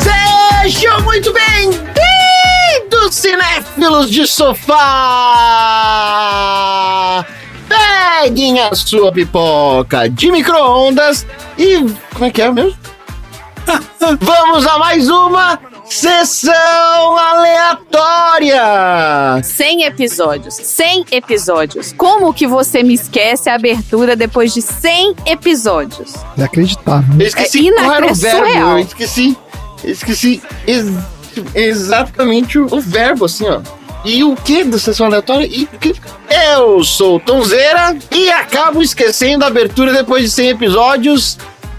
Sejam muito bem-vindos, cinéfilos de sofá! Peguem a sua pipoca de micro-ondas e. Como é que é mesmo? Vamos a mais uma sessão aleatória! 100 episódios. 100 episódios. Como que você me esquece a abertura depois de 100 episódios? Inacreditável. Eu esqueci É qual era o verbo, eu esqueci. Esqueci ex- exatamente o, o verbo, assim, ó. E o que da sessão aleatória? E o que? Eu sou o Tonzeira e acabo esquecendo a abertura depois de 100 episódios.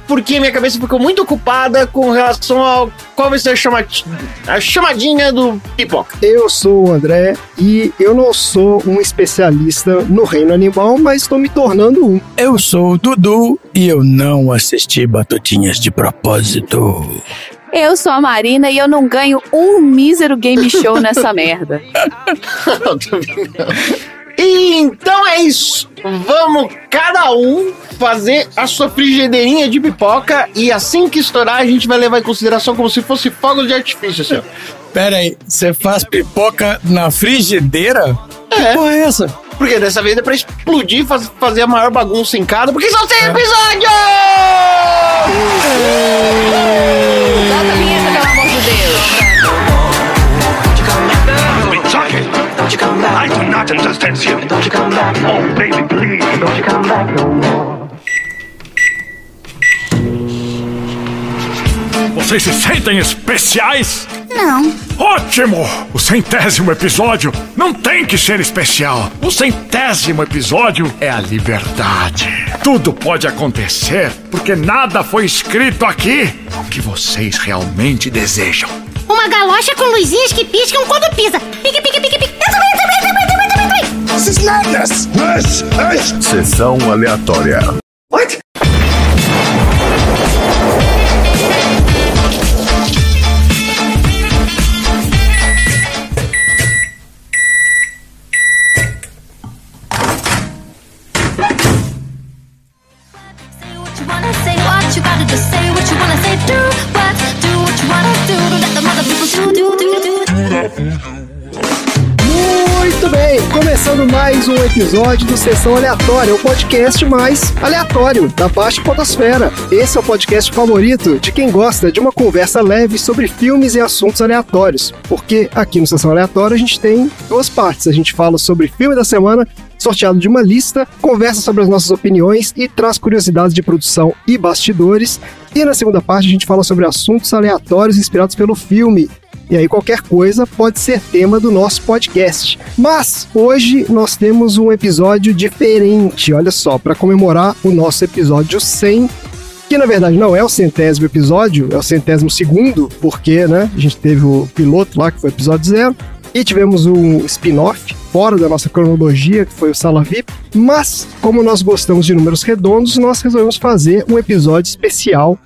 Porque minha cabeça ficou muito ocupada com relação ao qual vai ser a, chamati- a chamadinha do pipoca. Eu sou o André e eu não sou um especialista no reino animal, mas estou me tornando um. Eu sou o Dudu e eu não assisti Batutinhas de propósito. Eu sou a Marina e eu não ganho um mísero game show nessa merda. Não, também não. E então é isso. Vamos cada um fazer a sua frigideirinha de pipoca e assim que estourar a gente vai levar em consideração como se fosse fogo de artifício, ó. Pera aí, você faz pipoca na frigideira? É. Que porra é essa? Porque dessa vez é pra explodir, faz- fazer a maior bagunça em cada, porque são 100 episódios! Solta back. I do not understand you. Don't you come back. Oh, baby, please. Don't you come back no more. Vocês se sentem especiais? Não. Ótimo! O centésimo episódio não tem que ser especial. O centésimo episódio é a liberdade. Tudo pode acontecer porque nada foi escrito aqui que vocês realmente desejam. Uma galocha com luzinhas que piscam quando pisa. Pique, pique, pique, pique. Eu também, eu também, Muito bem, começando mais um episódio do Sessão Aleatória, o podcast mais aleatório da Baixa Podosfera. Esse é o podcast favorito de quem gosta de uma conversa leve sobre filmes e assuntos aleatórios. Porque aqui no Sessão Aleatória a gente tem duas partes. A gente fala sobre filme da semana, sorteado de uma lista, conversa sobre as nossas opiniões e traz curiosidades de produção e bastidores. E na segunda parte a gente fala sobre assuntos aleatórios inspirados pelo filme. E aí qualquer coisa pode ser tema do nosso podcast. Mas hoje nós temos um episódio diferente, olha só, para comemorar o nosso episódio 100, que na verdade não é o centésimo episódio, é o centésimo segundo, porque, né, a gente teve o piloto lá que foi o episódio zero, e tivemos um spin-off fora da nossa cronologia, que foi o Sala VIP, mas como nós gostamos de números redondos, nós resolvemos fazer um episódio especial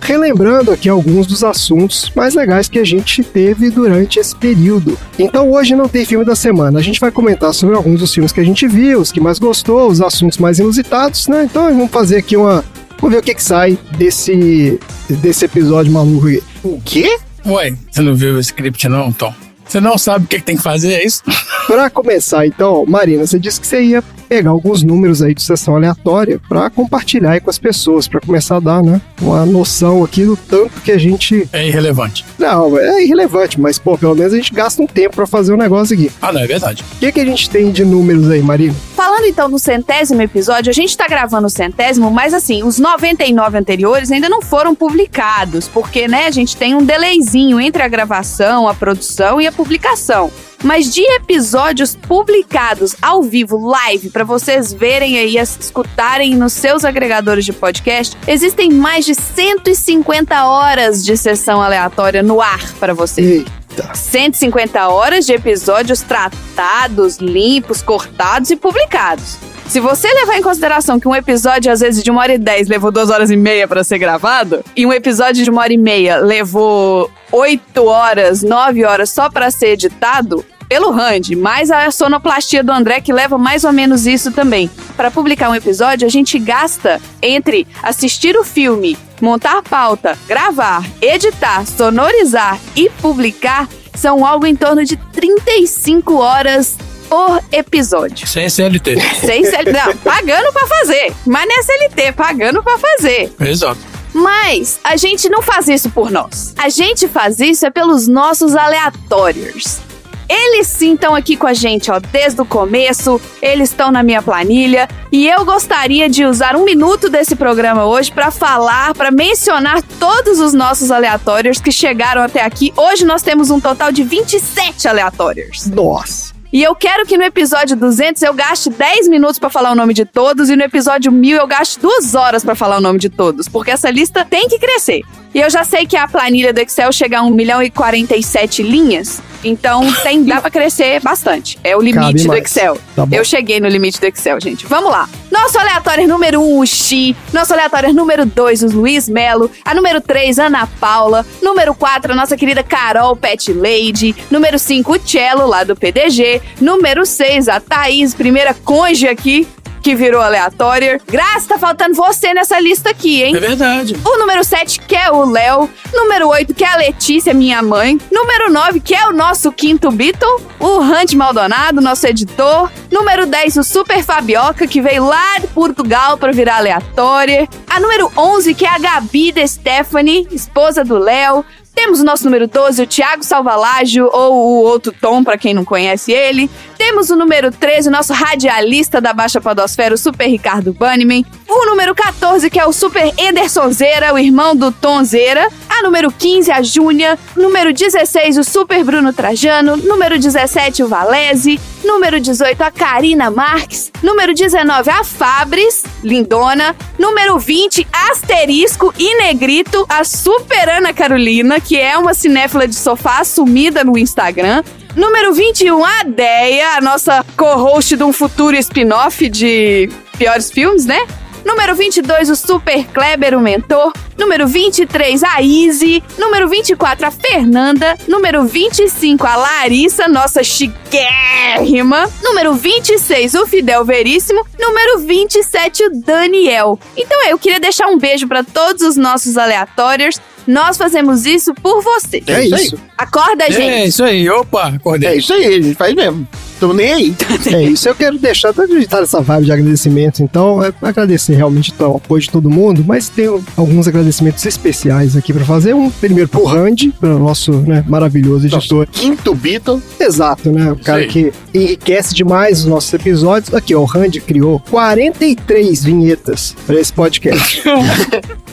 relembrando aqui alguns dos assuntos mais legais que a gente teve durante esse período. Então hoje não tem filme da semana, a gente vai comentar sobre alguns dos filmes que a gente viu, os que mais gostou, os assuntos mais inusitados, né? Então vamos fazer aqui uma. Vamos ver o que, que sai desse, desse episódio maluco aí. O quê? Ué, você não viu o script não, Tom? Você não sabe o que, que tem que fazer, é isso? Pra começar, então, Marina, você disse que você ia pegar alguns números aí de sessão aleatória pra compartilhar aí com as pessoas, pra começar a dar, né, uma noção aqui do tanto que a gente. É irrelevante. Não, é irrelevante, mas pô, pelo menos a gente gasta um tempo pra fazer o negócio aqui. Ah, não, é verdade. O que, que a gente tem de números aí, Marina? Falando então do centésimo episódio, a gente tá gravando o centésimo, mas assim, os 99 anteriores ainda não foram publicados, porque, né, a gente tem um delayzinho entre a gravação, a produção e a publicação. Mas de episódios publicados ao vivo, live, pra vocês verem aí, escutarem nos seus agregadores de podcast, existem mais de 150 horas de sessão aleatória no ar pra vocês. Eita. 150 horas de episódios tratados, limpos, cortados e publicados. Se você levar em consideração que um episódio, às vezes, de uma hora e dez levou duas horas e meia pra ser gravado, e um episódio de uma hora e meia levou oito horas, nove horas só pra ser editado, pelo Randy, mais a sonoplastia do André, que leva mais ou menos isso também. Para publicar um episódio, a gente gasta entre assistir o filme, montar pauta, gravar, editar, sonorizar e publicar, são algo em torno de 35 horas por episódio. Sem CLT. Sem CLT, não, pagando pra fazer. Mas não é CLT, pagando pra fazer. Exato. Mas a gente não faz isso por nós. A gente faz isso é pelos nossos aleatórios. Eles sim estão aqui com a gente, ó, desde o começo. Eles estão na minha planilha e eu gostaria de usar um minuto desse programa hoje para falar, para mencionar todos os nossos aleatórios que chegaram até aqui. Hoje nós temos um total de 27 aleatórios. Nossa. E eu quero que no episódio 200 eu gaste 10 minutos pra falar o nome de todos e no episódio 1000 eu gaste 2 horas pra falar o nome de todos, porque essa lista tem que crescer. E eu já sei que a planilha do Excel chega a 1 milhão e 47 linhas, então tem, dá pra crescer bastante. É o limite do. Excel. Tá eu cheguei no limite do Excel, gente. Vamos lá. Nosso aleatório número 1, um, o Xi. Nosso aleatório número 2, o Luiz Melo. A número 3, Ana Paula. Número 4, a nossa querida Carol Pet Lady. Número 5, o Cello, lá do PDG. Número 6, a Thaís, primeira conge aqui, que virou aleatória. Graça, tá faltando você nessa lista aqui, hein? É verdade. O número 7, que é o Léo. Número 8, que é a Letícia, minha mãe. Número 9, que é o nosso quinto Beatle. O Randy Maldonado, nosso editor. Número 10, o Super Fabioca, que veio lá de Portugal pra virar aleatória. A número 11, que é a Gabi de Stephanie, esposa do Léo. Temos o nosso número 12, o Thiago Salvalágio, ou o outro Tom, pra quem não conhece ele. Temos o número 13, o nosso radialista da Baixa Podosfera, o Super Ricardo Banniman. O número 14, que é o Super Ederson Zera, o irmão do Tom Zera. A número 15, a Júnia. Número 16, o Super Bruno Trajano. Número 17, o Valese. Número 18, a Karina Marques. Número 19, a Fabris, lindona. Número 20, asterisco e negrito, a Super Ana Carolina, que é uma cinéfila de sofá assumida no Instagram. Número 21, a Deia, a nossa co-host de um futuro spin-off de piores filmes, né? Número 22, o Super Kleber, o mentor. Número 23, a Izzy. Número 24, a Fernanda. Número 25, a Larissa, nossa chiquérrima. Número 26, o Fidel Veríssimo. Número 27, o Daniel. Então eu queria deixar um beijo pra todos os nossos aleatórios. Nós fazemos isso por você. É, isso aí. isso. Acorda, É gente. isso aí. Opa, acordei. É isso aí, a gente faz mesmo. Tamo nem aí. É isso, eu quero deixar, tô acreditar nessa vibe de agradecimento, então, é agradecer realmente o apoio de todo mundo, mas tenho alguns agradecimentos especiais aqui pra fazer. Um, primeiro pro Randy, pro nosso né, maravilhoso editor. Quinto Beatle. Exato, né? O cara Sim. que enriquece demais os nossos episódios. Aqui, ó, o Randy criou 43 vinhetas pra esse podcast.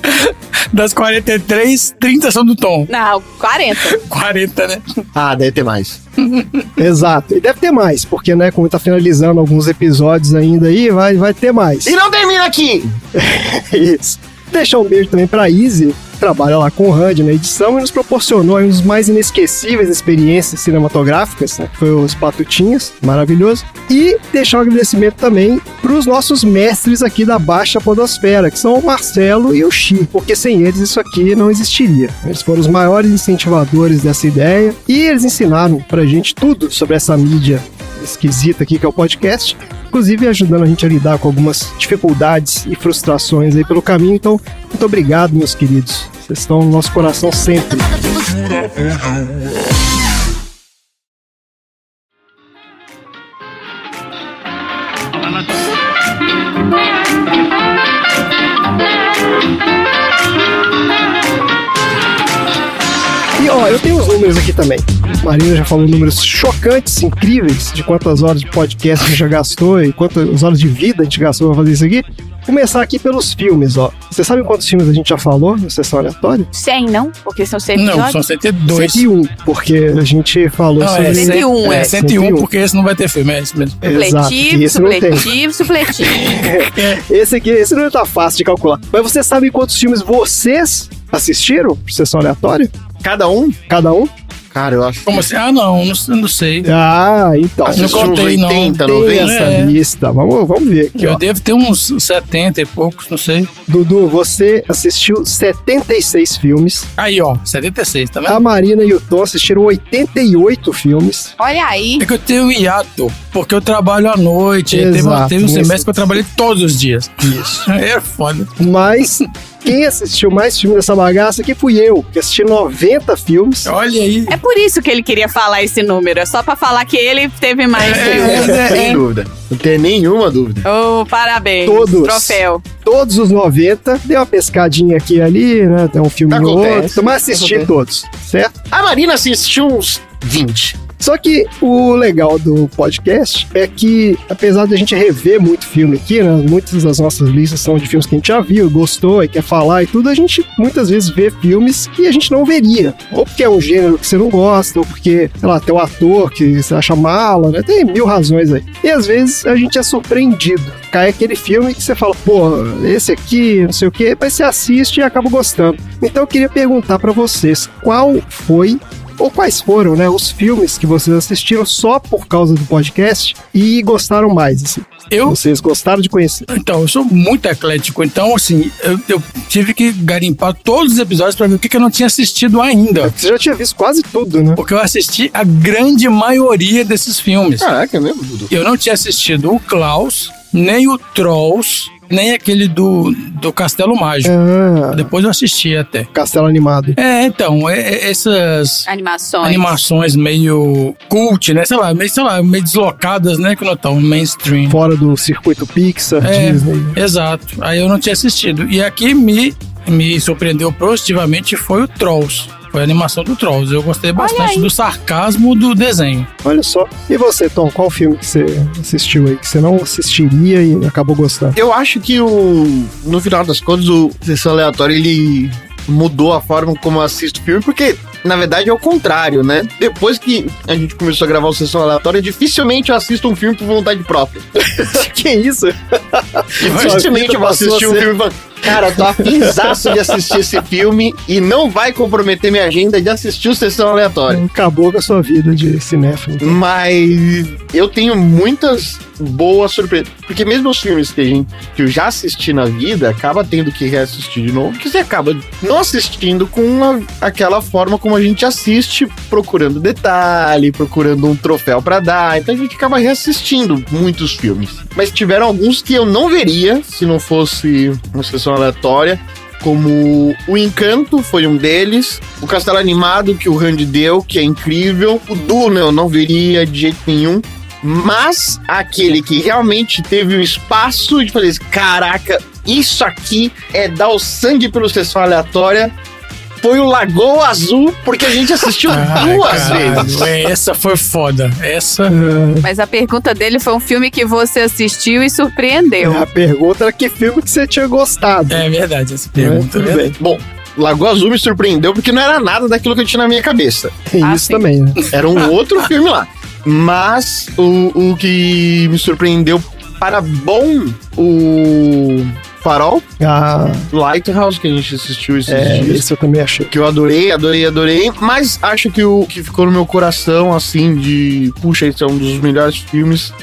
Das 43, 30 são do Tom. Não, 40. 40, né? Ah, deve ter mais. Exato. E deve ter mais, porque, né, como tá finalizando alguns episódios ainda aí, vai, vai ter mais. E não termina aqui! Isso. Deixar um beijo também pra Izzy, trabalha lá com o Randy na edição e nos proporcionou um dos mais inesquecíveis experiências cinematográficas, né? Foi os Patutinhas, maravilhoso. E deixar um agradecimento também pros nossos mestres aqui da Baixa Podosfera, que são o Marcelo e o Xi, porque sem eles isso aqui não existiria. Eles foram os maiores incentivadores dessa ideia e eles ensinaram pra gente tudo sobre essa mídia esquisita aqui que é o podcast, inclusive ajudando a gente a lidar com algumas dificuldades e frustrações aí pelo caminho. Então, muito obrigado, meus queridos. Vocês estão no nosso coração sempre. Ó, eu tenho os números aqui também. Marina já falou números chocantes, incríveis, de quantas horas de podcast a gente já gastou e quantas horas de vida a gente gastou pra fazer isso aqui. Começar aqui pelos filmes, ó. Vocês sabem quantos filmes a gente já falou na sessão aleatória? 100, não? Porque são 100 Não, são 102. 101, porque a gente falou Não, sobre... é, 101, é, é. 101, 101. porque esse não vai ter filme, é isso mesmo. Supletivo, esse supletivo, supletivo. Esse aqui, esse não tá fácil de calcular. Mas vocês sabem quantos filmes vocês assistiram? Por sessão aleatória? Cada um? Cada um? Cara, eu acho Como assim? Ah, não, não, não sei. Ah, então. Não Assistiu uns contei, não. 80, Tem 90. essa É. lista. Vamos, vamos ver aqui, Eu ó. devo ter uns 70 e poucos, não sei. Dudu, você assistiu 76 filmes. Aí, ó, 76, tá vendo? A Marina e o Tom assistiram 88 filmes. Olha aí. É que eu tenho hiato, porque eu trabalho à noite. aí teve, Exato, teve um semestre que eu trabalhei todos os dias. Isso. É foda. Mas quem assistiu mais filmes dessa bagaça aqui fui eu, que assisti 90 filmes. Olha aí. É por isso que ele queria falar esse número. É só pra falar que ele teve mais filmes. É, Sem dúvida. Não tem nenhuma dúvida. Oh, parabéns. Todos. Troféu. Todos os 90. Dei uma pescadinha aqui e ali, né? Tem um filme Acontece. outro. Mas assisti Acontece. todos, certo? A Marina assistiu uns 20. Só que o legal do podcast é que, apesar de a gente rever muito filme aqui, né? Muitas das nossas listas são de filmes que a gente já viu, gostou e quer falar e tudo, a gente muitas vezes vê filmes que a gente não veria. Ou porque é um gênero que você não gosta, ou porque, sei lá, tem um ator que você acha mala, né? Tem mil razões aí. E às vezes a gente é surpreendido. Cai aquele filme que você fala, pô, esse aqui, não sei o quê, mas você assiste e acaba gostando. Então eu queria perguntar pra vocês, qual foi ou quais foram, né, os filmes que vocês assistiram só por causa do podcast e gostaram mais, assim. Eu, Vocês gostaram de conhecer. então, eu sou muito eclético, então, assim, eu, eu tive que garimpar todos os episódios pra ver o que, que eu não tinha assistido ainda. Você já tinha visto quase tudo, né? Porque eu assisti a grande maioria desses filmes. Caraca, é mesmo, Dudu? Eu não tinha assistido o Klaus, nem o Trolls, nem aquele do, do Castelo Mágico. Ah, Depois eu assisti até. Castelo Animado. É, então, é- é- essas Animações. animações meio cult, né? Sei lá, meio, sei lá, meio deslocadas, né? Que não estão mainstream. Fora do circuito Pixar, É. Disney. Exato. Aí eu não tinha assistido. E aqui me, me surpreendeu positivamente foi o Trolls. Foi a animação do Trolls. Eu gostei bastante do sarcasmo do desenho. Olha só. E você, Tom, qual filme que você assistiu aí, que você não assistiria e acabou gostando? Eu acho que o. No final das contas, o Sessão Aleatória ele mudou a forma como eu assisto filme, porque. Na verdade é o contrário, né? Depois que a gente começou a gravar o Sessão Aleatória, dificilmente eu assisto um filme por vontade própria. que isso? Dificilmente eu vou assistir um ser- filme cara, tô afinzaço de assistir esse filme e não vai comprometer minha agenda de assistir o Sessão Aleatória. Acabou com a sua vida de cinéfilo. Mas eu tenho muitas boas surpresas. Porque mesmo os filmes que, gente, que eu já assisti na vida, acaba tendo que reassistir de novo, porque você acaba não assistindo com a- aquela forma como a gente assiste, procurando detalhe, procurando um troféu pra dar. Então a gente acaba reassistindo muitos filmes. Mas tiveram alguns que eu não veria se não fosse uma sessão aleatória. Como o Encanto foi um deles, o Castelo Animado que o Randy deu, que é incrível, o Duna eu não veria de jeito nenhum, mas aquele que realmente teve um espaço de fazer, caraca, isso aqui é dar o sangue pelo sessão aleatória, foi o Lagoa Azul, porque a gente assistiu Ai, duas caralho, vezes. é, essa foi foda. Essa. Mas a pergunta dele foi um filme que você assistiu e surpreendeu. A pergunta era que filme que você tinha gostado. É verdade, essa É, pergunta. tudo né? bem. Bom, Lagoa Azul me surpreendeu porque não era nada daquilo que eu tinha na minha cabeça. Tem Ah, isso sim. também, né? Era um outro filme lá. Mas o, o que me surpreendeu para bom, o Farol, Ah, Lighthouse, que a gente assistiu esses é, dias. esse eu também achei. Que eu adorei, adorei, adorei. Mas acho que o que ficou no meu coração, assim, de. Puxa, esse é um dos melhores filmes.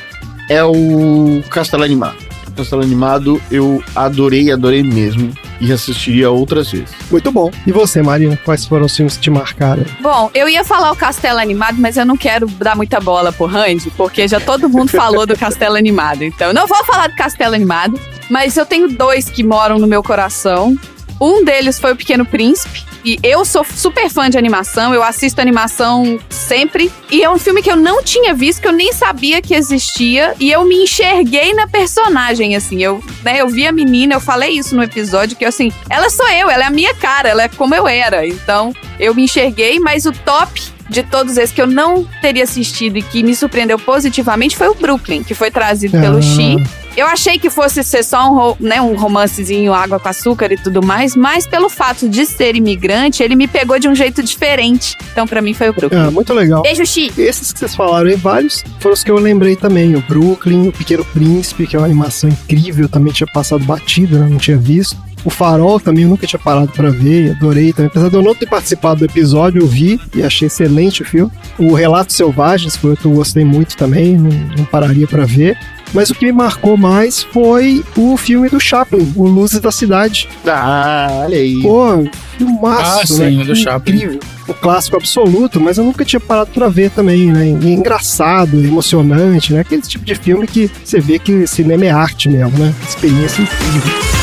É o Castelo Animado. Castelo Animado eu adorei, adorei mesmo. E assistiria outras vezes. Muito bom. E você, Marina, quais foram os filmes que te marcaram? Bom, eu ia falar o Castelo Animado, mas eu não quero dar muita bola pro Randy, porque já todo mundo falou do Castelo Animado. Então, eu não vou falar do Castelo Animado, mas eu tenho dois que moram no meu coração. Um deles foi o Pequeno Príncipe. E eu sou super fã de animação, eu assisto animação sempre. E é um filme que eu não tinha visto, que eu nem sabia que existia. E eu me enxerguei na personagem, assim. Eu, né, eu vi a menina, eu falei isso no episódio, que assim, ela sou eu, ela é a minha cara, ela é como eu era. Então, eu me enxerguei, mas o top de todos esses que eu não teria assistido e que me surpreendeu positivamente foi o Brooklyn, que foi trazido pelo Ah. Xi. Eu achei que fosse ser só um, né, um romancezinho, água com açúcar e tudo mais, mas pelo fato de ser imigrante, ele me pegou de um jeito diferente. Então, pra mim, foi o Brooklyn. Ah, muito legal. Beijo, Xi! Esses que vocês falaram aí, vários, foram os que eu lembrei também. O Brooklyn, o Pequeno Príncipe, que é uma animação incrível, também tinha passado batido, né? não tinha visto. O Farol também eu nunca tinha parado pra ver, adorei também. Apesar de eu não ter participado do episódio, eu vi e achei excelente o filme. O Relatos Selvagens foi outro que eu gostei muito também, não, não pararia pra ver. Mas o que me marcou mais foi o filme do Chaplin, O Luzes da Cidade. Ah, olha aí. Pô, filmaço, Ah, sim, né? o do Chaplin. Incrível. O clássico absoluto, mas eu nunca tinha parado pra ver também, né? E engraçado, emocionante, né? Aquele tipo de filme que você vê que cinema é arte mesmo, né? Experiência incrível.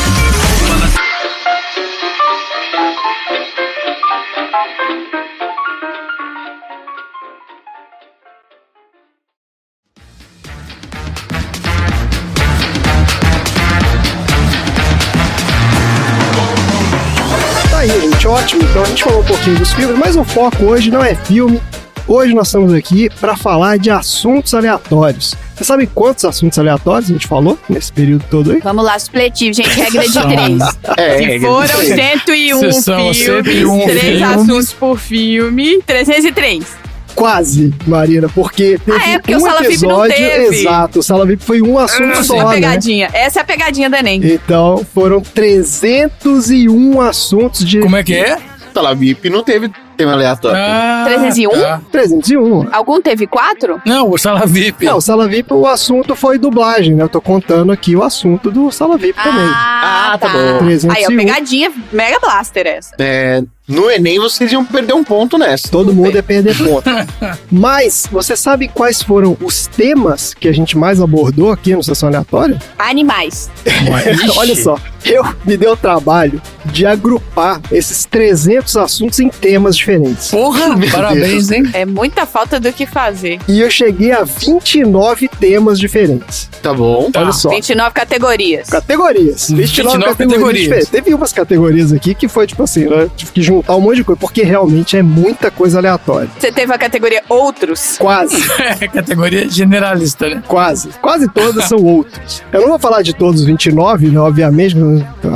Ótimo. Então a gente falou um pouquinho dos filmes, mas o foco hoje não é filme. Hoje nós estamos aqui para falar de assuntos aleatórios. Você sabe quantos assuntos aleatórios a gente falou nesse período todo aí? Vamos lá, supletivo, gente, regra de três. É, Se foram 101 Sessão filmes, 101 três filmes. assuntos por filme, 303. Quase, Marina, porque teve Ah, é, porque o um Sala VIP não episódio teve. exato. O Sala VIP foi um assunto Essa é só, a né? pegadinha. Essa é a pegadinha da Enem. Então, foram 301 assuntos de Como é que é? Sala VIP não teve tema aleatório. Ah, 301? tá. 301. Algum teve quatro? Não, o Sala VIP. Não, o Sala VIP, o assunto foi dublagem, né? Eu tô contando aqui o assunto do Sala VIP também. Ah, Ah, tá bom. Aí, ó, 301. pegadinha Mega Blaster essa. É, no Enem vocês iam perder um ponto nessa. Todo mundo é perder ponto. Mas, você sabe quais foram os temas que a gente mais abordou aqui no Sessão Aleatória? Animais. Olha só, eu me dei o trabalho de agrupar esses 300 assuntos em temas diferentes. Porra, parabéns, hein? É muita falta do que fazer. E eu cheguei a 29 temas diferentes. Tá bom. Tá. Olha só. 29 categorias. Categorias. 29, 29 categorias. categorias. Teve umas categorias aqui que foi tipo assim, né? Tive que juntar um monte de coisa, porque realmente é muita coisa aleatória. Você teve a categoria Outros. Quase, É categoria generalista, né? quase. Quase todas são outros. Eu não vou falar de todos os 29, né? Obviamente,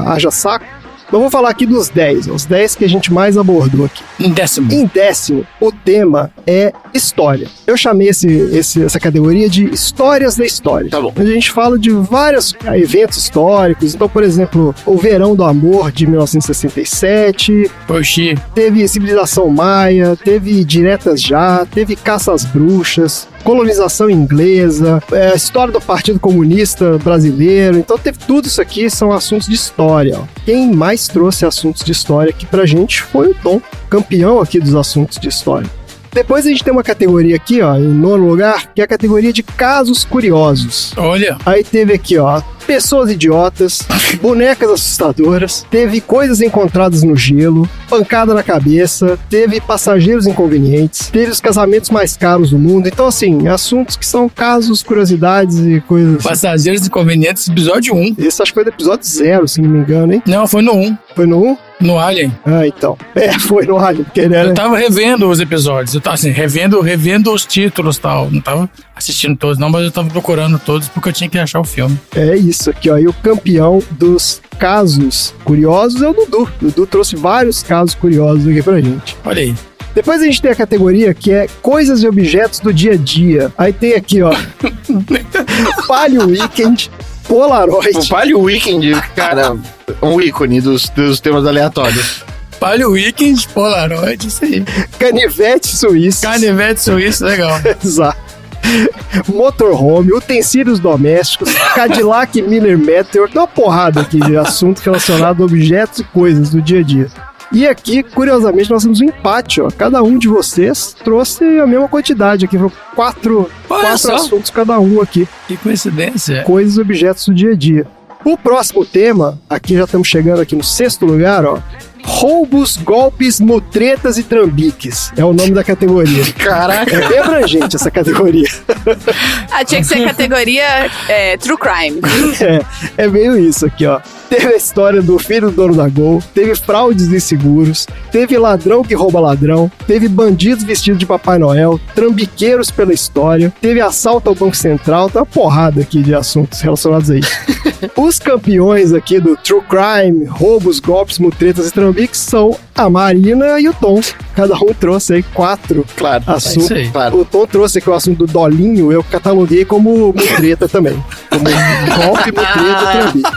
haja saco. Vou falar aqui dos 10, os 10 que a gente mais abordou aqui. Em décimo. Em décimo, o tema é história. Eu chamei esse, esse- essa categoria de Histórias da História. Tá bom. A gente fala de vários eventos históricos. Então, por exemplo, o Verão do Amor de 1967, Oxi. teve Civilização Maia, teve Diretas Já, teve Caça às Bruxas, colonização inglesa, é, história do Partido Comunista Brasileiro. Então teve tudo isso aqui, são assuntos de história. Quem mais trouxe assuntos de história aqui pra gente foi o Tom, campeão aqui dos assuntos de história. Depois a gente tem uma categoria aqui, ó, em nono lugar, que é a categoria de casos curiosos. Olha. Aí teve aqui, ó, pessoas idiotas, bonecas assustadoras, teve coisas encontradas no gelo, pancada na cabeça, teve passageiros inconvenientes, teve os casamentos mais caros do mundo. Então, assim, assuntos que são casos, curiosidades e coisas. Passageiros Inconvenientes, episódio 1. Esse acho que foi do episódio zero, se não me engano, hein? Não, foi no 1. Foi no 1? No Alien. Ah, então. É, foi no Alien, porque ele era. Eu tava revendo os episódios. Eu tava assim, revendo, revendo os títulos e tal. Não tava assistindo todos, não, mas eu tava procurando todos porque eu tinha que achar o filme. É isso aqui, ó. E o campeão dos casos curiosos é o Dudu. O Dudu trouxe vários casos curiosos aqui pra gente. Olha aí. Depois a gente tem a categoria que é coisas e objetos do dia a dia. Aí tem aqui, ó. Palio Weekend, Polaroid. O Palio Weekend, cara, um ícone dos, dos temas aleatórios. Palio Weekend, Polaroid, isso aí. Canivete suíço. Canivete suíço, legal. Exato. Motorhome, utensílios domésticos, Cadillac Miller Meteor, tem uma porrada aqui de assunto relacionado a objetos e coisas do dia a dia. E aqui, curiosamente, nós temos um empate, ó. Cada um de vocês trouxe a mesma quantidade aqui, foram quatro, Olha quatro só. assuntos cada um aqui. Que coincidência. coisas e objetos do dia a dia. O próximo tema, aqui já estamos chegando aqui no sexto lugar, ó. Roubos, golpes, mutretas e trambiques. É o nome da categoria. Caraca. É bem abrangente essa categoria. Ah, tinha que ser categoria é, True Crime. É, é meio isso aqui, ó. Teve a história do filho do dono da Gol, teve fraudes de seguros, teve ladrão que rouba ladrão, teve bandidos vestidos de Papai Noel, trambiqueiros pela história, teve assalto ao Banco Central, tá uma porrada aqui de assuntos relacionados a isso. Os campeões aqui do True Crime, roubos, golpes, mutretas e trambiques são a Marina e o Tom. Cada um trouxe aí quatro Claro. assuntos. isso aí. Claro. O Tom trouxe aqui o assunto do Dolinho, eu cataloguei como mutreta também. Como golpe, mutreta, trambique.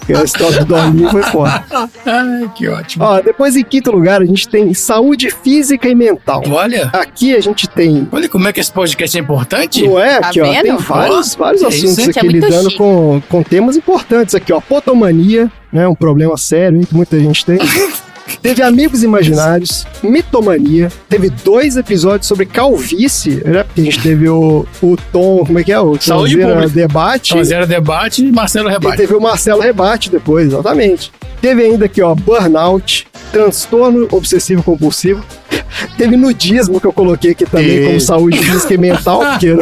Porque a história do Dolinho foi foda. Ai, que ótimo. Ó, depois em quinto lugar a gente tem saúde física e mental. Olha, Aqui a gente tem olha como é que esse podcast é importante. Não é? Tá Aqui, ó, vendo? tem vários, vários É assuntos isso, é aqui muito lidando chique. com, com temas importantes aqui, ó. Potomania, né? Um problema sério aí que muita gente tem. Teve Amigos Imaginários, Mitomania, teve dois episódios sobre calvície, né? Porque a gente teve o, o Tom, como é que é? O Saúde Tomzeira pública. Debate. Zero debate e Marcelo E rebate. teve o Marcelo Rebate depois, exatamente. Teve ainda aqui, ó, Burnout, Transtorno Obsessivo Compulsivo. Teve nudismo que eu coloquei aqui também Teve. como saúde física e mental, porque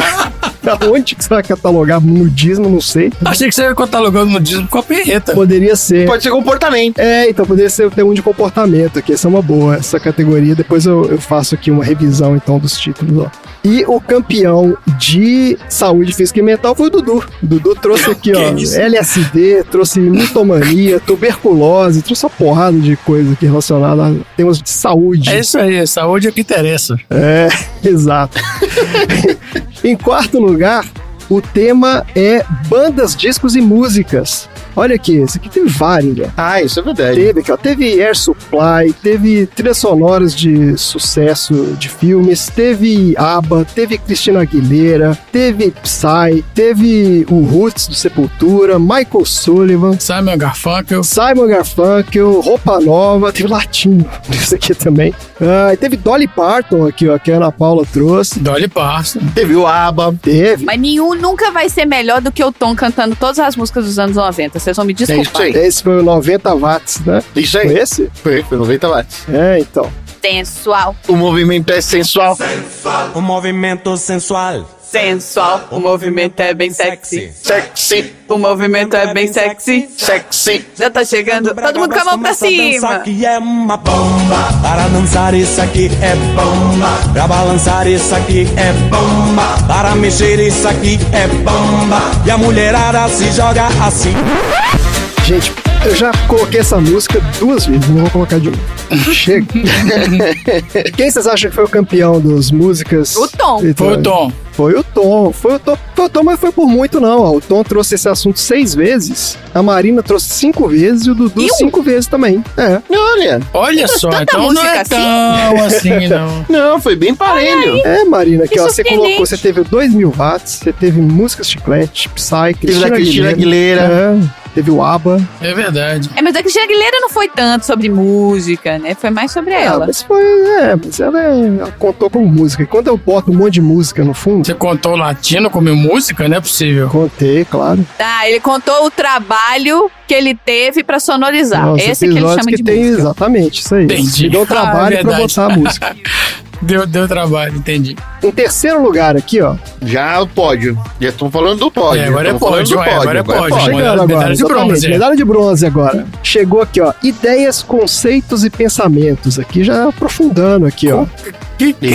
onde que você vai catalogar nudismo, não sei. Achei que você ia catalogando no dízimo com a perreta. Poderia ser. Pode ser comportamento. É, então poderia ser ter um de comportamento aqui. Essa é uma boa, essa categoria. Depois eu, eu faço aqui uma revisão então dos títulos, ó. E o campeão de saúde física e mental foi o Dudu. O Dudu trouxe aqui, ó, Que isso? LSD, trouxe mitomania, tuberculose, trouxe uma porrada de coisa aqui relacionada a temas de saúde. É isso aí, saúde é o que interessa. É, exato. Em quarto lugar, o tema é bandas, discos e músicas. Olha aqui, esse aqui tem vários, né? Ah, isso é verdade. Teve aqui, ó, teve Air Supply, teve trilhas sonoras de sucesso de filmes, teve ABBA, teve Cristina Aguilera, teve Psy, teve o Roots do Sepultura, Michael Sullivan, Simon Garfunkel. Simon Garfunkel, Roupa Nova, teve Latino, isso aqui também. Ah, e teve Dolly Parton aqui, ó, que a Ana Paula trouxe. Dolly Parton. Teve o ABBA. Teve. Mas nenhum nunca vai ser melhor do que o Tom cantando todas as músicas dos anos 90. Vocês vão me É isso desculpar. aí. Esse foi o 90 watts, né? Isso Foi aí. esse? Foi, foi 90 watts. É, então. Sensual. O movimento é sensual. Um movimento sensual. Sensual. O movimento é bem sexy. Sexy, O movimento é bem sexy. sexy. Já tá chegando. Todo mundo com a mão pra cima. que é uma bomba. Para dançar isso aqui é bomba. Pra balançar isso aqui é bomba. Para mexer isso aqui é bomba. E a mulherada se joga assim. Gente, eu já coloquei essa música duas vezes, não vou colocar de novo. Chega. Quem vocês acham que foi o campeão das músicas? O Tom. Foi o Tom. Foi o Tom. Foi o Tom, foi o Tom mas foi por muito não. ó. O Tom trouxe esse assunto seis vezes, a Marina trouxe cinco vezes e o Dudu E cinco vezes também. É. Olha, Olha só, então não é música tão assim, não. não, foi bem parelho. É, Marina, aqui Que ó, você colocou, você teve 2 mil watts, você teve músicas chiclete, Psy, Teve Cristina Cristina Aguilera. É, teve o ABBA. É verdade. É, mas a Cristina Aguilera não foi tanto sobre música, né? Foi mais sobre Ah, ela. mas foi, é, mas ela, é- ela contou como música. E quando eu boto um monte de música no fundo, Você contou latino como música? Não é possível. contei, claro. Ah, ele contou o trabalho que ele teve pra sonorizar. Nossa, Esse que ele chama que de tem música. exatamente isso aí. Entendi. Me deu Ah, trabalho pra verdade. botar a música. Deu, deu trabalho, entendi. Em terceiro lugar aqui, ó. Já o pódio. Já estamos falando do pódio. É, agora é pódio, do ué, agora é pódio. Chegando Medalha- agora, medalha de bronze. medalha de bronze agora. Chegou aqui, ó. Ideias, conceitos e pensamentos. Aqui já aprofundando aqui, ó.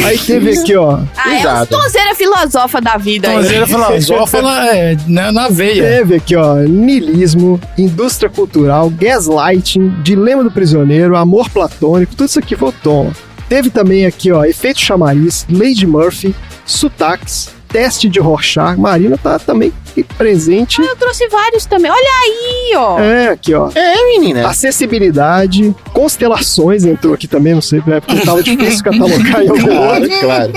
Aí teve aqui, ó. Ah, é o Tonzeira filosofa da vida. aí. Tonzeira filosófala é na, na veia. Teve aqui, ó, niilismo, indústria cultural, gaslighting, dilema do prisioneiro, amor platônico, tudo isso aqui foi o Tom. Teve também aqui, ó, efeito chamariz, Lady Murphy, sotaques, teste de Rorschach. Marina tá também presente. Eu trouxe vários também. Olha aí, ó. É, aqui, ó. É, menina. Acessibilidade, constelações entrou aqui também, não sei, né, porque tava difícil catalogar em algum Claro, outro. claro.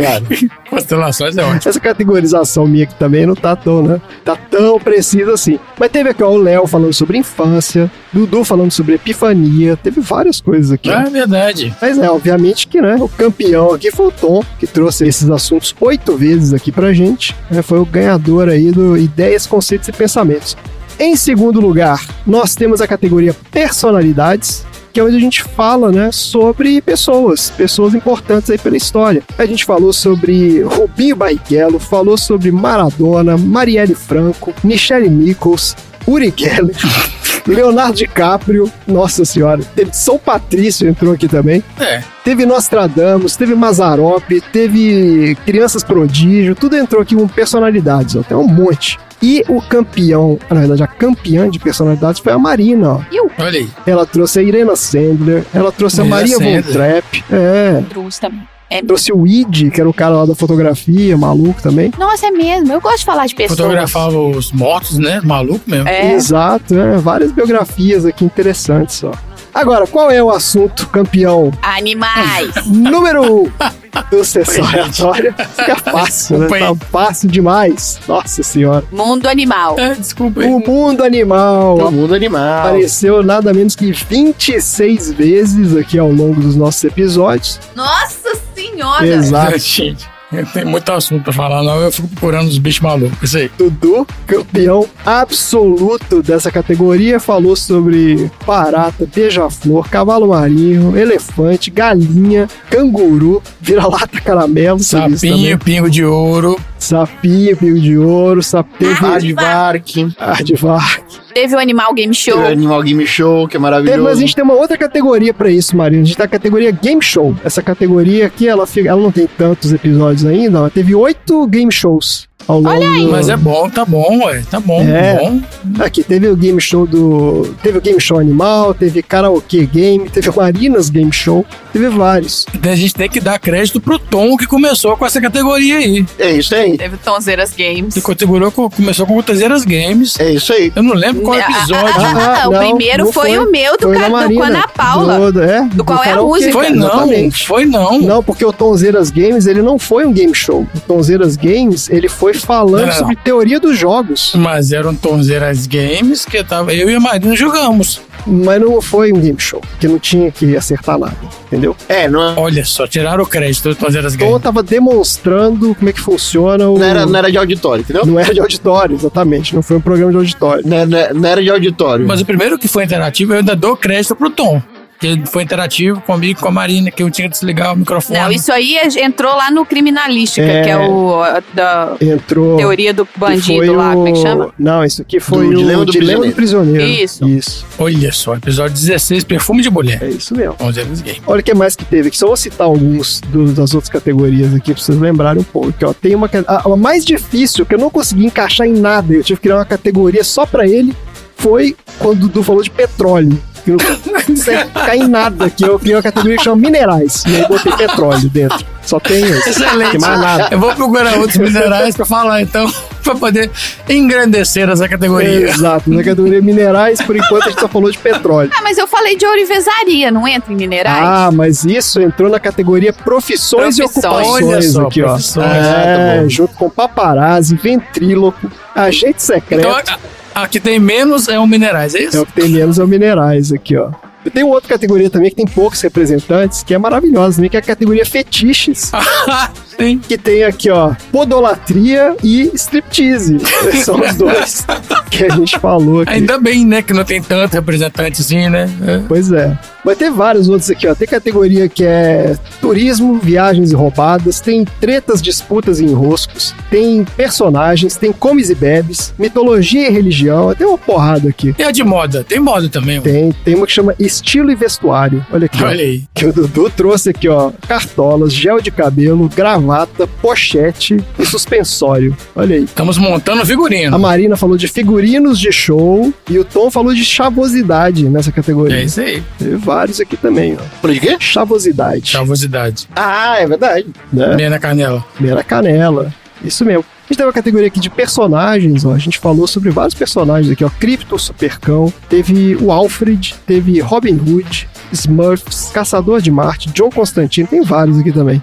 Claro. Constelações é ótimo. Essa categorização minha aqui também não tá tão, né? Tá tão precisa assim. Mas teve aqui, ó, o Léo falando sobre infância, Dudu falando sobre epifania, teve várias coisas aqui. ó. É verdade. Mas é, obviamente que, né, o campeão aqui foi o Tom, que trouxe esses assuntos oito vezes aqui pra gente. né, foi o ganhador aí do Ideias, Conceitos e Pensamentos. Em segundo lugar, nós temos a categoria Personalidades, que é onde a gente fala, né, sobre pessoas, pessoas importantes aí pela história. A gente falou sobre Rubinho Barrichello, falou sobre Maradona, Marielle Franco, Michelle Nichols, Uri Geller, Leonardo DiCaprio, nossa senhora, teve São Patrício entrou aqui também. É. Teve Nostradamus, teve Mazarop, teve Crianças Prodígio, tudo entrou aqui com personalidades, ó, tem um monte. E o campeão, na verdade, a campeã de personalidades foi a Marina, ó. Olha aí. Ela trouxe a Irena Sandler, ela trouxe a Irena Maria Von Sandler. Trapp, é, Trouxe também. É. Trouxe o Id, que era o cara lá da fotografia, maluco também. Nossa, é mesmo. Eu gosto de falar de pessoas. Fotografava os mortos, né? Maluco mesmo. É. Exato, né? Várias biografias aqui interessantes, ó. Agora, qual é o assunto campeão Animais. número um do Sessão Aleatória? Fica fácil, né? Tá fácil demais. Nossa senhora. Mundo animal. É, desculpa aí. O mundo animal O mundo animal. apareceu nada menos que 26 vezes aqui ao longo dos nossos episódios. Nossa senhora. Exato. Gente, tem muito assunto pra falar, não. Eu fico procurando os bichos malucos. Isso aí. Dudu, campeão absoluto dessa categoria, falou sobre barata, beija-flor, cavalo marinho, elefante, galinha, canguru, vira-lata caramelo, Sapinho, pingo de ouro. Sapinho, pingo de ouro, sapinho, Aardvark. Aardvark. Teve o Animal Game Show. Teve o Animal Game Show, que é Teve, maravilhoso. mas a gente tem uma outra categoria pra isso, Marina. A gente tá na categoria Game Show. Essa categoria aqui, ela, fica- ela não tem tantos episódios ainda, ela teve oito game shows ao longo do... Mas é bom, tá bom, ué. Tá bom, É. bom. Aqui teve o game show do. Teve o game show animal, teve karaokê game, teve o Marinas Game Show, teve vários. A gente tem que dar crédito pro Tom que começou com essa categoria aí. É isso aí. Teve Tonzeiras Games. Que com- começou com o Tezeiras Games. É isso aí. Eu não lembro qual episódio. Ah, o não, primeiro não foi, o meu do, foi ca- na do, Marina, com a Ana Paula. Do, é, Do qual é a música? Foi não, exatamente. foi não. Não, porque o Tonzeiras Games, ele não foi um game show. O Tonzeiras Games, ele foi falando Não, sobre teoria dos jogos. Mas eram Tonzeiras Games que tava, eu e a Marina jogamos. Mas não foi um game show, que não tinha que acertar nada, entendeu? É, não, Olha só, tiraram o crédito do Tonzeiras Então eu Games. tava demonstrando como é que funciona o. não, era, não era de auditório, entendeu? Não era de auditório, exatamente. Não foi um programa de auditório. Não, não- não era de auditório. Mas o primeiro que foi interativo, eu ainda dou crédito pro Tom. Que ele foi interativo comigo e com a Marina, que eu tinha que desligar o microfone. Não, isso aí é- entrou lá no Criminalística, É. que é o a- da Entrou. teoria do bandido lá, o- como é que chama? Não, isso aqui foi Do o Dilema do Dilema do Prisioneiro. Isso. Isso, Olha só, episódio 16, Perfume de Mulher. é isso mesmo. Olha o que mais que teve aqui. Só vou citar alguns dos- das outras categorias aqui pra vocês lembrarem um pouco. Aqui, ó, tem uma a, a mais difícil, que eu não consegui encaixar em nada, eu tive que criar uma categoria só pra ele, foi quando o Dudu falou de petróleo. Que não consegue ficar em nada aqui. Eu criei uma categoria que chama minerais. E aí botei petróleo dentro. Só tem esse. Excelente. Tem mais nada. Eu vou procurar outros minerais pra falar, então, pra poder engrandecer essa categoria. Exato. Na categoria minerais, por enquanto a gente só falou de petróleo. Ah, mas eu falei de ourivesaria, não entra em minerais? Ah, mas isso entrou na categoria profissões, e Profissões. ocupações Olha só, aqui, ó. profissões. É, Ah, tá bom. junto com paparazzi, ventríloco, agente secreto. Então, a, que tem menos é o minerais, é É isso? o que tem menos é o minerais aqui, ó. Tem outra categoria também que tem poucos representantes, que é maravilhosa também, que é a categoria fetiches. Que tem aqui, ó, podolatria e striptease. São os dois que a gente falou aqui. Ainda bem, né, que não tem tanto representantezinho, né? É. Pois é. Mas tem vários outros aqui, ó. Tem categoria que é turismo, viagens e roubadas, tem tretas, disputas e enroscos, tem personagens, tem comes e bebes, mitologia e religião, tem uma porrada aqui. E a de moda? Tem moda também. ó. Tem, tem uma que chama estilo e vestuário. Olha aqui, ó. Olha aí. Que o Dudu trouxe aqui, ó. Cartolas, gel de cabelo, gravata, pochete e suspensório. Olha aí. Estamos montando A figurino. Marina falou de figurinos de show e o Tom falou de chavosidade nessa categoria. É isso aí. Teve vários aqui também, ó. Falei de quê? Chavosidade. Chavosidade. Ah, é verdade. Né? Meia na canela. Primeira canela. Isso mesmo. A gente tem uma categoria aqui de personagens, ó. A gente falou sobre vários personagens aqui, ó. Crypto Supercão, teve o Alfred, teve Robin Hood, Smurfs, Caçador de Marte, John Constantine, tem vários aqui também.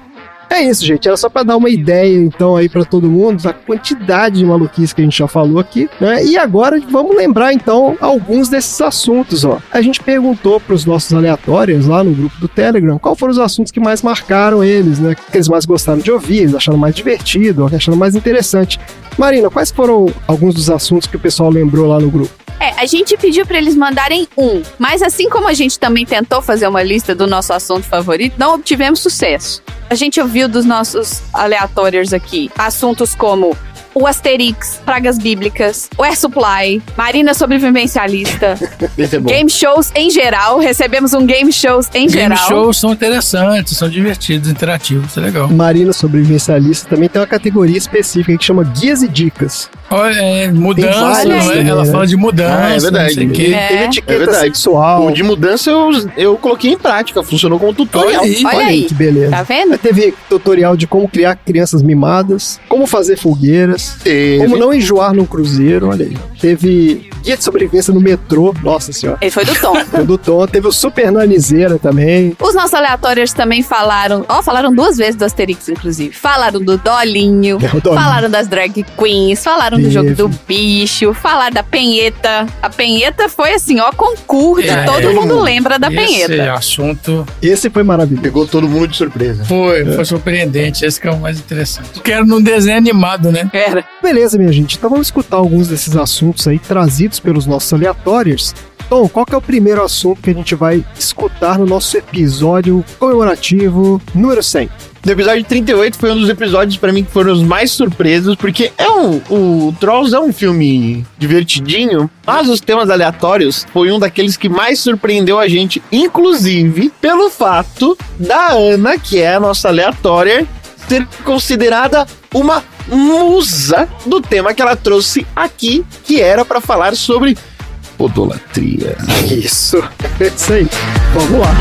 É isso, gente. Era só pra dar uma ideia, então, aí pra todo mundo, da quantidade de maluquice que a gente já falou aqui, né? E agora vamos lembrar, então, alguns desses assuntos, ó. A gente perguntou pros nossos aleatórios lá no grupo do Telegram qual foram os assuntos que mais marcaram eles, né? Que eles mais gostaram de ouvir, eles acharam mais divertido, acharam mais interessante. Marina, quais foram alguns dos assuntos que o pessoal lembrou lá no grupo? É, a gente pediu pra eles mandarem um, mas assim como a gente também tentou fazer uma lista do nosso assunto favorito, não obtivemos sucesso. A gente ouviu dos nossos aleatórios aqui assuntos como o Asterix, Pragas Bíblicas, o Air Supply, Marina Sobrevivencialista, é bom. game shows em geral. Recebemos um game shows em Game geral. shows são interessantes, são divertidos, interativos, é legal. Marina Sobrevivencialista também tem uma categoria específica que chama Guias e Dicas. Olha, é, mudança, vários não é? também, ela né? fala de mudança, Ah, é verdade. não sei o quê. Ele É. teve etiqueta É verdade. sexual. O de mudança eu, eu coloquei em prática, funcionou como tutorial. Olha aí. Olha aí. que beleza. Tá vendo? Aí Teve tutorial de como criar crianças mimadas, como fazer fogueiras, Teve. como não enjoar num cruzeiro, olha aí. Teve guia de sobrevivência no metrô, nossa senhora. Ele foi do Tom. O do Tom, teve o Super Nanizeira também. Os nossos aleatórios também falaram, ó, falaram duas vezes do Asterix, inclusive. Falaram do Dolinho, É, o Dolinho. falaram das drag queens, falaram do jogo do bicho, falaram da penheta. A penheta foi assim, ó, concurso, É, todo todo mundo lembra da Esse penheta. assunto Esse foi maravilhoso. Pegou todo mundo de surpresa. foi, foi surpreendente, esse que é o mais interessante. Eu quero num desenho animado, né? Era. Beleza, minha gente. Então vamos escutar alguns desses assuntos aí trazidos pelos nossos aleatórios. Tom, qual que é o primeiro assunto que a gente vai escutar no nosso episódio comemorativo número 100? No episódio 38 foi um dos episódios pra mim que foram os mais surpresos, porque é um, o Trolls é um filme divertidinho, mas os temas aleatórios foi um daqueles que mais surpreendeu a gente, inclusive pelo fato da Ana, que é a nossa aleatória, ser considerada uma musa do tema que ela trouxe aqui, que era pra falar sobre podolatria. Isso. É isso aí. Vamos lá.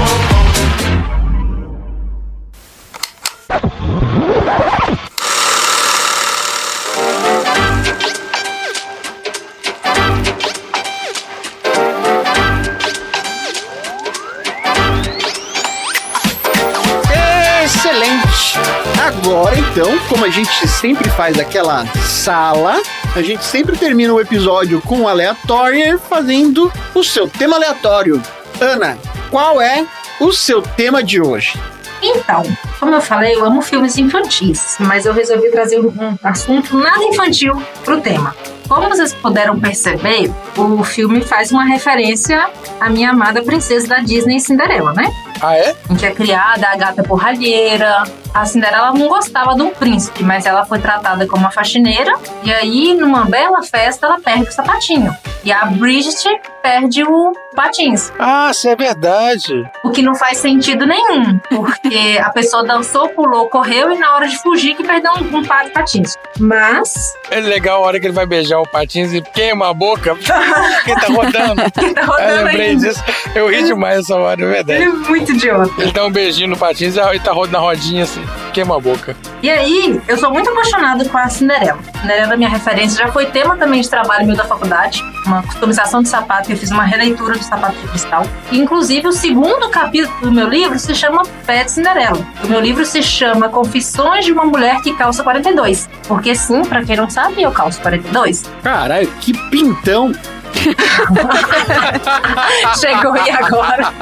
Agora então, como a gente sempre faz aquela sala, a gente sempre termina o episódio com o aleatório fazendo o seu tema aleatório. Ana, qual é o seu tema de hoje? Então, como eu falei, eu amo filmes infantis, mas eu resolvi trazer um um assunto nada infantil pro tema. Como vocês puderam perceber, o filme faz uma referência à minha amada princesa da Disney, Cinderela, né? Ah, é? em que é criada a gata porralheira. A Cinderela não gostava de um príncipe, mas ela foi tratada como uma faxineira. E aí, numa bela festa, ela perde o sapatinho. E a Bridget perde o patins. Ah, isso é verdade. O que não faz sentido nenhum. Porque a pessoa dançou, pulou, correu e na hora de fugir que perdeu um, um par de patins. Mas, É legal a hora que ele vai beijar o patins e queima a boca. Porque tá rodando. tá Eu rodando lembrei ainda. disso. Eu ri demais essa hora, é Ele verdade. é muito idiota. Ele dá um beijinho no patins e tá rodando na rodinha assim, queima a boca. E aí, eu sou muito apaixonada com a Cinderela. Cinderela é minha referência, já foi tema também de trabalho meu da faculdade, uma customização de sapato, eu fiz uma releitura do sapato de cristal. E, inclusive, o segundo capítulo do meu livro se chama Pet Cinderela. O meu livro se chama Confissões de uma Mulher que Calça 42. Porque sim, pra quem não sabe, eu calço 42. Caralho, que pintão! Chegou aí agora.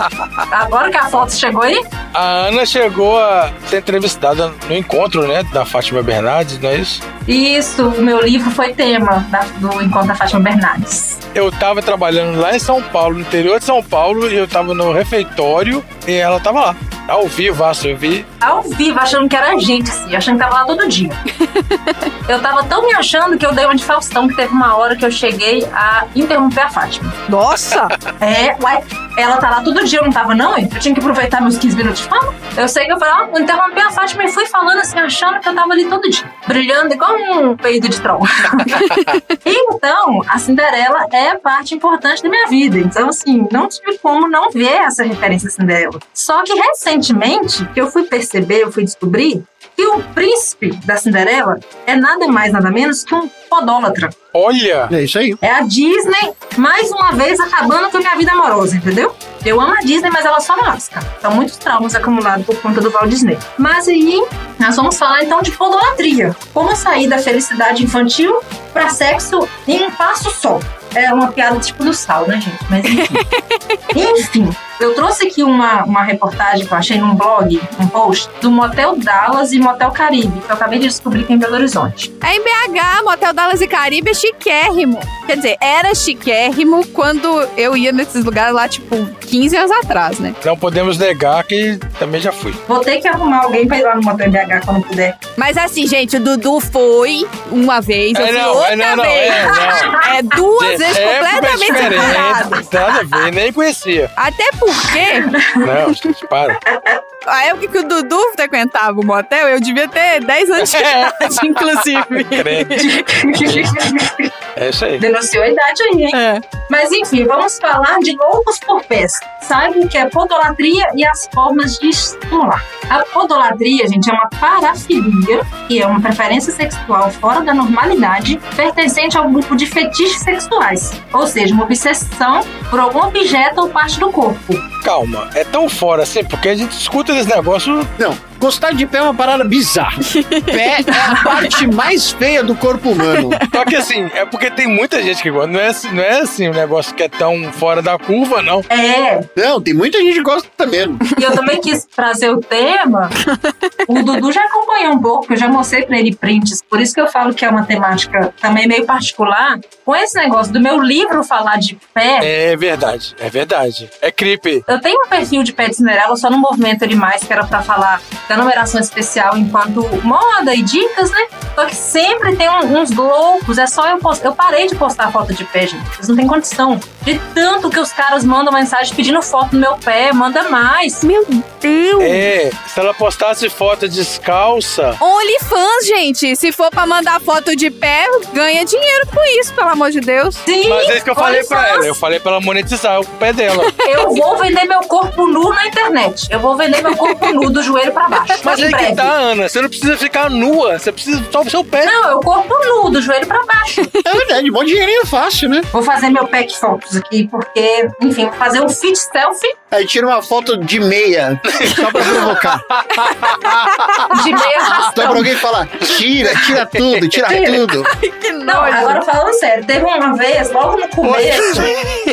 Agora que a foto chegou aí, A Ana chegou a ser entrevistada no encontro, né, da Fátima Bernardes, não é isso? isso, o meu livro foi tema da- do Encontro da Fátima Bernardes. Eu tava trabalhando lá em São Paulo, no interior de São Paulo, e eu tava no refeitório e ela tava lá. Ao vivo, eu vi. ao vivo, achando que era gente, assim, achando que tava lá todo dia. eu tava tão me achando que eu dei uma de Faustão, que teve uma hora que eu cheguei a interromper a Fátima. Nossa! É, uai, ela tá lá todo dia, eu não tava não, hein? Eu tinha que aproveitar meus 15 minutos de fama. Eu sei que eu falei, ó, interrompi a Fátima e fui falando assim, achando que eu tava ali todo dia. Brilhando igual um peido de troll. então, a Cinderela é parte importante da minha vida. Então, assim, não tive como não ver essa referência à Cinderela. Só que recentemente, que eu fui perceber, eu fui descobrir que o príncipe da Cinderela é nada mais, nada menos que um podólatra. Olha! É isso aí. É a Disney, mais uma vez, acabando com a minha vida amorosa, entendeu? Eu amo a Disney, mas ela só me lasca. São muitos traumas acumulados por conta do Walt Disney. Mas aí, nós vamos falar então de podolatria. Como sair da felicidade infantil para sexo em um passo só. É uma piada tipo do sal, né, gente? Mas enfim. enfim, eu trouxe aqui uma, uma reportagem que eu achei num blog, um post, do Motel Dallas e Motel Caribe, que eu acabei de descobrir aqui em Belo Horizonte. É em BH, Motel Dallas e Caribe é chiquérrimo. Quer dizer, era chiquérrimo quando eu ia nesses lugares lá, tipo, 15 anos atrás, né? Não podemos negar que também já fui. Vou ter que arrumar alguém pra ir lá no Motel BH quando puder. Mas assim, gente, o Dudu foi uma vez, eu É, fui não, outra é, não, não, vez. é, não. É duas vezes é completamente diferente, separadas. nada a ver, nem conhecia. Até porque, Não, gente, para. a época que o Dudu frequentava o motel, eu devia ter 10 anos de É. idade, inclusive. É isso aí. Denunciou a idade aí, hein? É. Mas enfim, vamos falar de loucos por pés. Sabe o que é podolatria e as formas de estimular. A podolatria, gente, é uma parafilia, que é uma preferência sexual fora da normalidade, pertencente ao grupo de fetiches sexuais. Ou seja, uma obsessão por algum objeto ou parte do corpo. Calma, é tão fora assim, porque a gente escuta esse negócio. Não, gostar de pé é uma parada bizarra. Pé é a parte mais feia do corpo humano. Só que assim, é porque tem muita gente que gosta. Não é, assim- não é assim um negócio que é tão fora da curva, não. É, Não, tem muita gente que gosta mesmo. E eu também quis trazer o tema. O Dudu já acompanhou um pouco, porque eu já mostrei pra ele prints. Por isso que eu falo que é uma temática também meio particular. Com esse negócio do meu livro falar de pé, É verdade, é verdade. É creepy. eu tenho um perfil de pé de Cinderela, eu só não movimento ele mais, que era pra falar da numeração especial enquanto moda e dicas, né? Só que sempre tem um- uns loucos, é só eu postar. Eu parei de postar foto de pé, gente. Vocês não têm condição. De tanto que os caras mandam mensagem pedindo foto do meu pé, manda mais. Meu Deus! É, se ela postasse foto descalça. OnlyFans, gente. Se for pra mandar foto de pé, ganha dinheiro com isso, pelo amor de Deus. Sim, Mas é isso que eu falei pra ela. Eu falei pra ela monetizar o pé dela. Eu vou vender meu corpo nu na internet. Eu vou vender meu corpo nu do joelho pra baixo. Mas aí que tá, Ana. Você não precisa ficar nua. Você precisa só o seu pé. Não, eu corpo nu do joelho pra baixo. É verdade, bom dinheirinho fácil, né? Vou fazer meu pack fotos aqui, porque, enfim, fazer um fit selfie Aí tira uma foto de meia, só pra provocar. de meia Só rastão. pra alguém falar, tira, tira tudo, tira Tira. tudo. Que Não, agora falando sério, teve uma vez, logo no começo,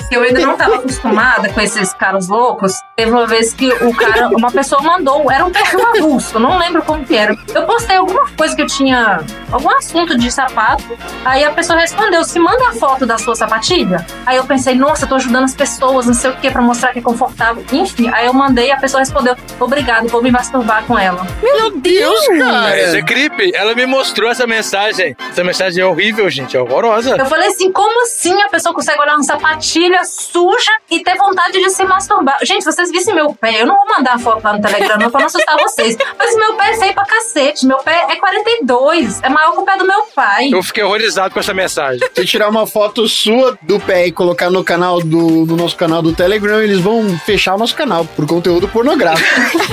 que eu ainda não tava acostumada com esses caras loucos. Teve uma vez que o cara, uma pessoa mandou, era um perfil avulso, eu não lembro como que era. Eu postei alguma coisa que eu tinha, algum assunto de sapato, aí a pessoa respondeu, se manda a foto da sua sapatilha. Aí eu pensei, nossa, eu tô ajudando as pessoas, não sei o que, pra mostrar que é confortável. Enfim, aí eu mandei e a pessoa respondeu, obrigado, vou me masturbar com ela. Meu Deus, Mas é cara. creepy. Ela me mostrou essa mensagem. Essa mensagem é horrível, gente. É horrorosa. Eu falei assim, como assim a pessoa consegue olhar uma sapatilha suja e ter vontade de se masturbar? Gente, vocês vissem meu pé, eu não vou mandar foto lá no Telegram não, pra não assustar vocês. Mas meu pé é feio pra cacete, meu pé é 42, é maior que o pé do meu pai. Eu fiquei horrorizado com essa mensagem. Se tirar uma foto sua do pé e colocar no canal do no nosso canal do Telegram, eles vão fechar o nosso canal por conteúdo pornográfico.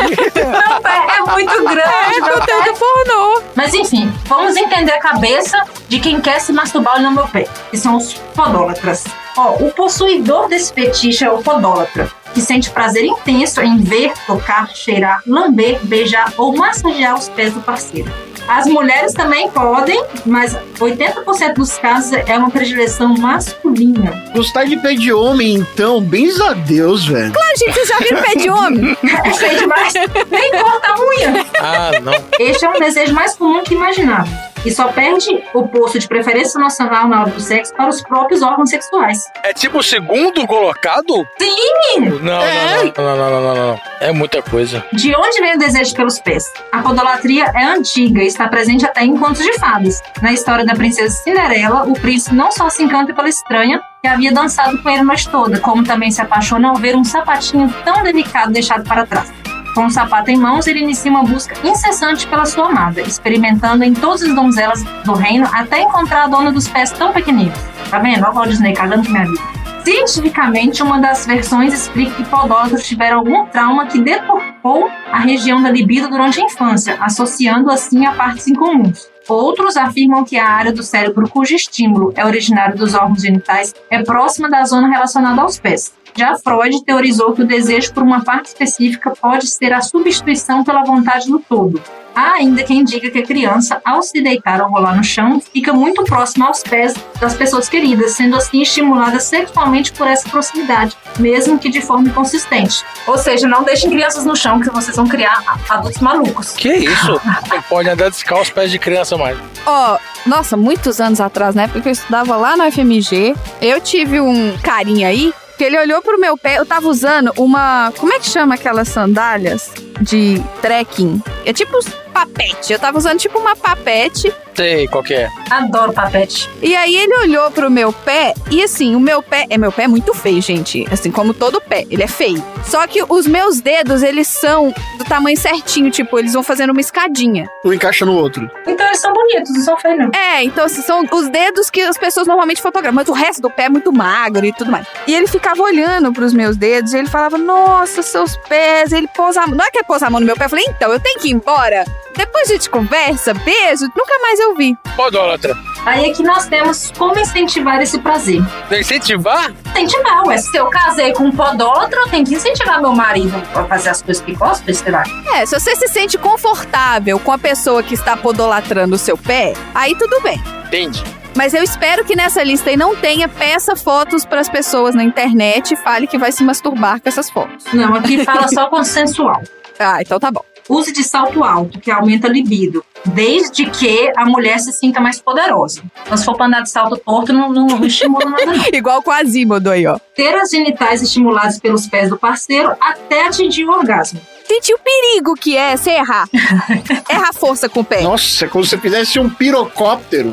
Meu pé é muito grande, É meu pé. conteúdo pornô. Mas enfim, vamos entender a cabeça de quem quer se masturbar olhando meu pé, que são os podólatras. Ó, o possuidor desse fetiche é o podólatra, que sente prazer intenso em ver, tocar, cheirar, lamber, beijar ou massagear os pés do parceiro. As mulheres também podem, mas 80% dos casos é uma predileção masculina. Gostar de pé de homem, então, bens a Deus, velho. Ah, gente, vocês já viram pé de homem? É feio demais, nem corta a unha. Ah, não. Este é um desejo mais comum que imaginava. E só perde o posto de preferência nacional na hora do sexo para os próprios órgãos sexuais. É tipo o segundo colocado? Sim! Não, não, não, não, não, não, não, não. É muita coisa. De onde vem o desejo pelos pés? A podolatria é antiga e está presente até em contos de fadas. Na história da princesa Cinderela, o príncipe não só se encanta pela estranha, que havia dançado com ele a noite toda, como também se apaixona ao ver um sapatinho tão delicado deixado para trás. Com o sapato em mãos, ele inicia uma busca incessante pela sua amada, experimentando em todas as donzelas do reino até encontrar a dona dos pés tão pequeninos. Tá vendo? Olha o Walt Disney cagando minha vida. Cientificamente, uma das versões explica que podólatras tiveram algum trauma que deturpou a região da libido durante a infância, associando assim a partes incomuns. Outros afirmam que a área do cérebro cujo estímulo é originário dos órgãos genitais é próxima da zona relacionada aos pés. Já Freud teorizou que o desejo por uma parte específica pode ser a substituição pela vontade do todo. Há ainda quem diga que a criança, ao se deitar ou rolar no chão, fica muito próxima aos pés das pessoas queridas, sendo assim estimulada sexualmente por essa proximidade, mesmo que de forma inconsistente. Ou seja, não deixem crianças no chão, que vocês vão criar adultos malucos. Que isso? Não pode andar descalço pés de criança mais. Ó, nossa, muitos anos atrás, na época que eu estudava lá no FMG, eu tive um carinha aí Que ele olhou pro meu pé, eu tava usando uma. Como é que chama aquelas sandálias de trekking? É tipo papete. Eu tava usando tipo uma papete. Sei qual que é. Adoro papete. E aí ele olhou pro meu pé e assim, o meu pé. É meu pé é muito feio, gente. Assim como todo pé. Ele é feio. Só que os meus dedos, eles são do tamanho certinho. Tipo, eles vão fazendo uma escadinha. Um encaixa no outro. Então eles são bonitos, não são feios, não. É, então assim, são os dedos que as pessoas normalmente fotografam, mas o resto do pé é muito magro e tudo mais. E ele ficava olhando pros meus dedos e ele falava, nossa, seus pés. Ele pousa a mão. Não é que ele pousa a mão no meu pé. Eu falei, então, eu tenho que ir embora. Depois a gente conversa, beijo. Nunca mais eu vi. Podólatra. Aí é que nós temos como incentivar esse prazer. Incentivar? Incentivar, ué. Se eu casei com um podólatra, eu tenho que incentivar meu marido a fazer as coisas que gosta, sei lá. É, se você se sente confortável com a pessoa que está podolatrando o seu pé, aí tudo bem. Entendi. Mas eu espero que nessa lista aí não tenha peça fotos para as pessoas na internet e fale que vai se masturbar com essas fotos. Não, aqui fala só consensual. Ah, então tá bom. Use de salto alto, que aumenta a libido. Desde que a mulher se sinta mais poderosa. Então, se for pra andar de salto torto, não, não, não estimula nada, não. Igual com a Zímodo aí, ó. Ter as genitais estimuladas pelos pés do parceiro até atingir o orgasmo. Gente, e o perigo que é você errar. Erra a força com o pé. Nossa, é como se você fizesse um pirocóptero.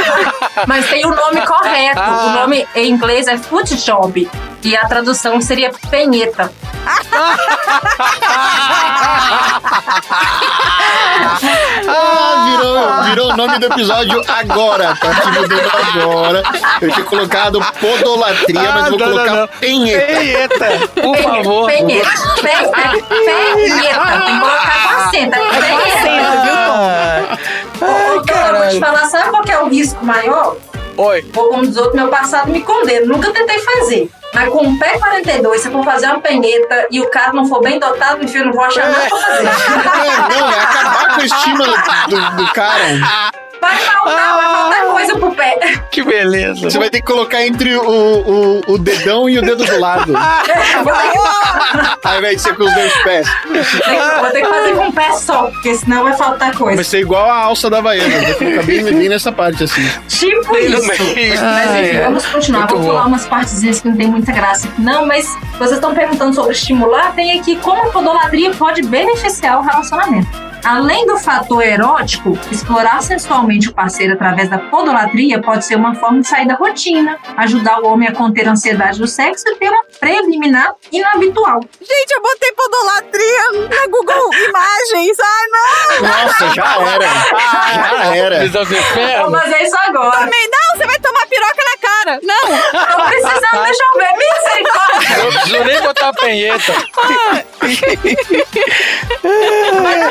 Mas tem o nome correto. O nome em inglês é foot job. E a tradução seria penheta. Ah, virou, virou o nome do episódio agora. Tá te mudando agora. Eu tinha colocado podolatria, mas vou não, colocar não, não. penheta. Penheta, por favor. Penheta. Pe- é Penheta. Tem que colocar com acento. é Penheta. Ai, Então, eu vou te falar, sabe qual é o risco maior? Oi. Vou como diz outro, meu passado me condena. Nunca tentei fazer. Mas com o pé 42, se eu for fazer uma penheta e o cara não for bem dotado, meu filho, eu não vou achar nada pra fazer. É, não, é acabar com a estima do, do cara. Vai faltar, vai faltar coisa pro pé. Que beleza. Você vai ter que colocar entre o, o, o dedão e o dedo do lado. Ao invés de ser com os dois pés. Vou ter que fazer com o pé só, porque senão vai faltar coisa. Vai ser igual a alça da Havaiana. Vai ficar bem, bem nessa parte assim. Tipo Bem isso. Mas enfim, vamos continuar. Muito Vou bom. pular umas partezinhas que não tem muita graça. Não, mas vocês estão perguntando sobre estimular, tem aqui como a podolatria pode beneficiar o relacionamento. Além do fator erótico, explorar sensualmente o parceiro através da podolatria pode ser uma forma de sair da rotina, ajudar o homem a conter a ansiedade do sexo e ter uma preliminar inabitual. Gente, eu botei podolatria na Google Imagens. Ai, não. Nossa, já era. Já era. Vou fazer isso agora. Também não, você vai tomar piroca na cara. Não. Tô precisando, deixa eu ver. Misericórdia. Eu preciso nem botar a penheta. Mas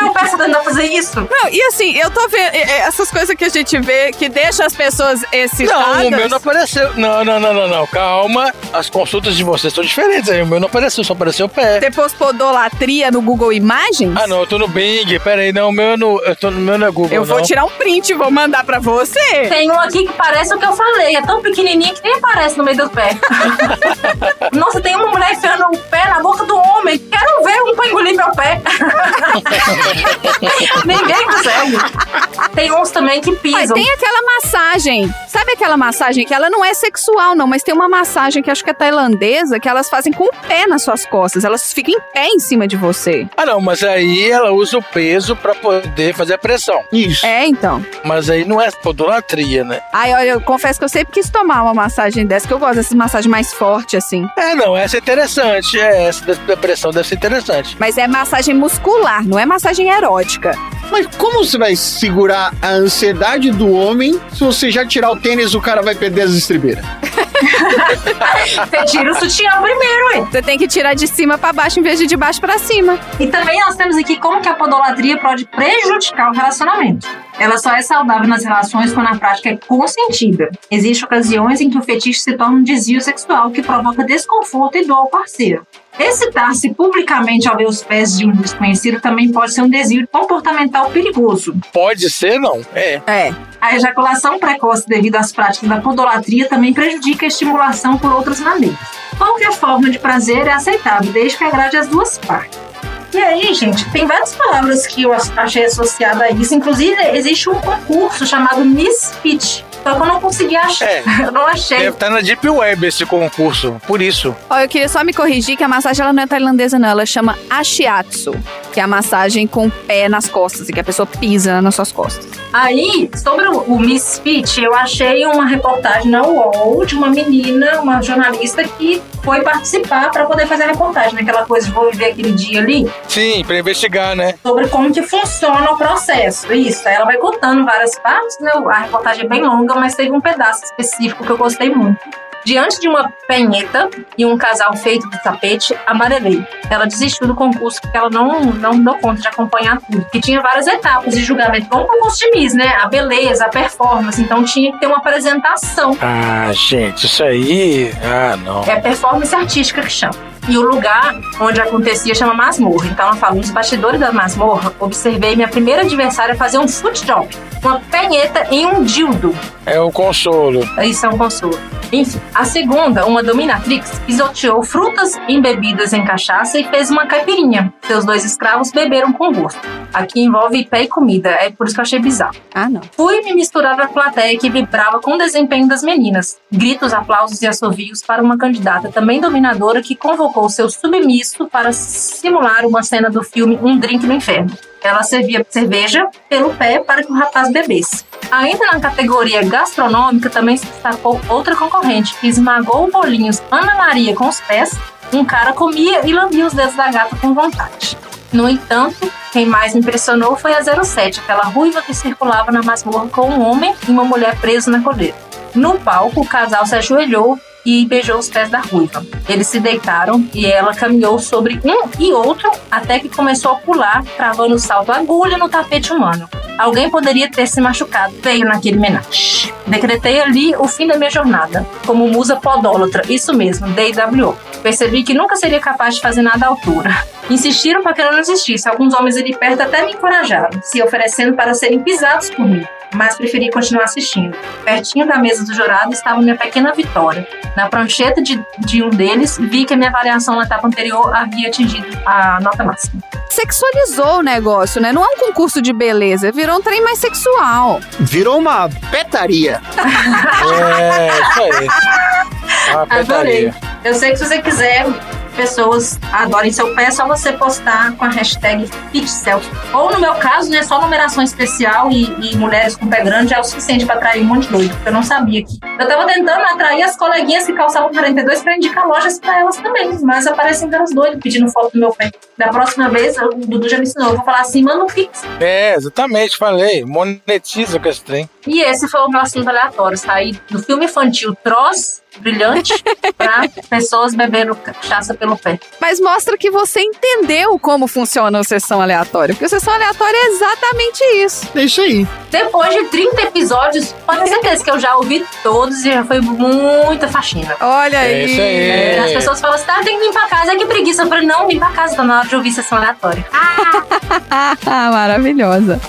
meu tá tentando fazer isso? Não, e assim, eu tô vendo essas coisas que a gente vê que deixa as pessoas excitadas. Não, o meu não apareceu. Não, não, não, não, não. Calma. As consultas de vocês são diferentes aí. O meu não apareceu, só apareceu o pé. Você pôs podolatria no Google Imagens? Ah, não, eu tô no Bing. Pera aí, não, o meu é no, eu tô no meu não é Google, Eu vou não. tirar um print e vou mandar pra você. Tem um aqui que parece o que eu falei. É tão pequenininho que nem aparece no meio do pé. Nossa, tem uma mulher enfiando o pé na boca do homem. Quero ver um pra engolir meu pé. Ninguém consegue. Tem uns também que Mas pisam. tem aquela massagem. Sabe aquela massagem que ela não é sexual, não, mas tem uma massagem que acho que é tailandesa, que elas fazem com o pé nas suas costas. Elas ficam em pé em cima de você. Ah, não, mas aí ela usa o peso pra poder fazer a pressão. Isso. É, então. Mas aí não é podolatria, né? Ai, olha, eu confesso que eu sempre quis tomar uma massagem dessa, que eu gosto dessas massagens mais fortes, assim. É, não, essa é interessante. É, essa da- da pressão deve ser interessante. Mas é massagem muscular, não é massagem erótica. Mas como você vai segurar a ansiedade do homem se você já tirar o tênis o cara vai perder as estribeiras? Você tira o sutiã primeiro, hein? Você tem que tirar de cima pra baixo em vez de de baixo pra cima. E também nós temos aqui como que a podolatria pode prejudicar o relacionamento. Ela só é saudável nas relações quando a prática é consentida. Existem ocasiões em que o fetiche se torna um desvio sexual que provoca desconforto e dor ao parceiro. Excitar-se publicamente ao ver os pés de um desconhecido também pode ser um desvio comportamental perigoso. Pode ser, não. É. É. A ejaculação precoce devido às práticas da podolatria também prejudica a estimulação por outras maneiras. Qualquer forma de prazer é aceitável, desde que agrade as duas partes. E aí, gente, tem várias palavras que eu achei associadas a isso. Inclusive, existe um concurso chamado Miss Fit. Só que eu não consegui achar. É. Eu não achei. Deve estar na Deep Web esse concurso, por isso. Ó, eu queria só me corrigir que a massagem ela não é tailandesa, não. Ela chama Ashiatsu, que é a massagem com o pé nas costas, e que a pessoa pisa nas suas costas. Aí, sobre o, o Misfit, eu achei uma reportagem na UOL de uma menina, uma jornalista que foi participar para poder fazer a reportagem, naquela coisa de vou viver aquele dia ali, Sim, pra investigar, né? sobre como que funciona o processo. Isso, aí ela vai contando várias partes, né? A reportagem é bem longa, mas teve um pedaço específico que eu gostei muito. Diante de uma penheta e um casal feito de tapete, amarelei. Ela desistiu do concurso porque ela não, não deu conta de acompanhar tudo. Que tinha várias etapas de julgamento, como um concurso de Miss, né? A beleza, a performance. Então tinha que ter uma apresentação. Ah, gente, isso aí. Ah, não. É performance artística que chama. E o lugar onde acontecia chama masmorra. Então ela fala, nos bastidores da masmorra, observei minha primeira adversária fazer um foot job. Uma penheta em um dildo. É o consolo. Isso é um consolo. Enfim, a segunda, uma dominatrix, pisoteou frutas embebidas em cachaça e fez uma caipirinha. Seus dois escravos beberam com gosto. Aqui envolve pé e comida, é por isso que eu achei bizarro. Ah, não. Fui me misturar à plateia que vibrava com o desempenho das meninas. Gritos, aplausos e assovios para uma candidata também dominadora que convocou seu submisso para simular uma cena do filme Um Drink no Inferno. Ela servia cerveja pelo pé para que o rapaz bebesse. Ainda na categoria gastronômica também se destacou outra concorrente que esmagou bolinhos Ana Maria com os pés. Um cara comia e lambia os dedos da gata com vontade. No entanto, quem mais impressionou foi a 07, aquela ruiva que circulava na masmorra com um homem e uma mulher presos na coleira. No palco, o casal se ajoelhou e beijou os pés da ruiva. Eles se deitaram e ela caminhou sobre um e outro até que começou a pular, travando o salto agulha no tapete humano. Alguém poderia ter se machucado feio naquele menage. Decretei ali o fim da minha jornada, como musa podólatra, isso mesmo, DW. Percebi que nunca seria capaz de fazer nada à altura. Insistiram para que eu não existisse. Alguns homens ali perto até me encorajaram, se oferecendo para serem pisados por mim. Mas preferi continuar assistindo. Pertinho da mesa do jurado estava minha pequena vitória. Na prancheta de, de um deles, vi que a minha avaliação na etapa anterior havia atingido a nota máxima. Sexualizou o negócio, né? Não é um concurso de beleza, virou um trem mais sexual. Virou uma petaria. É, isso aí. Uma Adorei. petaria. Eu sei que se você quiser pessoas adorem seu pé, é só você postar com a hashtag FitSelf. Ou no meu caso, né, só numeração especial e, e mulheres com pé grande é o suficiente para atrair um monte de doido, porque eu não sabia que. Eu tava tentando atrair as coleguinhas que calçavam 42 para indicar lojas para elas também, mas aparecem pelos doidos pedindo foto do meu pé. Da próxima vez, o Dudu já me ensinou, eu vou falar assim, manda um pix. É, exatamente, falei. Monetiza com esse trem. E esse foi o meu assunto aleatório, sair do filme infantil Troz, brilhante, pra pessoas bebendo cachaça pelo pé. Mas mostra que você entendeu como funciona a sessão aleatória. Porque a sessão aleatória é exatamente isso. Isso aí. Depois de 30 episódios, pode ter certeza que eu já ouvi todos e já foi muita faxina. Olha É aí. isso aí. É, As pessoas falam assim, ah, tem que limpar a casa, é que preguiça. Eu falei, não, limpa a casa, tá na hora de ouvir sessão aleatória. Ah, maravilhosa.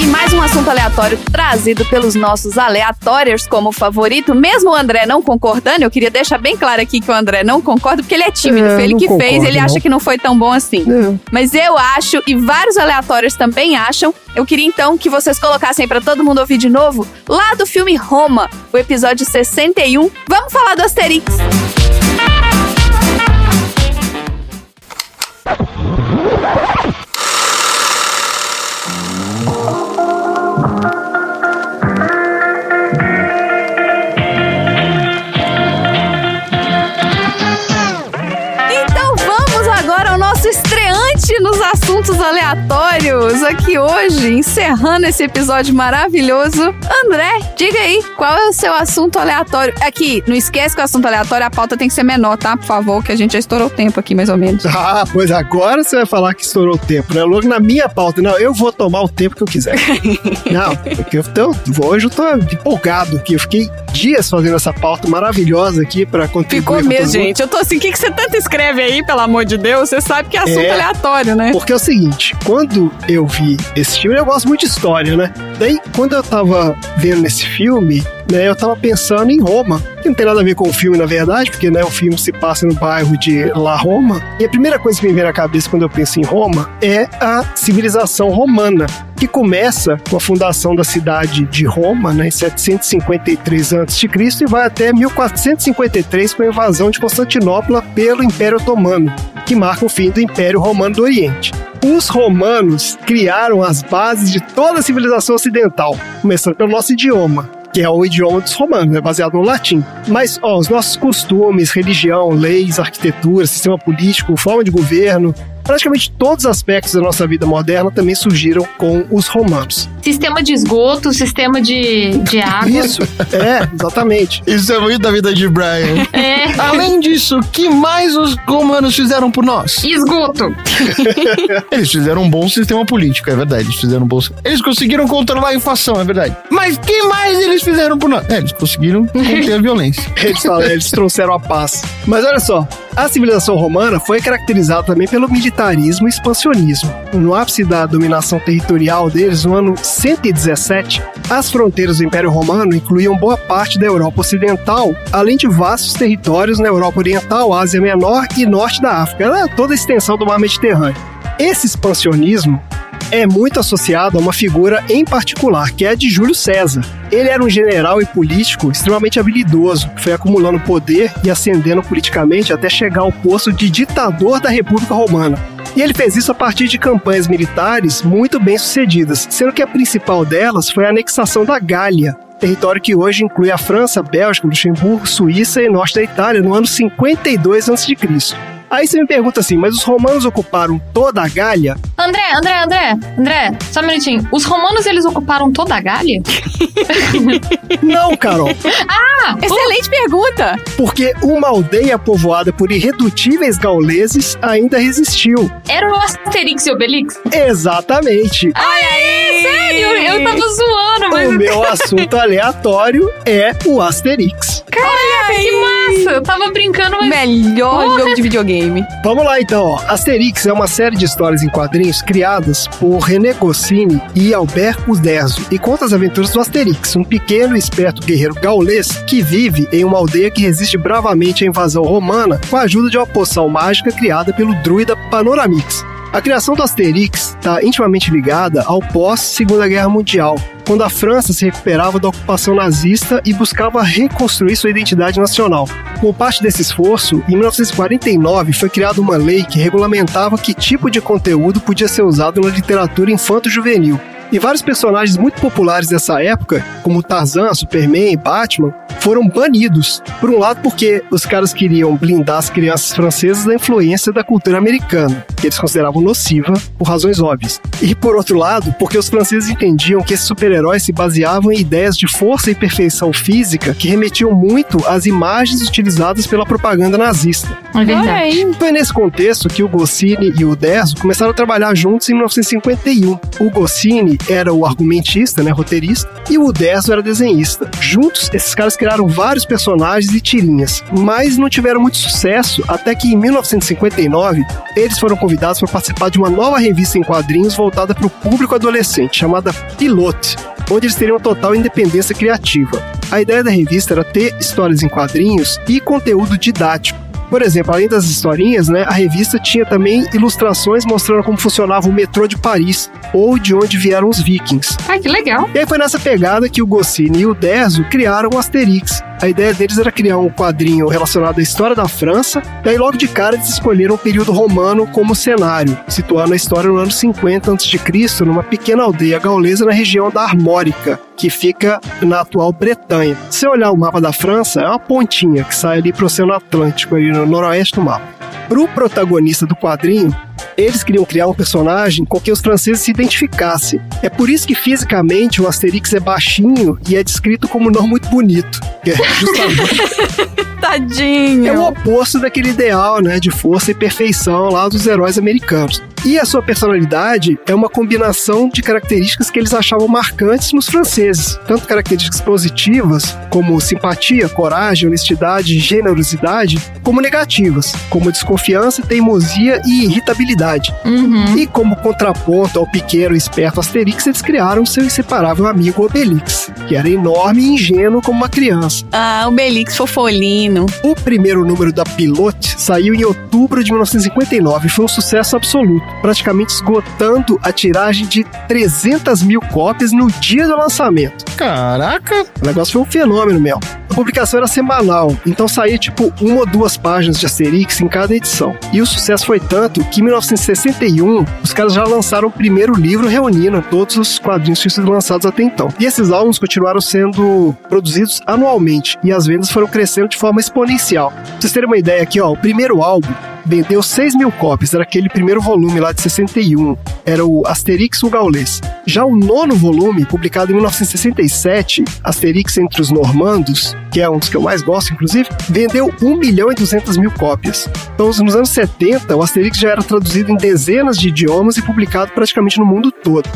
E mais um assunto aleatório trazido pelos nossos aleatórios como favorito. Mesmo o André não concordando, eu queria deixar bem claro aqui que o André não concorda, porque ele é tímido. É, foi ele que fez, concordo, ele não. acha que não foi tão bom assim. É. Mas eu acho, e vários aleatórios também acham. Eu queria então que vocês colocassem pra todo mundo ouvir de novo, lá do filme Roma, o episódio 61. Vamos falar do Asterix. Então nos assuntos aleatórios aqui hoje, encerrando esse episódio maravilhoso. André, diga aí, qual é o seu assunto aleatório? Aqui, não esquece que o assunto aleatório, a pauta tem que ser menor, tá? Por favor, que a gente já estourou o tempo aqui, mais ou menos. Ah, pois agora você vai falar que estourou o tempo, né? Logo na minha pauta. Não, eu vou tomar o tempo que eu quiser. Não, porque eu tô, hoje eu tô empolgado aqui. Eu fiquei dias fazendo essa pauta maravilhosa aqui pra contribuir Ficou mesmo, gente. Eu tô assim, o que, que você tanto escreve aí, pelo amor de Deus? Você sabe que é assunto É. aleatório, né? Porque é o seguinte, quando eu vi esse filme, eu gosto muito de história, né? Daí, quando eu tava vendo esse filme, né, eu tava pensando em Roma, que não tem nada a ver com o filme, na verdade, porque né, o filme se passa no bairro de La Roma. E a primeira coisa que me vem na cabeça quando eu penso em Roma é a civilização romana. Que começa com a fundação da cidade de Roma, né, em 753 a.C., e vai até 1453 com a invasão de Constantinopla pelo Império Otomano, que marca o fim do Império Romano do Oriente. Os romanos criaram as bases de toda a civilização ocidental, começando pelo nosso idioma, que é o idioma dos romanos, é baseado no latim. Mas, ó, os nossos costumes, religião, leis, arquitetura, sistema político, forma de governo, praticamente todos os aspectos da nossa vida moderna também surgiram com os romanos. Sistema de esgoto, sistema de, de água. Isso, é, exatamente. Isso é muito da vida de Brian. É. Além disso, o que mais os romanos fizeram por nós? Esgoto. Eles fizeram um bom sistema político, é verdade. Eles fizeram um bom. Eles conseguiram controlar a inflação, é verdade. Mas que mais eles fizeram por nós? É, eles conseguiram conter a violência. Eles, falam, eles trouxeram a paz. Mas olha só, a civilização romana foi caracterizada também pelo militarismo e expansionismo. No ápice da dominação territorial deles, no ano 117, as fronteiras do Império Romano incluíam boa parte da Europa Ocidental, além de vastos territórios na Europa Oriental, Ásia Menor e Norte da África, Era toda a extensão do mar Mediterrâneo. Esse expansionismo é muito associado a uma figura em particular, que é de Júlio César. Ele era um general e político extremamente habilidoso, que foi acumulando poder e ascendendo politicamente até chegar ao posto de ditador da República Romana. E ele fez isso a partir de campanhas militares muito bem sucedidas, sendo que a principal delas foi a anexação da Gália, território que hoje inclui a França, Bélgica, Luxemburgo, Suíça e norte da Itália no ano 52 a.C. Aí você me pergunta assim, mas os romanos ocuparam toda a Gália? André, André, André, André, só um minutinho. Os romanos, eles ocuparam toda a Gália? Não, Carol. ah! Excelente pergunta! Porque uma aldeia povoada por irredutíveis gauleses ainda resistiu. Era o Asterix e Obelix? Exatamente. Ai, aí, sério? Eu tava zoando, mas... O meu assunto aleatório é o Asterix. Caraca, que massa! Eu tava brincando, mas... Melhor Porra. jogo de videogame. Vamos lá então, ó. Asterix é uma série de histórias em quadrinhos criadas por René Goscinny e Albert Uderzo e conta as aventuras do Asterix, um pequeno e esperto guerreiro gaulês que vive em uma aldeia que resiste bravamente à invasão romana com a ajuda de uma poção mágica criada pelo druida Panoramix. A criação do Asterix está intimamente ligada ao pós-Segunda Guerra Mundial, quando a França se recuperava da ocupação nazista e buscava reconstruir sua identidade nacional. Como parte desse esforço, em 1949 foi criada uma lei que regulamentava que tipo de conteúdo podia ser usado na literatura infanto-juvenil. E vários personagens muito populares dessa época, como Tarzan, Superman e Batman, foram banidos. Por um lado, porque os caras queriam blindar as crianças francesas da influência da cultura americana, que eles consideravam nociva por razões óbvias. E por outro lado, porque os franceses entendiam que esses super-heróis se baseavam em ideias de força e perfeição física que remetiam muito às imagens utilizadas pela propaganda nazista. É verdade. Foi nesse contexto que o Goscinny e o Derzo começaram a trabalhar juntos em 1951. O Goscinny era o argumentista, né, roteirista, e o Derzo era desenhista. Juntos, esses caras criaram vários personagens e tirinhas, mas não tiveram muito sucesso até que em 1959 eles foram convidados para participar de uma nova revista em quadrinhos voltada para o público adolescente, chamada Pilote, onde eles teriam total independência criativa. A ideia da revista era ter histórias em quadrinhos e conteúdo didático. Por exemplo, além das historinhas, né, a revista tinha também ilustrações mostrando como funcionava o metrô de Paris ou de onde vieram os vikings. Ai, que legal. E aí foi nessa pegada que o Goscinny e o Derzo criaram o Asterix. A ideia deles era criar um quadrinho relacionado à história da França, e aí logo de cara eles escolheram o período romano como cenário, situando a história no ano 50 a.C., numa pequena aldeia gaulesa na região da Armórica, que fica na atual Bretanha. Se você olhar o mapa da França, é uma pontinha que sai ali para o Oceano Atlântico, ali no noroeste do mapa. Para o protagonista do quadrinho, eles queriam criar um personagem com quem os franceses se identificassem. É por isso que fisicamente o Asterix é baixinho e é descrito como não muito bonito. Que é justamente Tadinho. é o oposto daquele ideal, né, de força e perfeição lá dos heróis americanos. E a sua personalidade é uma combinação de características que eles achavam marcantes nos franceses, tanto características positivas, como simpatia, coragem, honestidade e generosidade, como negativas, como desconfiança, teimosia e irritabilidade. Uhum. E como contraponto ao pequeno e esperto Asterix, eles criaram seu inseparável amigo Obelix, que era enorme e ingênuo como uma criança. Ah, o Belix fofolinho, menino. O primeiro número da Pilote saiu em outubro de 1959 e foi um sucesso absoluto, praticamente esgotando a tiragem de 300 mil cópias no dia do lançamento. Caraca! O negócio foi um fenômeno mesmo. Publicação era semanal, então saía tipo uma ou duas páginas de Asterix em cada edição. E o sucesso foi tanto que em 1961 os caras já lançaram o primeiro livro reunindo todos os quadrinhos que tinham lançados até então. E esses álbuns continuaram sendo produzidos anualmente e as vendas foram crescendo de forma exponencial. Pra vocês terem uma ideia aqui, ó, o primeiro álbum vendeu 6 mil cópias, era aquele primeiro volume lá de 61, era o Asterix o Gaulês. Já o nono volume, publicado em 1967, Asterix entre os Normandos, que é um dos que eu mais gosto, inclusive, vendeu 1 milhão e 200 mil cópias. Então, nos anos 70, o Asterix já era traduzido em dezenas de idiomas e publicado praticamente no mundo todo.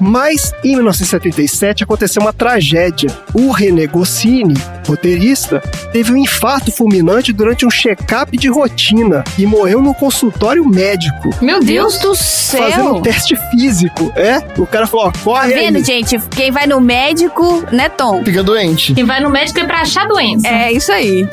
Mas em 1977 aconteceu uma tragédia. O René Goscinny, roteirista, teve um infarto fulminante durante um check-up de rotina e morreu no consultório médico. Meu Deus do céu! Fazendo um teste físico, é? O cara falou, ó, Tá corre vendo, aí. gente? Quem vai no médico, né, Tom? Fica doente. Quem vai no médico é pra achar doença. É isso aí.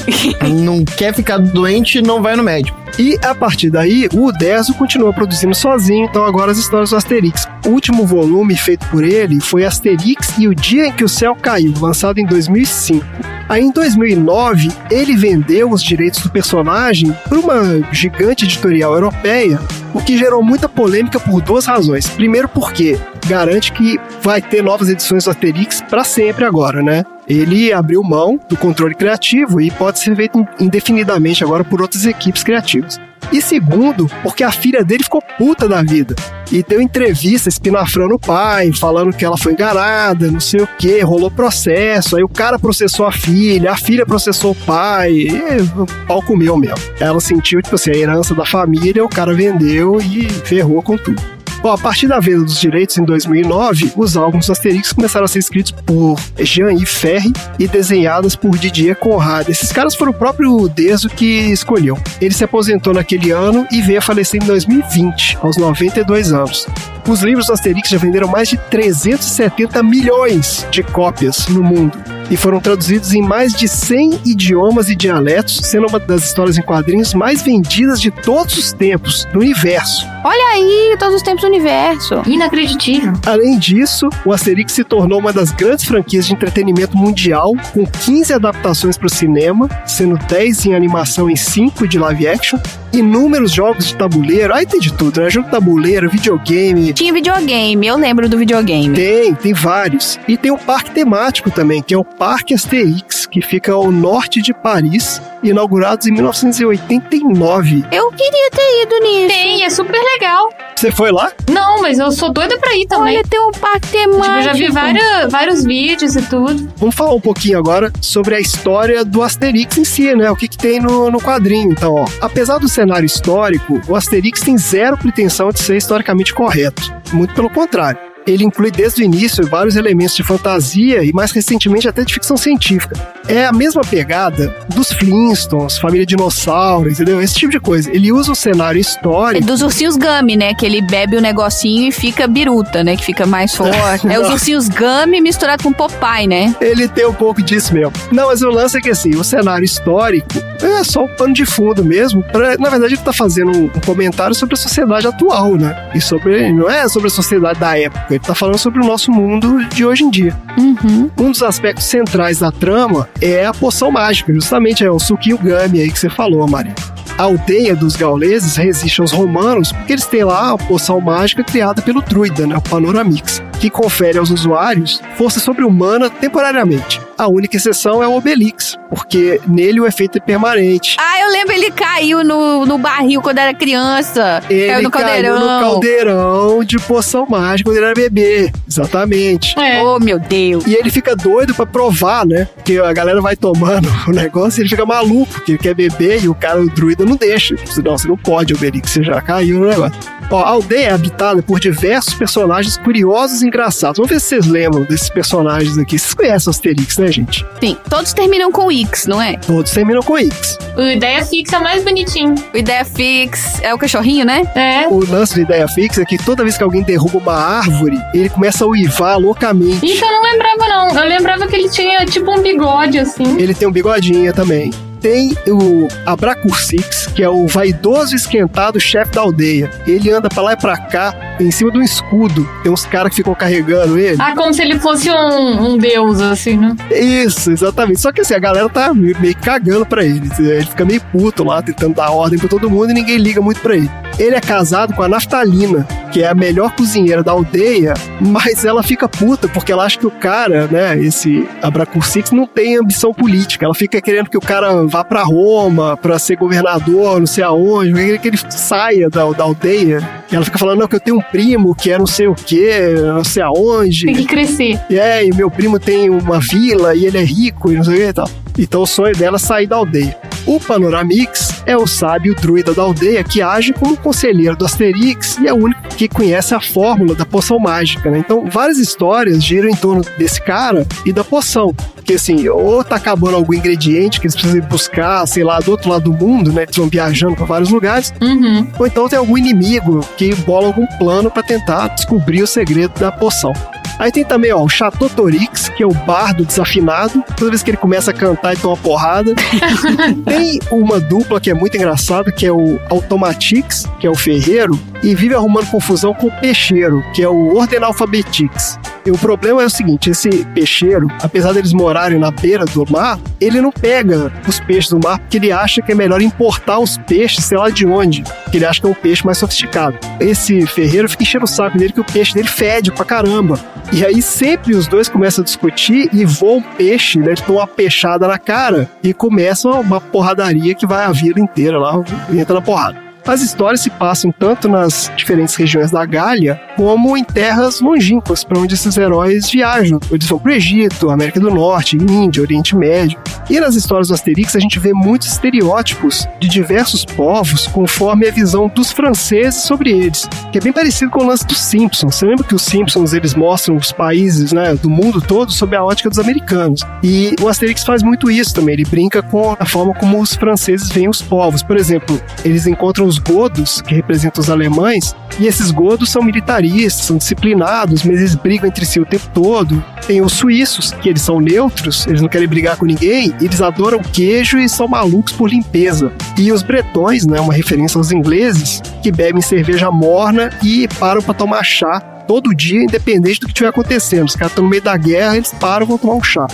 Não quer ficar doente, não vai no médico. E a partir daí, o Uderzo continuou produzindo sozinho, então agora as histórias do Asterix. O último volume feito por ele foi Asterix e o Dia em que o Céu Caiu, lançado em 2005. Aí em 2009, ele vendeu os direitos do personagem para uma gigante editorial europeia, o que gerou muita polêmica por duas razões. Primeiro, porque garante que vai ter novas edições do Asterix para sempre agora, né? Ele abriu mão do controle criativo e pode ser feito indefinidamente agora por outras equipes criativas. E segundo, porque a filha dele ficou puta da vida. E deu entrevista espinafrando o pai, falando que ela foi enganada, não sei o que, rolou processo. Aí o cara processou a filha, a filha processou o pai. E o pau comeu mesmo. Ela sentiu, tipo assim, a herança da família, o cara vendeu e ferrou com tudo. Bom, a partir da venda dos direitos em 2009, os álbuns Asterix começaram a ser escritos por Jean-Yves Ferry e desenhados por Didier Conrad. Esses caras foram o próprio Deso que escolheu. Ele se aposentou naquele ano e veio a falecer em 2020, aos 92 anos. Os livros do Asterix já venderam mais de 370 milhões de cópias no mundo e foram traduzidos em mais de 100 idiomas e dialetos, sendo uma das histórias em quadrinhos mais vendidas de todos os tempos do universo. Olha aí, todos os tempos do universo. Inacreditável. Além disso, o Asterix se tornou uma das grandes franquias de entretenimento mundial, com 15 adaptações para o cinema, sendo 10 em animação e 5 de live action, inúmeros jogos de tabuleiro, aí tem de tudo, né? Jogo de tabuleiro, videogame. Tinha videogame, eu lembro do videogame. Tem, tem vários. E tem um parque temático também, que é o Parque Asterix, que fica ao norte de Paris, inaugurado em 1989. Eu queria ter ido nisso. Tem, é super legal. Você foi lá? Não, mas eu sou doida pra ir também. Olha, tem um parque temático. Tipo, eu já vi vários, vários vídeos e tudo. Vamos falar um pouquinho agora sobre a história do Asterix em si, né? O que, que tem no, no quadrinho. Então, ó, apesar do cenário histórico, o Asterix tem zero pretensão de ser historicamente correto. Muito pelo contrário. Ele inclui desde o início vários elementos de fantasia e, mais recentemente, até de ficção científica. É a mesma pegada dos Flintstones, família dinossauro, entendeu? Esse tipo de coisa. Ele usa o cenário É histórico. dos ursinhos Gummy, né? Que ele bebe o negocinho e fica biruta, né? Que fica mais forte. é os ursinhos Gummy misturado com Popeye, né? Ele tem um pouco disso mesmo. Não, mas o lance é que assim, o cenário histórico é só um pano de fundo mesmo. Pra, na verdade, ele tá fazendo um, um comentário sobre a sociedade atual, né? E sobre. Não é sobre a sociedade da época, ele tá falando sobre o nosso mundo de hoje em dia. Uhum. Um dos aspectos centrais da trama é a poção mágica, justamente é o suquinho Gummy aí que você falou, Maria. A aldeia dos gauleses resiste aos romanos porque eles têm lá a poção mágica criada pelo druida, né, o Panoramix, que confere aos usuários força sobre-humana temporariamente. A única exceção é o Obelix, porque nele o efeito é permanente. Ah, eu lembro ele caiu no, no barril quando era criança. Ele caiu no caldeirão. no caldeirão de poção mágica quando ele era bebê. Exatamente. É. Oh, meu Deus. E ele fica doido pra provar, né? Porque a galera vai tomando o negócio e ele fica maluco, porque ele quer beber e o cara, o druida, não deixa. Não, você não pode, Obelix, você já caiu no negócio. Ó, a aldeia é habitada por diversos personagens curiosos e engraçados. Vamos ver se vocês lembram desses personagens aqui. Vocês conhecem o Asterix, né, gente? Sim, todos terminam com X, não é? Todos terminam com X. O ideia fixa é mais bonitinho. O Ideia Fix é o cachorrinho, né? É. O lance da ideia fixa é que toda vez que alguém derruba uma árvore, ele começa a uivar loucamente. Isso eu não lembrava, não. Eu lembrava que ele tinha tipo um bigode, assim. Ele tem um bigodinho também. Tem o Abracursix, que é o vaidoso esquentado chefe da aldeia. Ele anda pra lá e pra cá, em cima de um escudo. Tem uns caras que ficam carregando ele. Ah, como se ele fosse um, um deus, assim, né? Isso, exatamente. Só que assim, a galera tá meio cagando pra ele. Ele fica meio puto lá, tentando dar ordem pra todo mundo e ninguém liga muito pra ele. Ele é casado com a Naftalina, que é a melhor cozinheira da aldeia, mas ela fica puta porque ela acha que o cara, né, esse Abracursix, não tem ambição política. Ela fica querendo que o cara vá pra Roma pra ser governador, não sei aonde, que ele saia da, da aldeia. E ela fica falando, não, que eu tenho um primo que é não sei o que, não sei aonde. Tem que crescer. E é, e meu primo tem uma vila e ele é rico e não sei o que e tal. Então o sonho dela é sair da aldeia. O Panoramix é o sábio druida da aldeia que age como conselheiro do Asterix e é o único que conhece a fórmula da poção mágica, né? Então várias histórias giram em torno desse cara e da poção. Porque assim, ou tá acabando algum ingrediente que eles precisam ir buscar, sei lá, do outro lado do mundo, né? Eles vão viajando para vários lugares. Uhum. Ou então tem algum inimigo que bola algum plano para tentar descobrir o segredo da poção. Aí tem também, ó, o Chateau Torix, que é o bardo desafinado. Toda vez que ele começa a cantar e toma porrada. tem uma dupla que é muito engraçada, que é o Automatix, que é o ferreiro, e vive arrumando confusão com o peixeiro, que é o Ordenalfabetix. E o problema é o seguinte, esse peixeiro, apesar deles morarem na beira do mar, ele não pega os peixes do mar porque ele acha que é melhor importar os peixes, sei lá de onde, porque ele acha que é um peixe mais sofisticado. Esse ferreiro fica enchendo o saco dele que o peixe dele fede pra caramba. E aí sempre os dois começam a discutir e voa um peixe, né? Tipo uma peixada na cara e começa uma porradaria que vai a vida inteira lá, entra na porrada. As histórias se passam tanto nas diferentes regiões da Gália, como em terras longínquas, para onde esses heróis viajam. Eles vão para o Egito, América do Norte, Índia, Oriente Médio. E nas histórias do Asterix a gente vê muitos estereótipos de diversos povos conforme a visão dos franceses sobre eles, que é bem parecido com o lance dos Simpsons. Você lembra que os Simpsons eles mostram os países né, do mundo todo sob a ótica dos americanos. E o Asterix faz muito isso também. Ele brinca com a forma como os franceses veem os povos. Por exemplo, eles encontram os godos, que representam os alemães, e esses godos são militaristas, são disciplinados, mas eles brigam entre si o tempo todo. Tem os suíços, que eles são neutros, eles não querem brigar com ninguém, eles adoram queijo e são malucos por limpeza. E os bretões, né, uma referência aos ingleses, que bebem cerveja morna e param para tomar chá todo dia, independente do que estiver acontecendo. Os caras estão no meio da guerra, eles param e vão tomar um chá.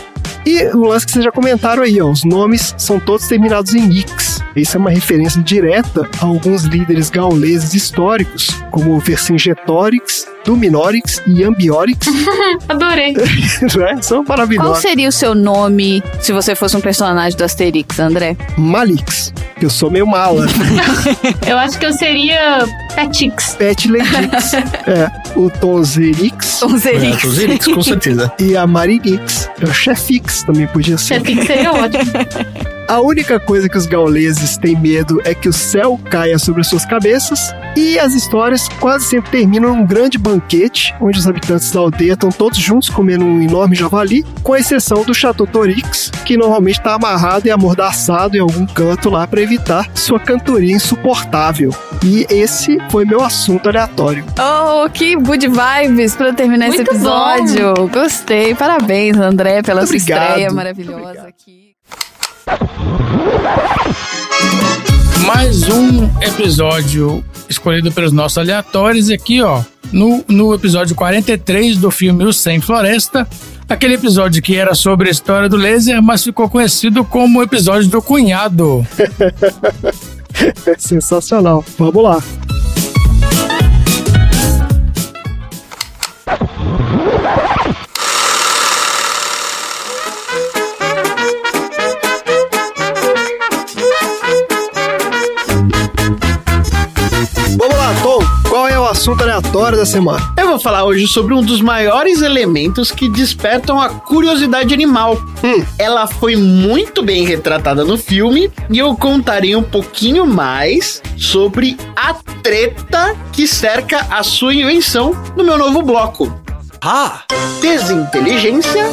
E o lance que vocês já comentaram aí, ó, os nomes são todos terminados em Ix. Isso é uma referência direta a alguns líderes gauleses históricos, como Vercingetorix, Dominorix e Ambiorix. Adorei. né? São Qual maravilhosos. seria o seu nome se você fosse um personagem do Asterix, André? Malix, que eu sou meio mala. Eu acho que eu seria Petix. Petledix, é, o Tonzerix Tom Zerix. É, Tozerix, com certeza. e a Marinix. É o Chefix também podia ser. Petix seria ótimo. A única coisa que os gauleses têm medo é que o céu caia sobre suas cabeças. E as histórias quase sempre terminam num grande banquete, onde os habitantes da aldeia estão todos juntos comendo um enorme javali, com exceção do Chateau Torix, que normalmente está amarrado e amordaçado em algum canto lá para evitar sua cantoria insuportável. E esse foi meu assunto aleatório. Oh, que good vibes pra terminar esse Muito episódio. Gostei. Parabéns, André, pela Muito sua obrigado. estreia maravilhosa obrigado. aqui. Mais um episódio escolhido pelos nossos aleatórios aqui, ó. No, no episódio 43 do filme O Sem Floresta. Aquele episódio que era sobre a história do laser, mas ficou conhecido como o episódio do cunhado. Sensacional. Vamos lá. Assunto aleatório da semana? Eu vou falar hoje sobre um dos maiores elementos que despertam a curiosidade animal. Hum. Ela foi muito bem retratada no filme e eu contarei um pouquinho mais sobre a treta que cerca a sua invenção no meu novo bloco. Ah! Desinteligência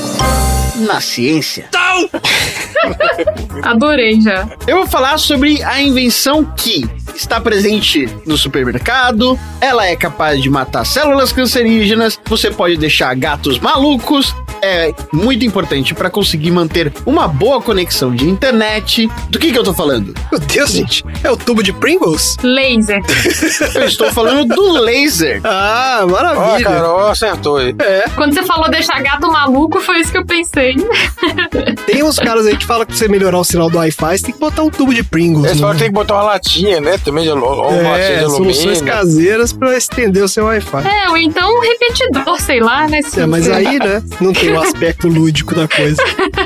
na ciência. Adorei já. Eu vou falar sobre a invenção que está presente no supermercado, ela é capaz de matar células cancerígenas, você pode deixar gatos malucos é muito importante para conseguir manter uma boa conexão de internet. Do que que eu tô falando? Meu Deus, gente. É o tubo de Pringles? Laser. Eu estou falando do laser. Ah, Ó, maravilha. Carol acertou aí. É, Quando você falou deixar gato maluco, foi isso que eu pensei. tem uns caras aí que falam que pra você melhorar o sinal do Wi-Fi, você tem que botar um tubo de Pringles. Eles falam que tem que botar uma latinha, né? Também de uma latinha É, de soluções alumínio. caseiras pra estender o seu Wi-Fi. É, ou então um repetidor, sei lá, né? É, mas aí, né, não tem o aspecto lúdico da coisa.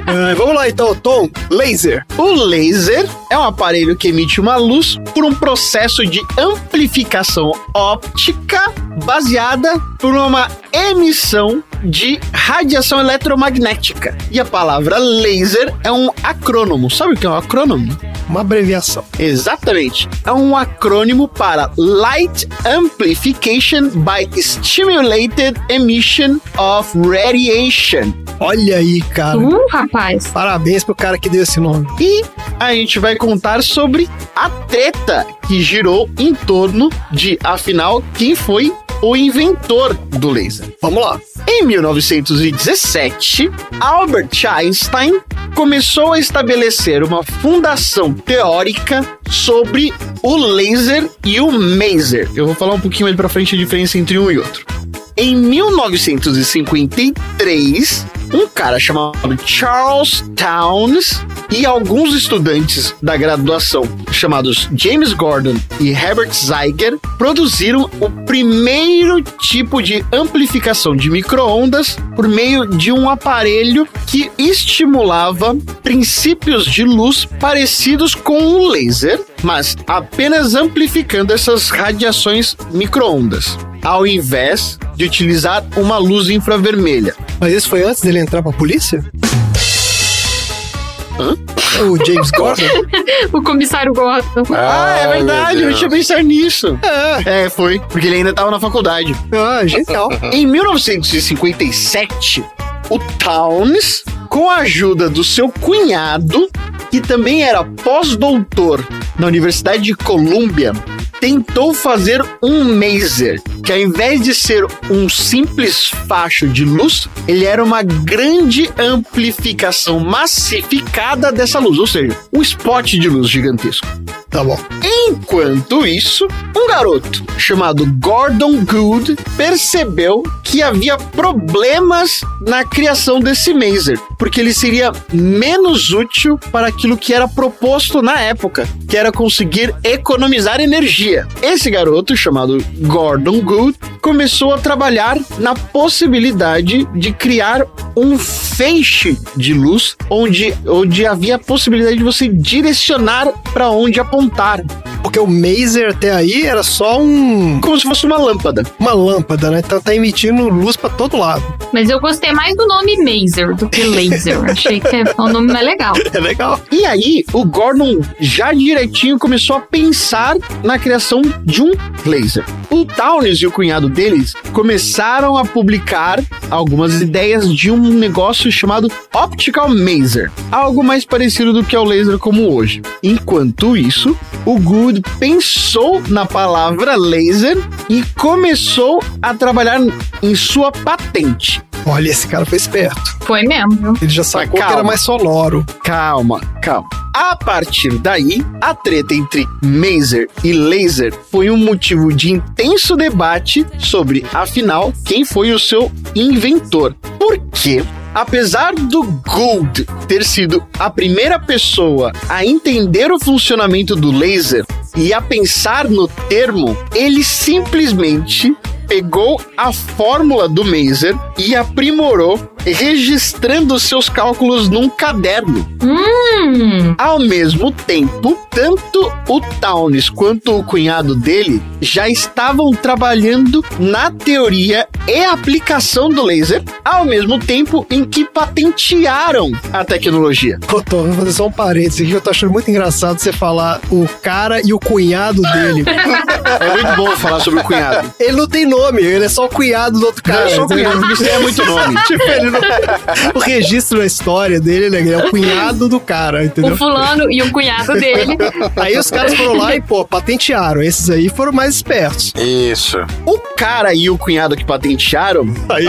Ah, vamos lá então, Tom. Laser. O laser é um aparelho que emite uma luz por um processo de amplificação óptica baseada por uma emissão de radiação eletromagnética. E a palavra laser é um acrônomo. Sabe o que é um acrônomo? Uma abreviação. Exatamente. É um acrônimo para Light Amplification by Stimulated Emission of Radiation. Olha aí, cara. Uh, rapaz. Parabéns pro cara que deu esse nome. E a gente vai contar sobre a treta que girou em torno de, afinal, quem foi o inventor do laser. Vamos lá. Em 1917, Albert Einstein começou a estabelecer uma fundação teórica sobre o laser e o maser. Eu vou falar um pouquinho mais pra frente a diferença entre um e outro. Em 1953, um cara chamado Charles Towns e alguns estudantes da graduação, chamados James Gordon e Herbert Zeiger, produziram o primeiro tipo de amplificação de microondas por meio de um aparelho que estimulava princípios de luz parecidos com um laser, mas apenas amplificando essas radiações microondas, ao invés de utilizar uma luz infravermelha. Mas isso foi antes dele entrar pra polícia? Hã? O James Gordon? O comissário Gordon. Ah, é Ai, verdade, eu tinha pensado nisso. É. É, foi, porque ele ainda estava na faculdade. Ah, genial. Em 1957, o Towns, com a ajuda do seu cunhado, que também era pós-doutor na Universidade de Colômbia, tentou fazer um maser, que ao invés de ser um simples facho de luz, ele era uma grande amplificação massificada dessa luz, ou seja, um spot de luz gigantesco. Tá bom. Enquanto isso, um garoto chamado Gordon Good percebeu que havia problemas na criação desse maser, porque ele seria menos útil para aquilo que era proposto na época, que era conseguir economizar energia. Esse garoto, chamado Gordon Good, começou a trabalhar na possibilidade de criar um feixe de luz onde, onde havia a possibilidade de você direcionar para onde apontar, Porque o Maser até aí era só um, como se fosse uma lâmpada. uma lâmpada, né? Então tá emitindo luz pra todo lado. Mas eu gostei mais do nome Maser do que Laser. Achei que é um nome mais legal. É legal. E aí, o Gordon já direitinho começou a pensar na criação de um laser. O Townes e o cunhado deles começaram a publicar algumas ideias de um negócio chamado Optical Maser, algo mais parecido do que é o laser como hoje. Enquanto isso, o Good pensou na palavra laser e começou a trabalhar em sua patente. Olha, esse cara foi esperto. Foi mesmo? Ele já sacou que calma. era mais sonoro. Calma, calma. A partir daí, a treta entre Maser e Laser foi um motivo de intenso debate sobre, afinal, quem foi o seu inventor. Por quê? Apesar do Gould ter sido a primeira pessoa a entender o funcionamento do laser e a pensar no termo, ele simplesmente pegou a fórmula do Maser e aprimorou, registrando seus cálculos num caderno. Hum, Ao mesmo tempo, tanto o Townes quanto o cunhado dele já estavam trabalhando na teoria e aplicação do laser, ao mesmo tempo em que patentearam a tecnologia. Ô, Tom, vou fazer só um parênteses aqui que eu tô achando muito engraçado você falar o cara e o cunhado dele. É muito bom falar sobre o cunhado. ele não tem nome, ele é só o cunhado do outro Não, cara. é só o cunhado, porque isso é muito nome. tipo, ele o registro da história dele, né? Ele é o cunhado do cara, entendeu? O fulano e o cunhado dele. Aí os caras foram lá e, pô, patentearam. Esses aí foram mais espertos. Isso. O cara e o cunhado que patentearam Aí,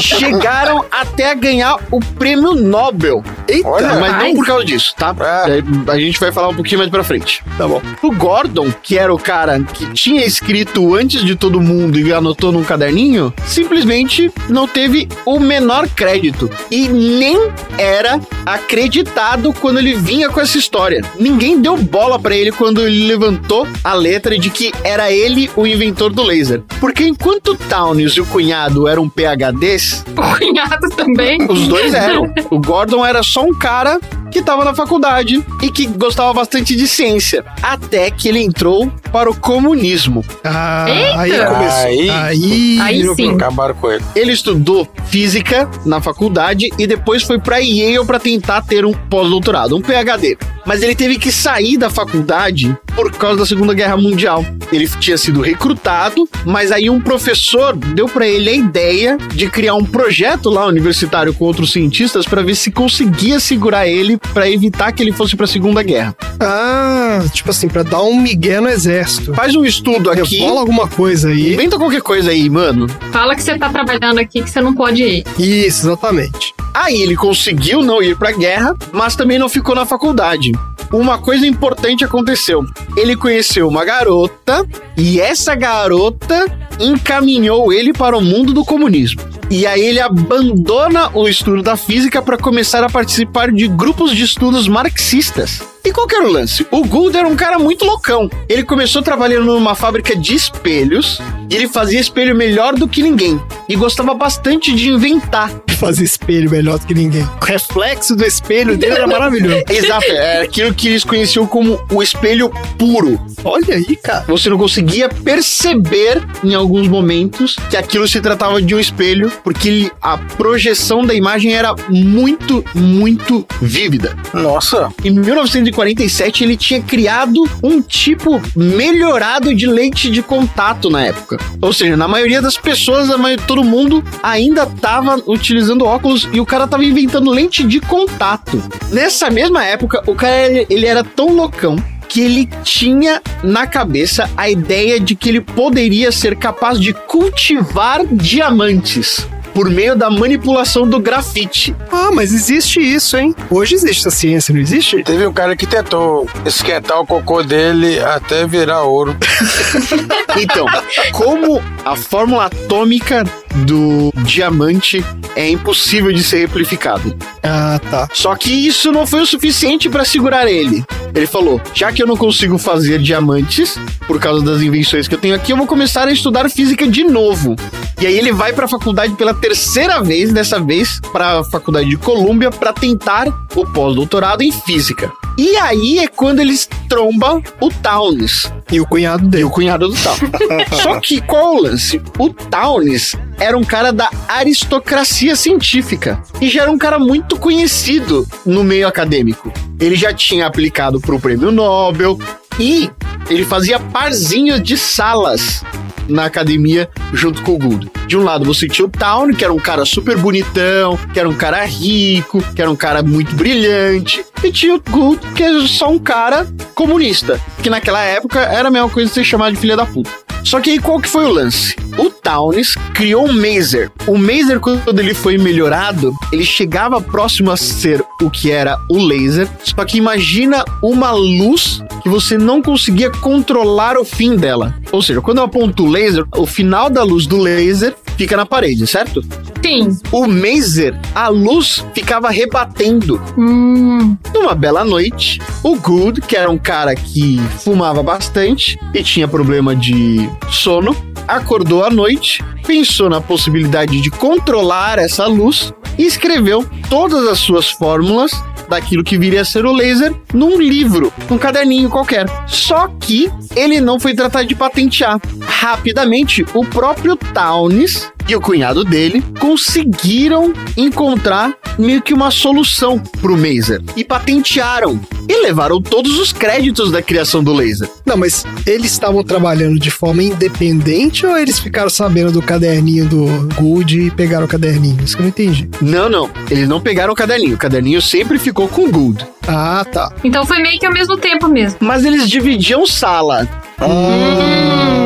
chegaram até a ganhar o prêmio Nobel. eita, Olha. Mas não por causa disso, tá? É. É, A gente vai falar um pouquinho mais pra frente. tá bom. O Gordon, que era o cara que tinha escrito antes de todo mundo e anotou num caderninho, simplesmente não teve o menor crédito. E nem era acreditado quando ele vinha com essa história. Ninguém deu bola pra ele quando ele levantou a letra de que era ele o inventor do laser. Porque enquanto Townes e o cunhado eram PHDs, O cunhado também. os dois eram. O Gordon era só um cara que tava na faculdade e que gostava bastante de ciência. Até que ele entrou para o comunismo. Ah, Eita! aí começou. Aí- Aí, Aí sim. Acabaram com ele. Ele estudou física na faculdade e depois foi para Yale para tentar ter um pós-doutorado, um PhD. Mas ele teve que sair da faculdade por causa da Segunda Guerra Mundial. Ele tinha sido recrutado, mas aí um professor deu para ele a ideia de criar um projeto lá universitário com outros cientistas para ver se conseguia segurar ele para evitar que ele fosse para a Segunda Guerra. Ah, tipo assim, pra dar um migué no exército. Faz um estudo aqui. Rebola alguma coisa aí. Inventa qualquer coisa aí, mano. Fala que você tá trabalhando aqui que você não pode ir. Isso, exatamente. Aí ele conseguiu não ir pra guerra, mas também não ficou na faculdade. Uma coisa importante aconteceu. Ele conheceu uma garota e essa garota encaminhou ele para o mundo do comunismo. E aí ele abandona o estudo da física para começar a participar de grupos de estudos marxistas. E qual que era o lance? O Gould era um cara muito loucão. Ele começou trabalhando numa fábrica de espelhos e ele fazia espelho melhor do que ninguém. E gostava bastante de inventar. Fazer espelho melhor do que ninguém. O reflexo do espelho dele era maravilhoso. Exato, é aquilo que eles conheciam como o espelho puro. Olha aí, cara. Você não conseguia perceber em alguns momentos que aquilo se tratava de um espelho, porque a projeção da imagem era muito, muito vívida. Nossa. Em 1947, ele tinha criado um tipo melhorado de lente de contato na época. Ou seja, na maioria das pessoas, todo mundo ainda estava utilizando óculos e o cara estava inventando lente de contato. Nessa mesma época, o cara ele, ele era tão loucão que ele tinha na cabeça a ideia de que ele poderia ser capaz de cultivar diamantes por meio da manipulação do grafite. Ah, mas existe isso, hein? Hoje existe essa ciência, não existe? Teve um cara que tentou esquentar o cocô dele até virar ouro. Então, como a fórmula atômica do diamante é impossível de ser replicado. Ah, tá. Só que isso não foi o suficiente para segurar ele. Ele falou: já que eu não consigo fazer diamantes por causa das invenções que eu tenho aqui, eu vou começar a estudar física de novo. E aí ele vai para a faculdade pela terceira vez, dessa vez para a faculdade de Colômbia, para tentar o pós-doutorado em física. E aí é quando eles trombam o Townes, E o cunhado e dele. o cunhado do Tal. Só que qual é o lance? O Townes era um cara da aristocracia científica e já era um cara muito conhecido no meio acadêmico. Ele já tinha aplicado para o prêmio Nobel e ele fazia parzinhos de salas na academia junto com o Gould. De um lado você tinha o Town, que era um cara super bonitão, que era um cara rico, que era um cara muito brilhante, e tinha o Gould, que é só um cara comunista, que naquela época era a mesma coisa de ser chamado de filha da puta. Só que aí qual que foi o lance? O Townes criou um Maser. O Maser, quando ele foi melhorado, ele chegava próximo a ser o que era o laser. Só que imagina uma luz que você não conseguia controlar o fim dela. Ou seja, quando eu aponto o laser, o final da luz do laser fica na parede, certo? Sim. O Maser, a luz ficava rebatendo. Hum. Numa bela noite, o Good, que era um cara que fumava bastante e tinha problema de sono, acordou à noite, pensou na possibilidade de controlar essa luz e escreveu todas as suas fórmulas daquilo que viria a ser o laser num livro, num caderninho qualquer. Só que ele não foi tratado de patentear. Rapidamente, o próprio Townes e o cunhado dele conseguiram encontrar meio que uma solução pro Mazer e patentearam e levaram todos os créditos da criação do laser. Não, mas eles estavam trabalhando de forma independente ou eles ficaram sabendo do caderninho do Good e pegaram o caderninho? Isso que eu não entendi. Não, não, eles não pegaram o caderninho. O caderninho sempre ficou com o Good. Ah, tá. Então foi meio que ao mesmo tempo mesmo. Mas eles dividiam sala. Então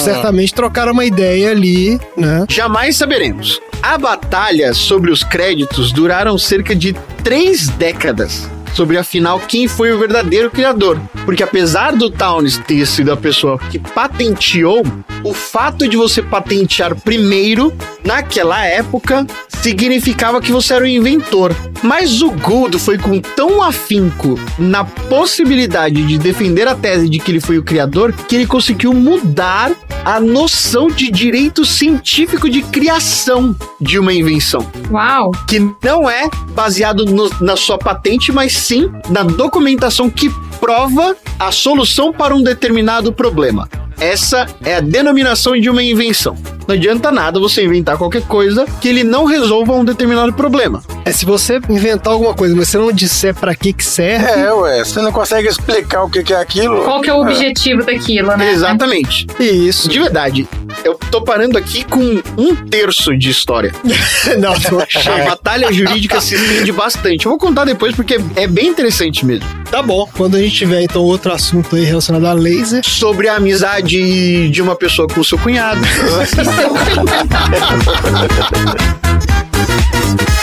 certamente trocaram uma ideia ali, né? Jamais saberemos. A batalha sobre os créditos duraram cerca de três décadas. Sobre afinal quem foi o verdadeiro criador. Porque apesar do Townes ter sido a pessoa que patenteou, o fato de você patentear primeiro, naquela época, significava que você era o inventor. Mas o Gould foi com tão afinco na possibilidade de defender a tese de que ele foi o criador que ele conseguiu mudar a noção de direito científico de criação de uma invenção. Uau! Que não é baseado no- na sua patente, mas sim na documentação que prova a solução para um determinado problema. Essa é a denominação de uma invenção. Não adianta nada você inventar qualquer coisa que ele não resolva um determinado problema. É se você inventar alguma coisa, mas você não disser pra que que serve. É, ué, você não consegue explicar o que, que é aquilo. Qual que é o objetivo daquilo, né? Exatamente. Isso. De verdade, eu tô parando aqui com um terço de história. não, não A batalha jurídica se estende bastante. Eu vou contar depois porque é bem interessante mesmo. Tá bom. Quando a gente tiver então outro assunto aí relacionado a laser. Sobre a amizade de uma pessoa com o seu cunhado.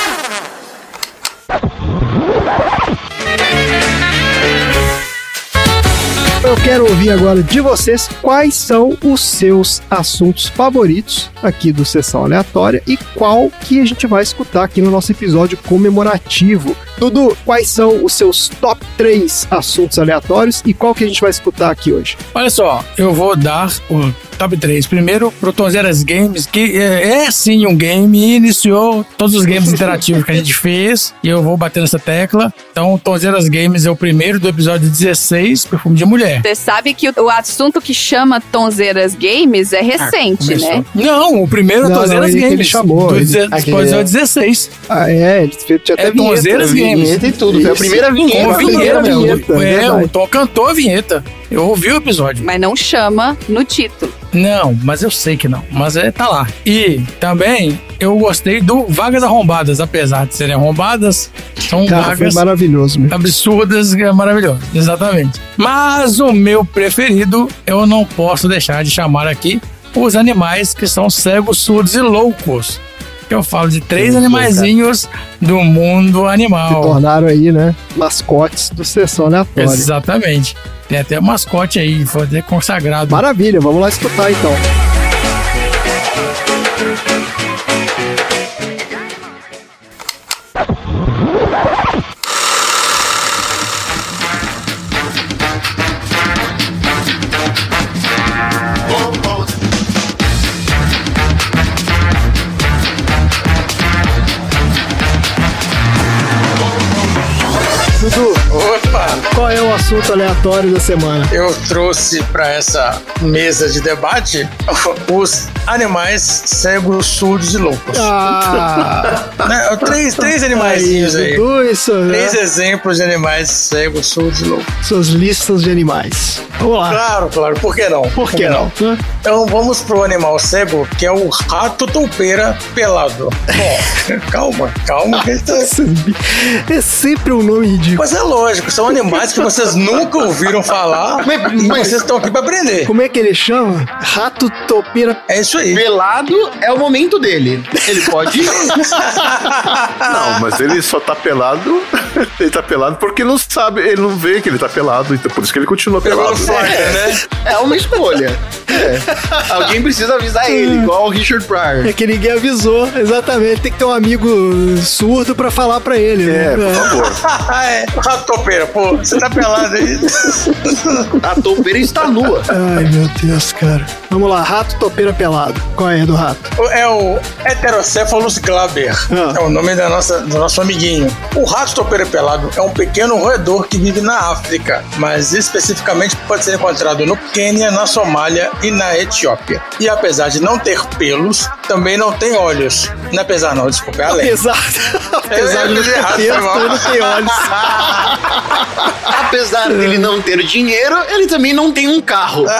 Eu quero ouvir agora de vocês quais são os seus assuntos favoritos aqui do Sessão Aleatória e qual que a gente vai escutar aqui no nosso episódio comemorativo. Dudu, quais são os seus top 3 assuntos aleatórios e qual que a gente vai escutar aqui hoje? Olha só, eu vou dar o top 3. Primeiro, pro Tonzeiras Games, que é, é sim um game e iniciou todos os games interativos que a gente fez. E eu vou bater nessa tecla. Então, Tonzeiras Games é o primeiro do episódio 16, Perfume de Mulher. Você sabe que o, o assunto que chama Tonzeiras Games é recente, Começou. né? Não, o primeiro é Tonzeiras não, ele- Games. ele chamou, Do ele- deze- aquele- episódio 16. Ah, é, tinha até É vinheta. Tonzeiras né? Games. Vinheta e tudo. Foi a Isso. primeira vinheta. Com a a primeira vinheta, vinheta, é é, o Tom cantou a vinheta. Eu ouvi o episódio. Mas não chama no título. Não, mas eu sei que não. Mas é, tá lá. E também eu gostei do Vagas Arrombadas, apesar de serem arrombadas, são Cara, foi vagas maravilhoso mesmo. absurdas, é maravilhoso. Exatamente. Mas o meu preferido, eu não posso deixar de chamar aqui os animais que são cegos, surdos e loucos. Que eu falo de três animaizinhos do mundo Se animal. tornaram aí, né, mascotes do Sessão Aleatória. Exatamente. Tem até o mascote aí, foi até consagrado. Maravilha, vamos lá escutar então. É o assunto aleatório da semana? Eu trouxe para essa mesa de debate os animais cegos, surdos e loucos. Ah, Né? Três, três animaizinhos aí. Dudu, isso, né? Três exemplos de animais cegos, surdos e loucos. Suas listas de animais. Vamos lá. Claro, claro, por que não? Por que não? Hã? Então vamos pro animal cego, que é o rato toupeira pelado. Bom, calma, calma. ele tá- É sempre um nome ridículo. Mas é lógico, são animais que vocês nunca ouviram falar, Mas- mas- vocês estão aqui para aprender. Como é que ele chama? Rato topeira. É isso aí. Pelado é o momento dele. Ele pode. Não, mas ele só tá pelado. Ele tá pelado porque não sabe, ele não vê que ele tá pelado, então por isso que ele continua Pelo pelado. forte, né? É uma escolha. É. Alguém precisa avisar ele, igual o Richard Pryor. É que ninguém avisou. Exatamente. Tem que ter um amigo surdo pra falar pra ele. É, né? por favor. é, rato toupeira, pô. Pô, você tá pelado aí. A toupeira está nua. Ai, meu Deus, cara. Vamos lá, rato topeira pelado. Qual é do rato? É o Heterocephalus glaber. Ah. É o nome da nossa, do nosso amiguinho. O rato topeira pelado é um pequeno roedor que vive na África, mas especificamente pode ser encontrado no Quênia, na Somália e na Etiópia. E apesar de não ter pelos, também não tem olhos. Não é apesar não, desculpa, é além. Apesar, apesar de não ter errado, ele não tem olhos. Apesar dele não ter dinheiro, ele também não tem um carro.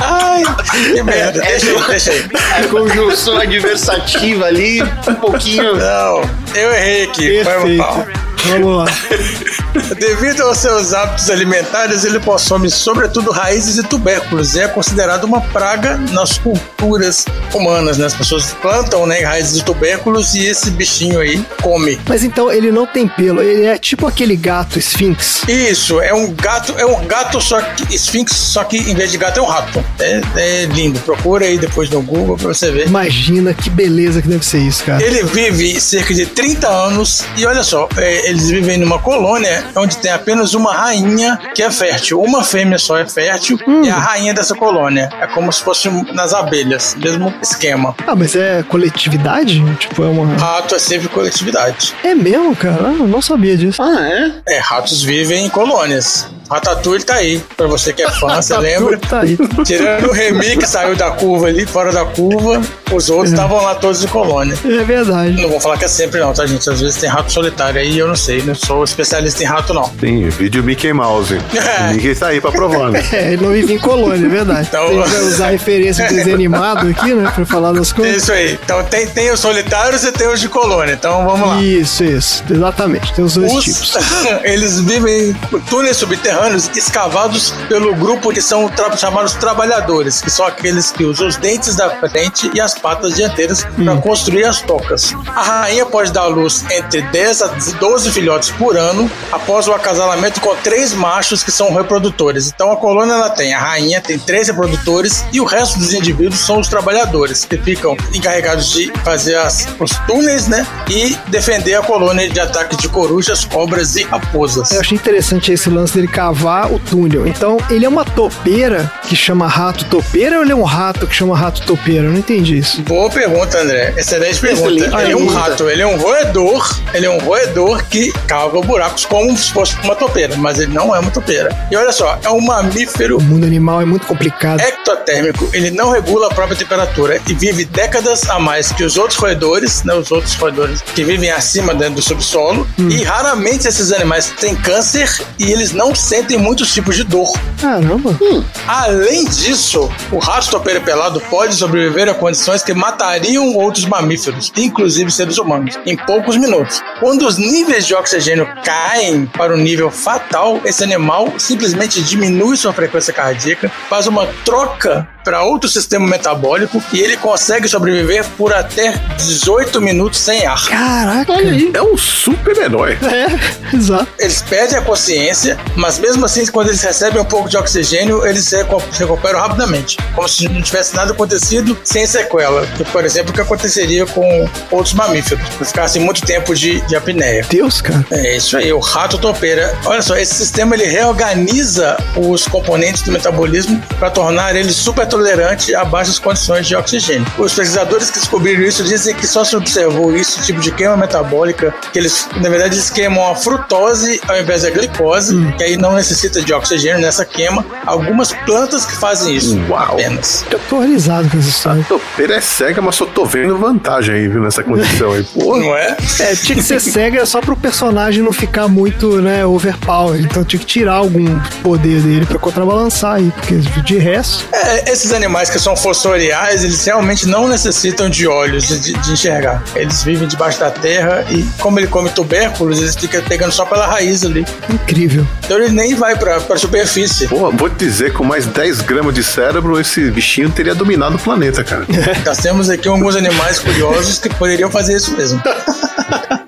Ai, que merda. Deixa aí, deixa aí. A conjunção adversativa ali, um pouquinho. Não, eu errei aqui. Foi mal. Perfeito. Vamos lá. Devido aos seus hábitos alimentares, ele consome sobretudo raízes e tubérculos é considerado uma praga nas culturas humanas. Né? As pessoas plantam né, raízes e tubérculos e esse bichinho aí come. Mas então ele não tem pelo, ele é tipo aquele gato esfinx. Isso, é um gato, é um gato só que esfinx, só que em vez de gato é um rato. É, é lindo. Procura aí depois no Google pra você ver. Imagina que beleza que deve ser isso, cara. Ele vive cerca de 30 anos e olha só, é, eles vivem numa colônia onde tem apenas uma rainha que é fértil. Uma fêmea só é fértil e é a rainha dessa colônia. É como se fosse nas abelhas, mesmo esquema. Ah, mas é coletividade? Tipo, é uma. Rato é sempre coletividade. É mesmo, cara? Ah, eu não sabia disso. Ah, é? É, ratos vivem em colônias. Ratatouille tá aí, pra você que é fã, você lembra? Tá aí. Tirando o Remy que saiu da curva ali, fora da curva, os outros estavam lá todos em colônia. É verdade. Não vou falar que é sempre não, tá, gente? Às vezes tem rato solitário aí, eu não sei, não sou especialista em rato, não. Tem vídeo Mickey Mouse. É. Ninguém tá aí pra provar, né? É, ele não vive em colônia, é verdade. Então- gente vai usar referência de desenho animado aqui, né? Pra falar das É coisas. isso aí. Então tem, tem os solitários e tem os de colônia. Então vamos lá. Isso, isso. Exatamente. Tem os dois tipos. Os, eles vivem em túneis subterrâneos escavados pelo grupo que são chamados trabalhadores, que são aqueles que usam os dentes da frente e as patas dianteiras para construir as tocas. A rainha pode dar à luz entre 10 a 12 filhotes por ano após o acasalamento com três machos que são reprodutores. Então a colônia ela tem a rainha, tem três reprodutores e o resto dos indivíduos são os trabalhadores que ficam encarregados de fazer as, os túneis, né? E defender a colônia de ataque de corujas, cobras e raposas. Eu achei interessante esse lance dele cavar o túnel. Então, ele é uma topeira que chama rato topeira ou ele é um rato que chama rato topeira? Eu não entendi isso. Boa pergunta, André. Excelente pergunta. Excelente ele é um rato, ele é um roedor. Ele é um roedor que cava buracos como se fosse uma topeira, mas ele não é uma topeira. E olha só, é um mamífero O mundo animal é muito complicado. ectotérmico, ele não regula a própria temperatura e vive décadas a mais que os outros roedores, né, os outros roedores que vivem acima dentro do subsolo. E raramente esses animais têm câncer e eles não sentem muitos tipos de dor. Caramba. Além disso, o rato topeira pelado pode sobreviver a condições que matariam outros mamíferos, inclusive seres humanos, em poucos minutos. Quando os níveis de oxigênio caem para um nível fatal, esse animal simplesmente diminui sua frequência cardíaca, faz uma troca para outro sistema metabólico e ele consegue sobreviver por até 18 minutos sem ar. Caraca. É um super-herói. É, exato. Eles perdem a consciência, mas mesmo assim, quando eles recebem um pouco de oxigênio, eles se recu- se recuperam rapidamente. Como se não tivesse nada acontecido sem sequela. Que, por exemplo, o que aconteceria com outros mamíferos, que ficassem muito tempo de, de apneia. Deus, cara. É isso aí, o rato topeira. Olha só, esse sistema ele reorganiza os componentes do metabolismo para tornar ele super tolerante a baixas condições de oxigênio. Os pesquisadores que descobriram isso dizem que só se observou esse tipo de queima metabólica, que eles, na verdade, eles queimam a frutose ao invés da glicose, que aí não necessita de oxigênio nessa queima. Algumas plantas que fazem isso, Uau. apenas. Eu tô horrorizado com essa história. Topeira é cega, mas só tô vendo vantagem aí, viu, nessa condição aí. Pô, Não é? É, tinha que ser cega só pro personagem não ficar muito, né, overpower. Então tinha que tirar algum poder dele pra contrabalançar aí, porque de resto. É, esses animais que são fossoriais, eles realmente não necessitam de olhos de, de enxergar. Eles vivem debaixo da terra e, como ele come tubérculos, eles ficam pegando só pela raiz ali. Incrível. Então ele nem vai pra, pra superfície. Pô, vou te dizer, com mais 10 gramas de cérebro, esse bichinho teria dominado o planeta, cara. Nós temos aqui alguns animais curiosos que poderiam fazer isso mesmo.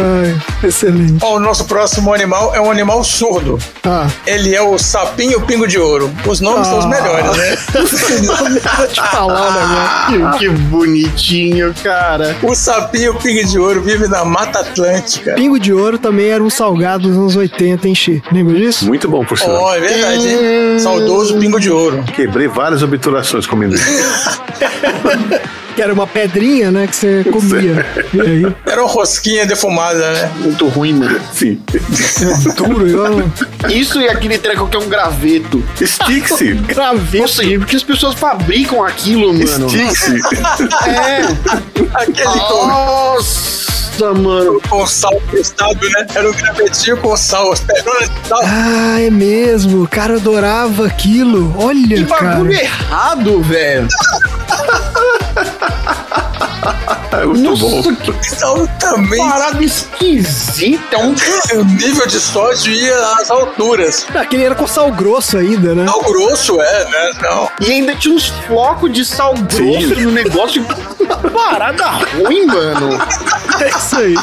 Ai. Excelente. Ó, o nosso próximo animal é um animal surdo. Ah. Ele é o sapinho pingo de ouro. Os nomes são os Ah. melhores, né? Vou te falar um negócio. Que, que bonitinho, cara. O sapinho pingo de ouro vive na Mata Atlântica. Pingo de ouro também era um salgado dos anos 80, hein, Xi? Lembra disso? Muito bom, por sinal. Ó, é verdade, hein? Saudoso pingo de ouro. Quebrei várias obturações comendo isso. Que era uma pedrinha, né, que você comia. E aí, Era uma rosquinha defumada, né? Muito ruim, mano. Sim. duro, igual Isso e aquele treco que é um graveto. Stick-se. graveto. Nossa, e por que as pessoas fabricam aquilo, mano? Stick-se. É. Aquele com, Nossa, mano. com sal crustado, né? Era um gravetinho com sal, as peronas de sal. Ah, é mesmo. O cara adorava aquilo. Olha, Que cara. bagulho errado, velho. É muito bom. Nossa, que Sal também. parada esquisita. Um O nível de sódio ia às alturas. Aquele era com sal grosso ainda, né? Sal grosso, é, né? Não. E ainda tinha uns flocos de sal grosso no negócio. Parada ruim, mano. É isso aí.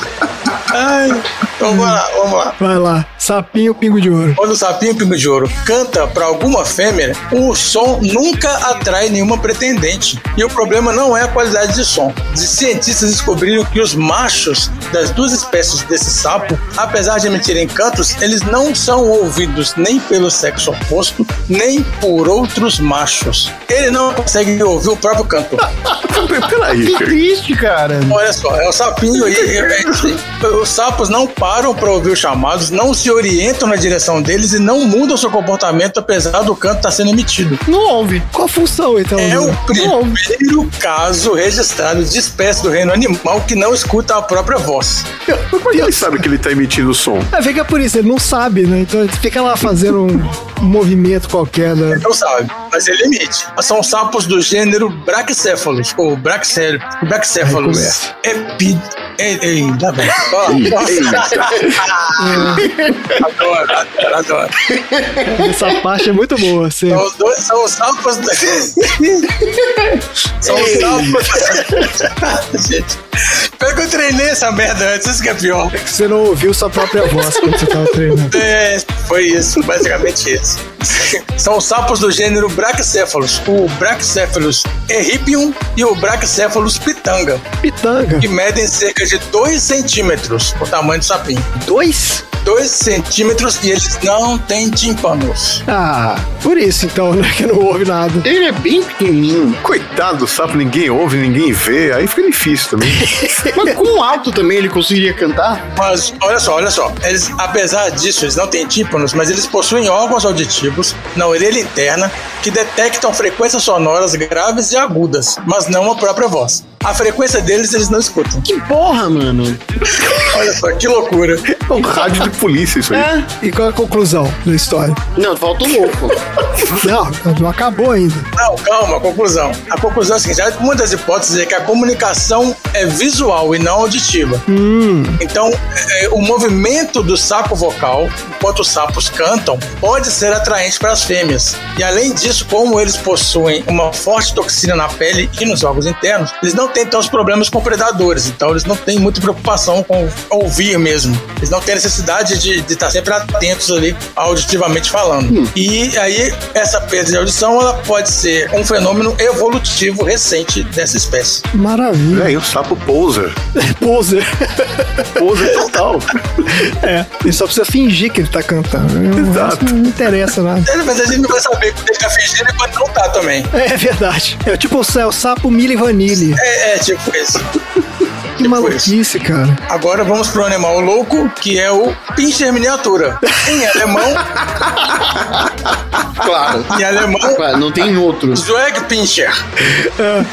Ai. Então vamos lá, vamos lá. Vai lá. Sapinho, pingo de ouro. Quando o sapinho pingo de ouro canta pra alguma fêmea, o som nunca atrai nenhuma pretendente. E o problema não é a qualidade de som. Os cientistas descobriram que os machos das duas espécies desse sapo, apesar de emitirem cantos, eles não são ouvidos nem pelo sexo oposto, nem por outros machos. Ele não consegue ouvir o próprio canto. Peraí, Que triste, cara. Olha só, é o sapinho aí. é- é- os sapos não param para ouvir os chamados, não se orientam na direção deles e não mudam seu comportamento apesar do canto estar sendo emitido. Não ouve. Qual a função, então? É o primeiro caso registrado de espécie do reino animal que não escuta a própria voz. Mas como é ele sabe que ele tá emitindo som? É, é por isso, ele não sabe, né? Então ele fica lá fazendo um movimento qualquer, né? Não sabe, mas ele emite. São sapos do gênero Brachycephalus, ou Brachycephalus. Brachycephalus. Epi... Ei, ei, dá bem. Adoro, adoro, adoro. Essa parte é muito boa, assim. São os dois, são os sapos. da- são os sapos. Gente, pior que eu treinei essa merda antes, isso que é pior. Você não ouviu sua própria voz quando você tava treinando. É, foi isso, basicamente isso. São os sapos do gênero Brachycephalus, o Brachycephalus erripium e o Brachycephalus pitanga, Pitanga. que medem cerca de 2 centímetros o tamanho do sapinho. Dois? 2 centímetros e eles não têm tímpanos. Ah, por isso então, né? Que não ouve nada. Ele é bem pequenininho. Coitado do sapo, ninguém ouve, ninguém vê. Aí fica difícil também. Mas com alto também ele conseguiria cantar? Mas olha só, olha só. Eles, apesar disso, eles não têm tímpanos, mas eles possuem órgãos auditivos na orelha interna que detectam frequências sonoras graves e agudas, mas não a própria voz. A frequência deles eles não escutam. Que porra, mano. Olha só, que loucura. É um rádio de polícia isso aí. É. E qual é a conclusão da história? Não, falta o louco. Não, não acabou ainda. Não, calma, conclusão. A conclusão é a seguinte: uma das hipóteses é que a comunicação é visual e não auditiva. Então, é, o movimento do saco vocal, enquanto os sapos cantam, pode ser atraente para as fêmeas. E além disso, como eles possuem uma forte toxina na pele e nos órgãos internos, eles não têm tantos problemas com predadores. Então, eles não têm muita preocupação com ouvir mesmo. Eles não têm necessidade de, de estar sempre atentos ali, auditivamente falando. E aí, essa perda de audição ela pode ser um fenômeno evolutivo recente dessa espécie. Maravilha. É, e o sapo poser. Poser. Poser total. É, ele só precisa fingir que ele tá cantando. O Exato. resto Não interessa nada. É, Mas a gente não vai saber quando ele tá fingindo e quando não tá também. É verdade. É tipo o céu, sapo, milho e vanille. É, é tipo isso. Que maluquice, cara. Agora vamos pro animal louco, que é o pincher miniatura. Em alemão, Claro. em alemão, Claro, Não tem outro. Zwergpinscher.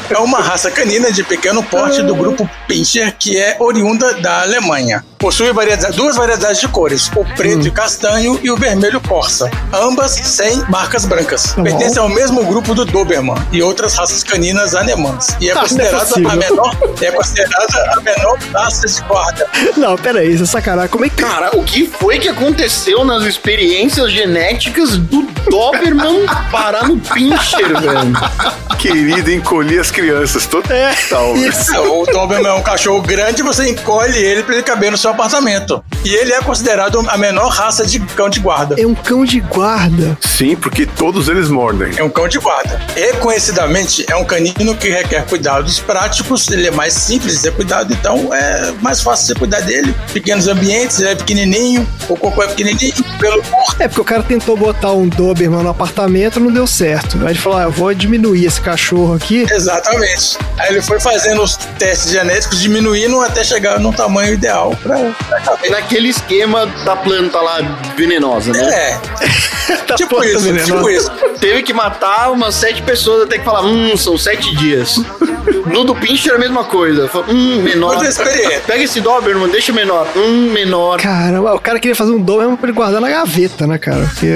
É uma raça canina de pequeno porte do grupo Pinscher, que é oriunda da Alemanha. Possui variedade- duas variedades de cores, o preto e castanho e o vermelho corsa, ambas sem marcas brancas. Tá. Pertence ao mesmo grupo do Doberman e outras raças caninas alemãs. E é Ah, é considerada possível. a menor, é considerada a menor raça de guarda. Não, peraí, isso é sacanagem. Como é que. Cara, o que foi que aconteceu nas experiências genéticas do Doberman parar no Pinscher, velho? Querido, encolhi as crianças. Total. É, Isso. O Doberman é um cachorro grande, você encolhe ele pra ele caber no seu apartamento. E ele é considerado a menor raça de cão de guarda. É um cão de guarda. Sim, porque todos eles mordem. É um cão de guarda. Reconhecidamente, é um canino que requer cuidados práticos, ele é mais simples de ser cuidado, então é mais fácil você cuidar dele. Pequenos ambientes, ele é pequenininho, o cocô é pequenininho, pelo. É porque o cara tentou botar um Doberman no apartamento não deu certo. Aí ele falou: ah, eu vou diminuir esse cachorro aqui. Exatamente. Aí ele foi fazendo os testes genéticos, diminuindo até chegar no tamanho ideal caber. É naquele esquema da planta lá venenosa, né? É, Tá tipo planta isso, venenosa. tipo isso. Teve que matar umas sete pessoas até que falar, hum, são sete dias. No do Pincher é a mesma coisa. Fala, Hum, menor. Pega esse Doberman, deixa menor. Hum, menor. Caramba, o cara queria fazer um Doberman pra ele guardar na gaveta, né, cara? Porque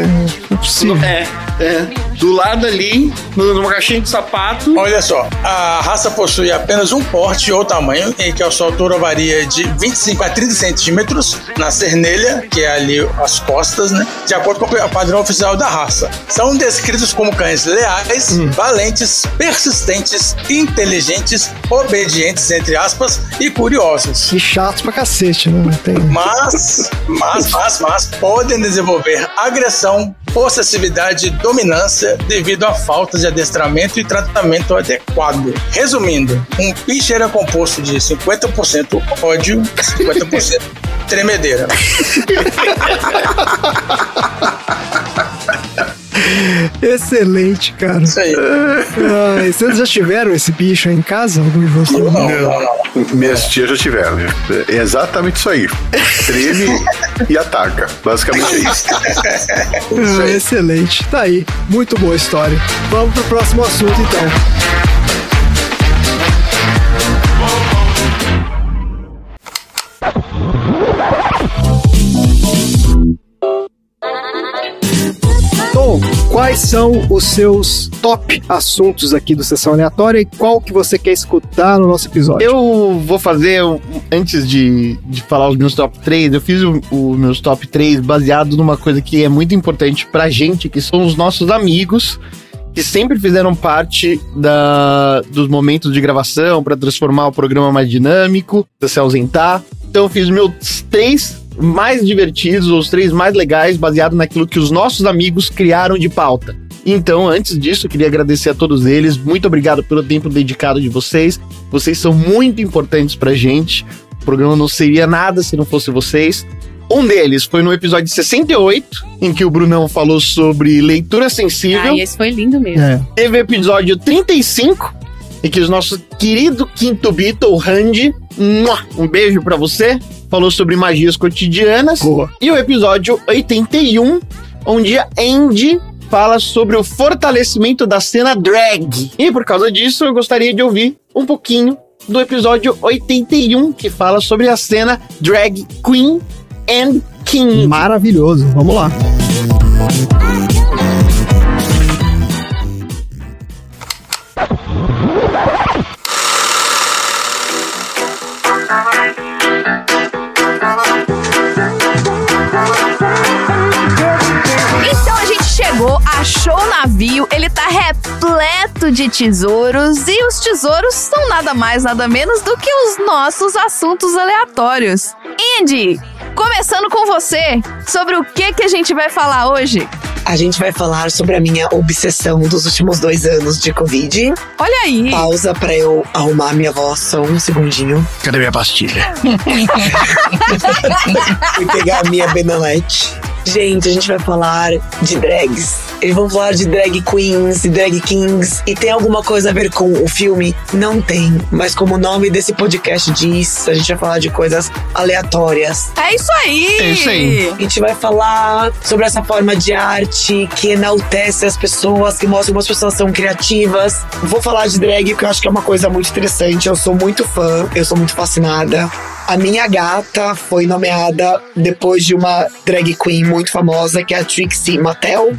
não é possível. É, é. Do lado ali, numa caixinha de sapato. Olha só, a raça possui apenas um porte ou tamanho, em que a sua altura varia de 25 a 30 centímetros na cernelha, que é ali as costas, né? De acordo com o padrão oficial da raça. São descritos como cães leais, valentes, persistentes, inteligentes, obedientes, entre aspas, e curiosos. E chato pra cacete, né? Não tem... Mas, mas, mas, mas, podem desenvolver agressão, possessividade e dominância devido à falta de adestramento e tratamento adequado. Resumindo, um pincher é composto de 50% ódio, 50% tremedeira. Excelente, cara. Isso aí. Ai, vocês já tiveram esse bicho aí em casa? Algum de vocês? Não, não, não. Minhas tias já tiveram. É exatamente isso aí. Treme e ataca. Basicamente é isso. Ah, excelente. Tá aí. Muito boa história. Vamos pro próximo assunto, então. Tom, quais são os seus top assuntos aqui do Sessão Aleatória e qual que você quer escutar no nosso episódio? Eu vou fazer, antes de, de falar os meus top 3, eu fiz os meus top 3 baseado numa coisa que é muito importante pra gente, que são os nossos amigos, que sempre fizeram parte da, dos momentos de gravação pra transformar o programa mais dinâmico, se ausentar. Então eu fiz meus três mais divertidos, os três mais legais, baseado naquilo que os nossos amigos criaram de pauta. Então, antes disso, eu queria agradecer a todos eles. Muito obrigado pelo tempo dedicado de vocês. Vocês são muito importantes pra gente. O programa não seria nada se não fosse vocês. Um deles foi no episódio 68, em que o Brunão falou sobre leitura sensível. Ah, esse foi lindo mesmo. É. Teve o episódio 35, em que o nosso querido quinto Beatle, Randy, um beijo pra você, falou sobre magias cotidianas. Boa. E o episódio 81, onde a Andy fala sobre o fortalecimento da cena drag. E por causa disso, eu gostaria de ouvir um pouquinho do episódio 81, que fala sobre a cena drag queen and king. Maravilhoso. Vamos lá. Achou o navio, ele tá repleto de tesouros e os tesouros são nada mais, nada menos do que os nossos assuntos aleatórios. Andy, começando com você, sobre o que que a gente vai falar hoje? A gente vai falar sobre a minha obsessão dos últimos dois anos de Covid. Olha aí. Pausa pra eu arrumar minha voz só um segundinho. Cadê minha pastilha? Fui pegar a minha Benalete. Gente, a gente vai falar de drags. Eles vão falar de drag queens e drag kings. E tem alguma coisa a ver com o filme? Não tem. Mas como o nome desse podcast diz, a gente vai falar de coisas aleatórias. É isso aí! É isso aí. A gente vai falar sobre essa forma de arte que enaltece as pessoas, que mostra como as pessoas são criativas. Vou falar de drag porque eu acho que é uma coisa muito interessante. Eu sou muito fã, eu sou muito fascinada. A minha gata foi nomeada depois de uma drag queen muito famosa, que é a Trixie Mattel.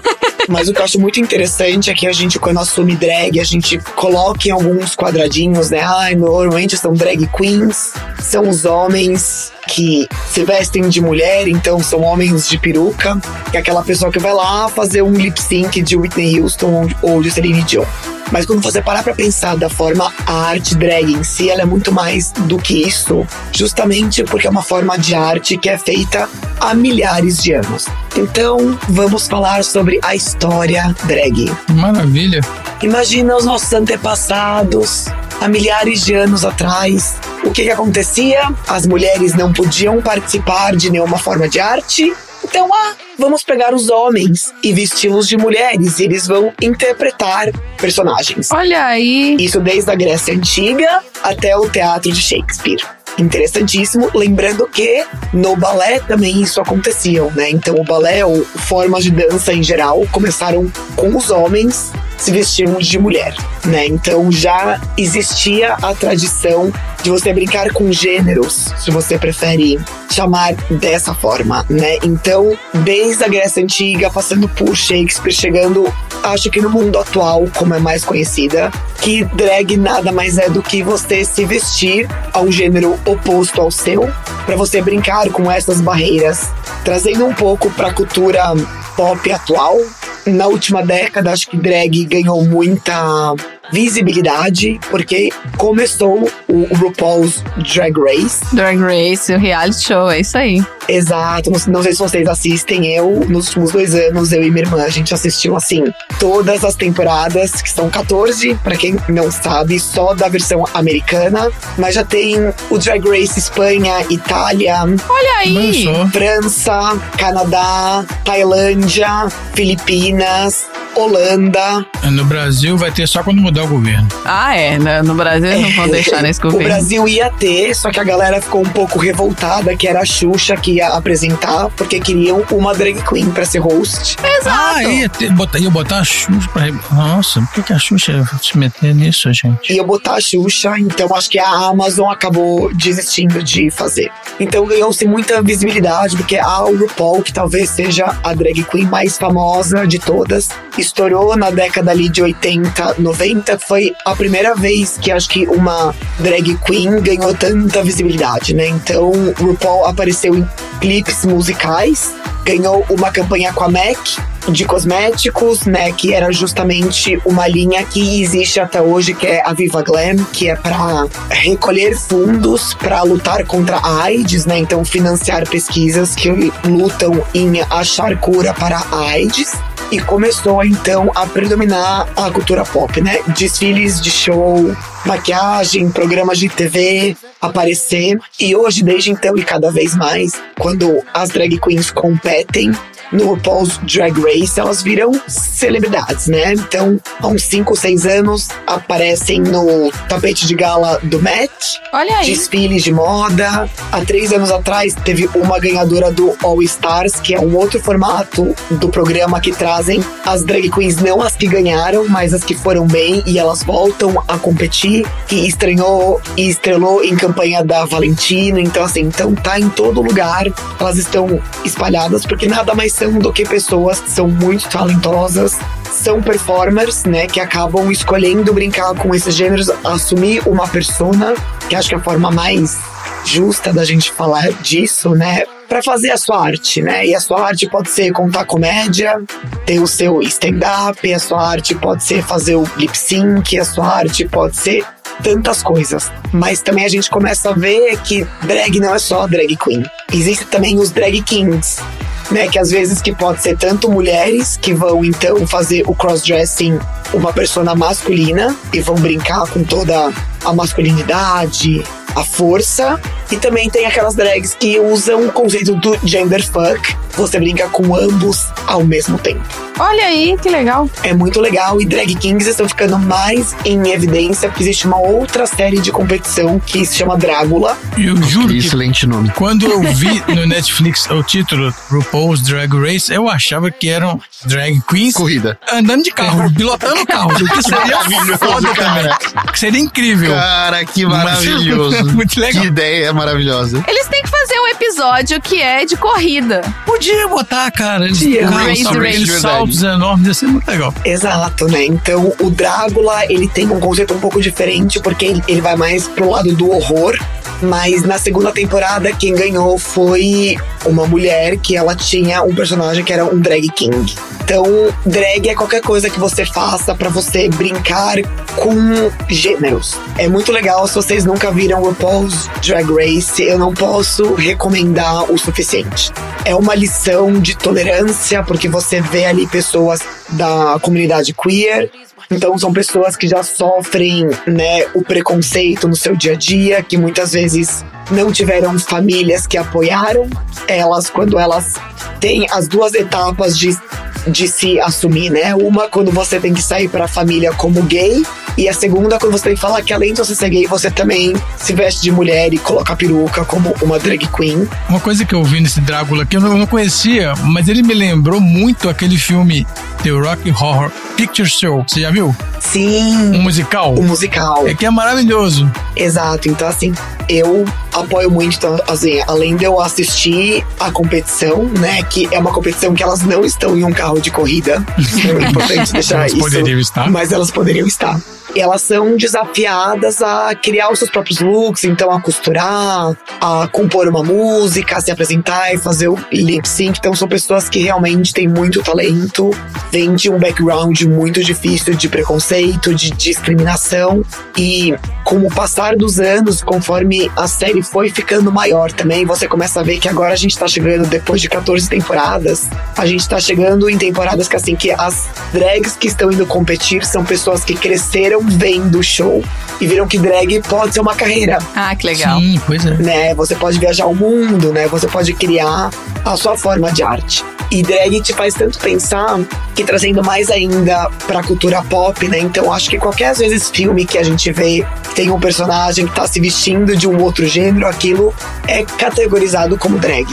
Mas o que eu acho muito interessante é que a gente, quando assume drag, a gente coloca em alguns quadradinhos, né? Ai, normalmente são drag queens, são os homens que se vestem de mulher, então são homens de peruca, que é aquela pessoa que vai lá fazer um lip sync de Whitney Houston ou de Celine Dion. Mas quando você parar pra pensar da forma a arte drag em si, ela é muito mais do que isso, justamente porque é uma forma de arte que é feita há milhares de anos. Então, vamos falar sobre a história drag. Maravilha. Imagina os nossos antepassados, há milhares de anos atrás. O que, que acontecia? As mulheres não podiam participar de nenhuma forma de arte. Então, ah, vamos pegar os homens e vesti-los de mulheres e eles vão interpretar personagens. Olha aí. Isso desde a Grécia Antiga até o teatro de Shakespeare. Interessantíssimo, lembrando que no balé também isso acontecia, né? Então o balé ou formas de dança em geral começaram com os homens se vestiam de mulher, né? Então já existia a tradição de você brincar com gêneros, se você prefere chamar dessa forma, né? Então, desde a Grécia Antiga, passando por Shakespeare, chegando, acho que no mundo atual, como é mais conhecida, que drag nada mais é do que você se vestir a um gênero oposto ao seu, para você brincar com essas barreiras, trazendo um pouco para a cultura pop atual. Na última década, acho que drag ganhou muita visibilidade, porque começou o RuPaul's Drag Race. Drag Race, o reality show, é isso aí. Exato, não, não sei se vocês assistem. Eu, nos últimos dois anos, eu e minha irmã, a gente assistiu, assim, todas as temporadas, que são 14, pra quem não sabe, só da versão americana. Mas já tem o Drag Race Espanha, Itália. Olha aí! França, Canadá, Tailândia, Filipinas, Holanda. No Brasil vai ter só quando mudar o governo. Ah, é. né? No Brasil eles não vão deixar nesse O governo. Brasil ia ter, só que a galera ficou um pouco revoltada, que era a Xuxa que ia apresentar, porque queriam uma drag queen pra ser host. Exato. Ah, ia, ter, botar, ia botar a Xuxa pra. Nossa, por que, que a Xuxa ia se meter nisso, gente? Ia botar a Xuxa, então acho que a Amazon acabou desistindo de fazer. Então ganhou-se muita visibilidade, porque a RuPaul, que talvez seja a drag queen mais famosa de todas, estourou na década ali de 80, 90. Foi a primeira vez que acho que uma drag queen ganhou tanta visibilidade, né? Então RuPaul apareceu em clipes musicais, ganhou uma campanha com a MAC de cosméticos, né, que era justamente uma linha que existe até hoje, que é a Viva Glam, que é para recolher fundos para lutar contra a AIDS, né? Então financiar pesquisas que lutam em achar cura para a AIDS. E começou então a predominar a cultura pop, né? Desfiles de show, maquiagem, programas de TV aparecer. E hoje, desde então e cada vez mais, quando as drag queens competem no RuPaul's Drag Race, elas viram celebridades, né? Então, há uns 5 ou 6 anos, aparecem no tapete de gala do Met. Olha aí. Desfiles de moda. Há três anos atrás, teve uma ganhadora do All Stars, que é um outro formato do programa que trazem as drag queens, não as que ganharam, mas as que foram bem e elas voltam a competir, que estreou e estrelou em campanha da Valentina. Então, assim, então tá em todo lugar. Elas estão espalhadas, porque nada mais são do que pessoas que são muito talentosas, são performers, né, que acabam escolhendo brincar com esses gêneros, assumir uma persona, que acho que é a forma mais justa da gente falar disso, né? Para fazer a sua arte, né? E a sua arte pode ser contar comédia, ter o seu stand-up, a sua arte pode ser fazer o lip sync, a sua arte pode ser tantas coisas. Mas também a gente começa a ver que drag não é só drag queen. Existem também os drag kings, né? Que às vezes que pode ser tanto mulheres que vão então fazer o crossdressing uma persona masculina e vão brincar com toda a masculinidade, a força. E também tem aquelas drags que usam o conceito do gender fuck. Você brinca com ambos ao mesmo tempo. Olha aí, que legal. É muito legal e drag kings estão ficando mais em evidência porque existe uma outra série de competição que se chama Drácula. Eu juro que Excelente nome. quando eu vi no Netflix o título RuPaul's Drag Race, eu achava que eram drag queens Corrida. andando de carro, pilotando carro. O que seria foda cara. também. Que seria incrível. Cara, que maravilhoso. Muito legal. Que ideia maravilhosa. Eles têm que fazer um episódio que é de corrida. Podia botar, cara. Eles, Podia. Race, saltos, race. aqueles saltos enormes, ia ser muito legal. Exato, né? Então o Drácula ele tem um conceito um pouco diferente porque ele, ele vai mais pro lado do horror, Mas na segunda temporada, quem ganhou foi uma mulher que ela tinha um personagem que era um drag king. Então, drag é qualquer coisa que você faça pra você brincar com gêneros. É muito legal. Se vocês nunca viram RuPaul's Drag Race, eu não posso recomendar o suficiente. É uma lição de tolerância, porque você vê ali pessoas da comunidade queer. Então são pessoas que já sofrem, né, o preconceito no seu dia a dia, que muitas vezes não tiveram famílias que apoiaram elas quando elas têm as duas etapas de de se assumir, né? Uma quando você tem que sair pra família como gay, e a segunda quando você tem que falar que além de você ser gay, você também se veste de mulher e coloca peruca como uma drag queen. Uma coisa que eu vi nesse Drácula que eu não conhecia, mas ele me lembrou muito aquele filme The Rock Horror Picture Show. Você já viu? Sim. Um musical? O musical. É que é maravilhoso. Exato, então assim, eu apoio muito, então, assim, além de eu assistir a competição, né, que é uma competição que elas não estão em um carro de corrida, é importante deixar Elas isso. poderiam estar. Mas elas poderiam estar. Elas são desafiadas a criar os seus próprios looks, então a costurar, a compor uma música, a se apresentar e fazer o lip sync. Então são pessoas que realmente têm muito talento, vêm de um background muito difícil de preconceito, de discriminação. E com o passar dos anos, conforme a série foi ficando maior também, você começa a ver que agora a gente tá chegando, depois de 14 temporadas, a gente tá chegando em temporadas que assim, que as drags que estão indo competir são pessoas que cresceram vendo o show e viram que drag pode ser uma carreira. Ah, que legal. Sim, pois é. Né? Você pode viajar o mundo, né? Você pode criar a sua forma de arte. E drag te faz tanto pensar que trazendo mais ainda pra cultura pop, né? Então acho que qualquer às vezes filme que a gente vê tem um personagem que tá se vestindo de um outro gênero, aquilo é categorizado como drag.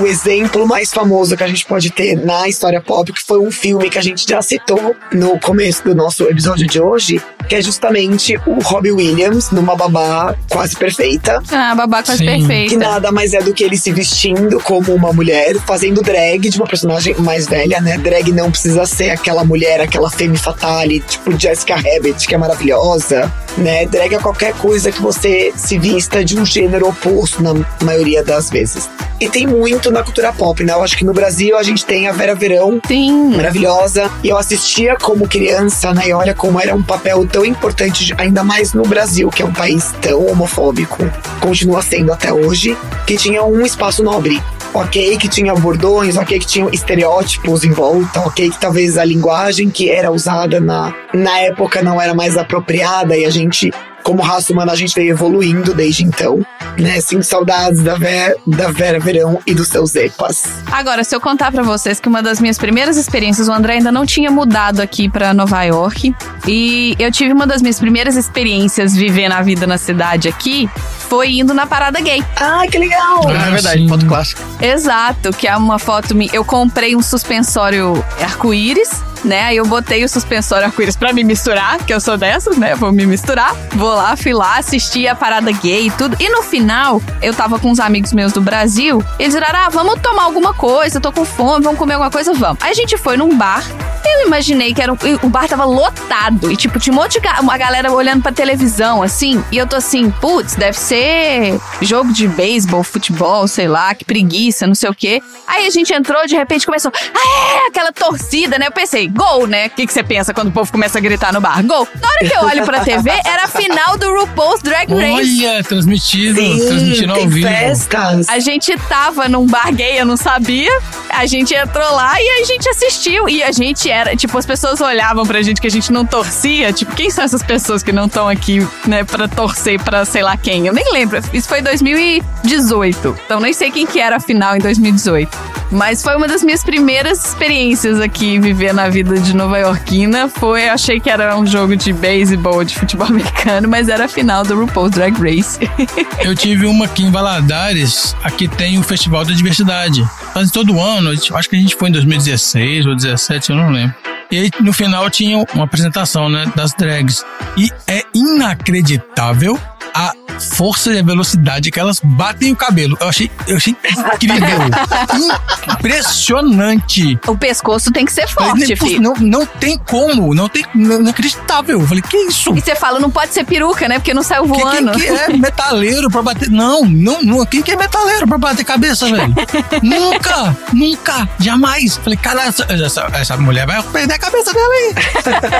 O exemplo mais famoso que a gente pode ter na história pop, que foi um filme que a gente já citou no começo do nosso episódio de hoje, que é justamente o Robbie Williams numa babá quase perfeita. Ah, babá quase Sim. perfeita. Que nada mais é do que ele se vestindo como uma mulher, fazendo drag de uma personagem mais velha, né? Drag não precisa ser aquela mulher, aquela femme fatale, tipo Jessica Rabbit, que é maravilhosa, né? Drag é qualquer coisa que você se vista de um gênero oposto na maioria das vezes. E tem muito na cultura pop, né? Eu acho que no Brasil a gente tem a Vera Verão, Sim. maravilhosa. E eu assistia como criança, né? E olha como era um papel tão importante, ainda mais no Brasil, que é um país tão homofóbico, continua sendo até hoje, que tinha um espaço nobre. Ok, que tinha bordões, ok, que tinha estereótipos em volta, ok, que talvez a linguagem que era usada na, na época não era mais apropriada e a gente, como raça humana, a gente veio evoluindo desde então, né? Sim, saudades da, Vera, da Vera Verão e dos seus epas. Agora, se eu contar pra vocês que uma das minhas primeiras experiências, o André ainda não tinha mudado aqui pra Nova York. E eu tive uma das minhas primeiras experiências vivendo a vida na cidade aqui, foi indo na parada gay. Ah, que legal! Ah, é verdade, sim. foto clássica. Exato, que é uma foto. Eu comprei um suspensório arco-íris, né? Aí eu botei o suspensório arco-íris pra me misturar, que eu sou dessas, né? Vou me misturar. Vou lá, fui lá, assisti a parada gay e tudo. E no final, eu tava com uns amigos meus do Brasil. Eles disseram: ah, vamos tomar alguma coisa, tô com fome, vamos comer alguma coisa, vamos. Aí a gente foi num bar. Eu imaginei que era um, o bar tava lotado. E, tipo, tinha um monte de uma galera olhando pra televisão, assim. E eu tô assim, putz, deve ser jogo de beisebol, futebol, sei lá, que preguiça, não sei o quê. Aí a gente entrou, de repente começou, ah, aquela torcida, né? Eu pensei, gol, né? O que, que você pensa quando o povo começa a gritar no bar? Gol. Na hora que eu olho pra TV, era a final do RuPaul's Drag Race. Olha, transmitido, Sim, transmitindo ao vivo. festas. A gente tava num bar gay, eu não sabia. A gente entrou lá e a gente assistiu. E a gente era, tipo, as pessoas olhavam pra gente que a gente não torcia. Tipo, quem são essas pessoas que não estão aqui, né, pra torcer pra sei lá quem? Eu nem lembro. Isso foi em 2018. Então nem sei quem que era a final em 2018. Mas foi uma das minhas primeiras experiências aqui, viver na vida de nova iorquina. Foi, achei que era um jogo de beisebol, de futebol americano, mas era a final do RuPaul's Drag Race. Eu tive uma aqui em Valadares, aqui tem o Festival da Diversidade. Faz todo ano, acho que a gente foi em 2016 ou 2017, eu não lembro. E aí, no final tinha uma apresentação, né, das drags. E é inacreditável a força e a velocidade que elas batem o cabelo. Eu achei, eu achei incrível. Impressionante. O pescoço tem que ser Falei, forte, filho. não, não tem como, não tem, não, inacreditável. Eu falei, que isso? E você fala, não pode ser peruca, né? Porque não saiu voando. Quem que é metaleiro pra bater? Não, não, não. Quem que é metaleiro pra bater cabeça, velho? nunca, nunca, jamais. Falei, cara, essa, essa, essa mulher vai perder a cabeça dela aí.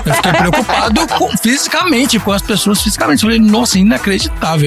Eu fiquei preocupado com- fisicamente, com as pessoas fisicamente. Falei, nossa, inacreditável.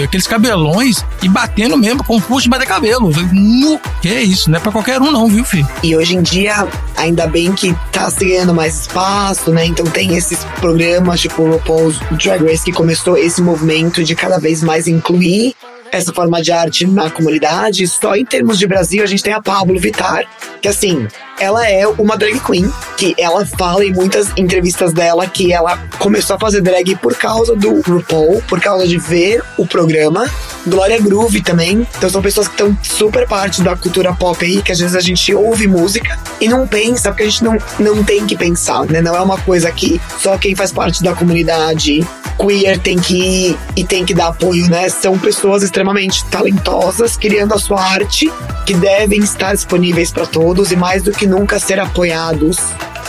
Aqueles cabelões e batendo mesmo com força de bater cabelo. Nu, que é isso? Não é pra qualquer um, não, viu, filho? E hoje em dia, ainda bem que tá se ganhando mais espaço, né? Então tem esses programas, tipo o RuPaul's Drag Race, que começou esse movimento de cada vez mais incluir essa forma de arte na comunidade. Só em termos de Brasil, a gente tem a Pablo Vittar, que assim, ela é uma drag queen, que ela fala em muitas entrevistas dela que ela começou a fazer drag por causa do RuPaul, por causa de ver o programa. Glória Groove também. Então são pessoas que estão super parte da cultura pop aí, que às vezes a gente ouve música e não pensa, porque a gente não, não tem que pensar, né? Não é uma coisa que só quem faz parte da comunidade queer tem que ir e tem que dar apoio, né? São pessoas extremamente talentosas, criando a sua arte, que devem estar disponíveis para todos e mais do que nunca ser apoiados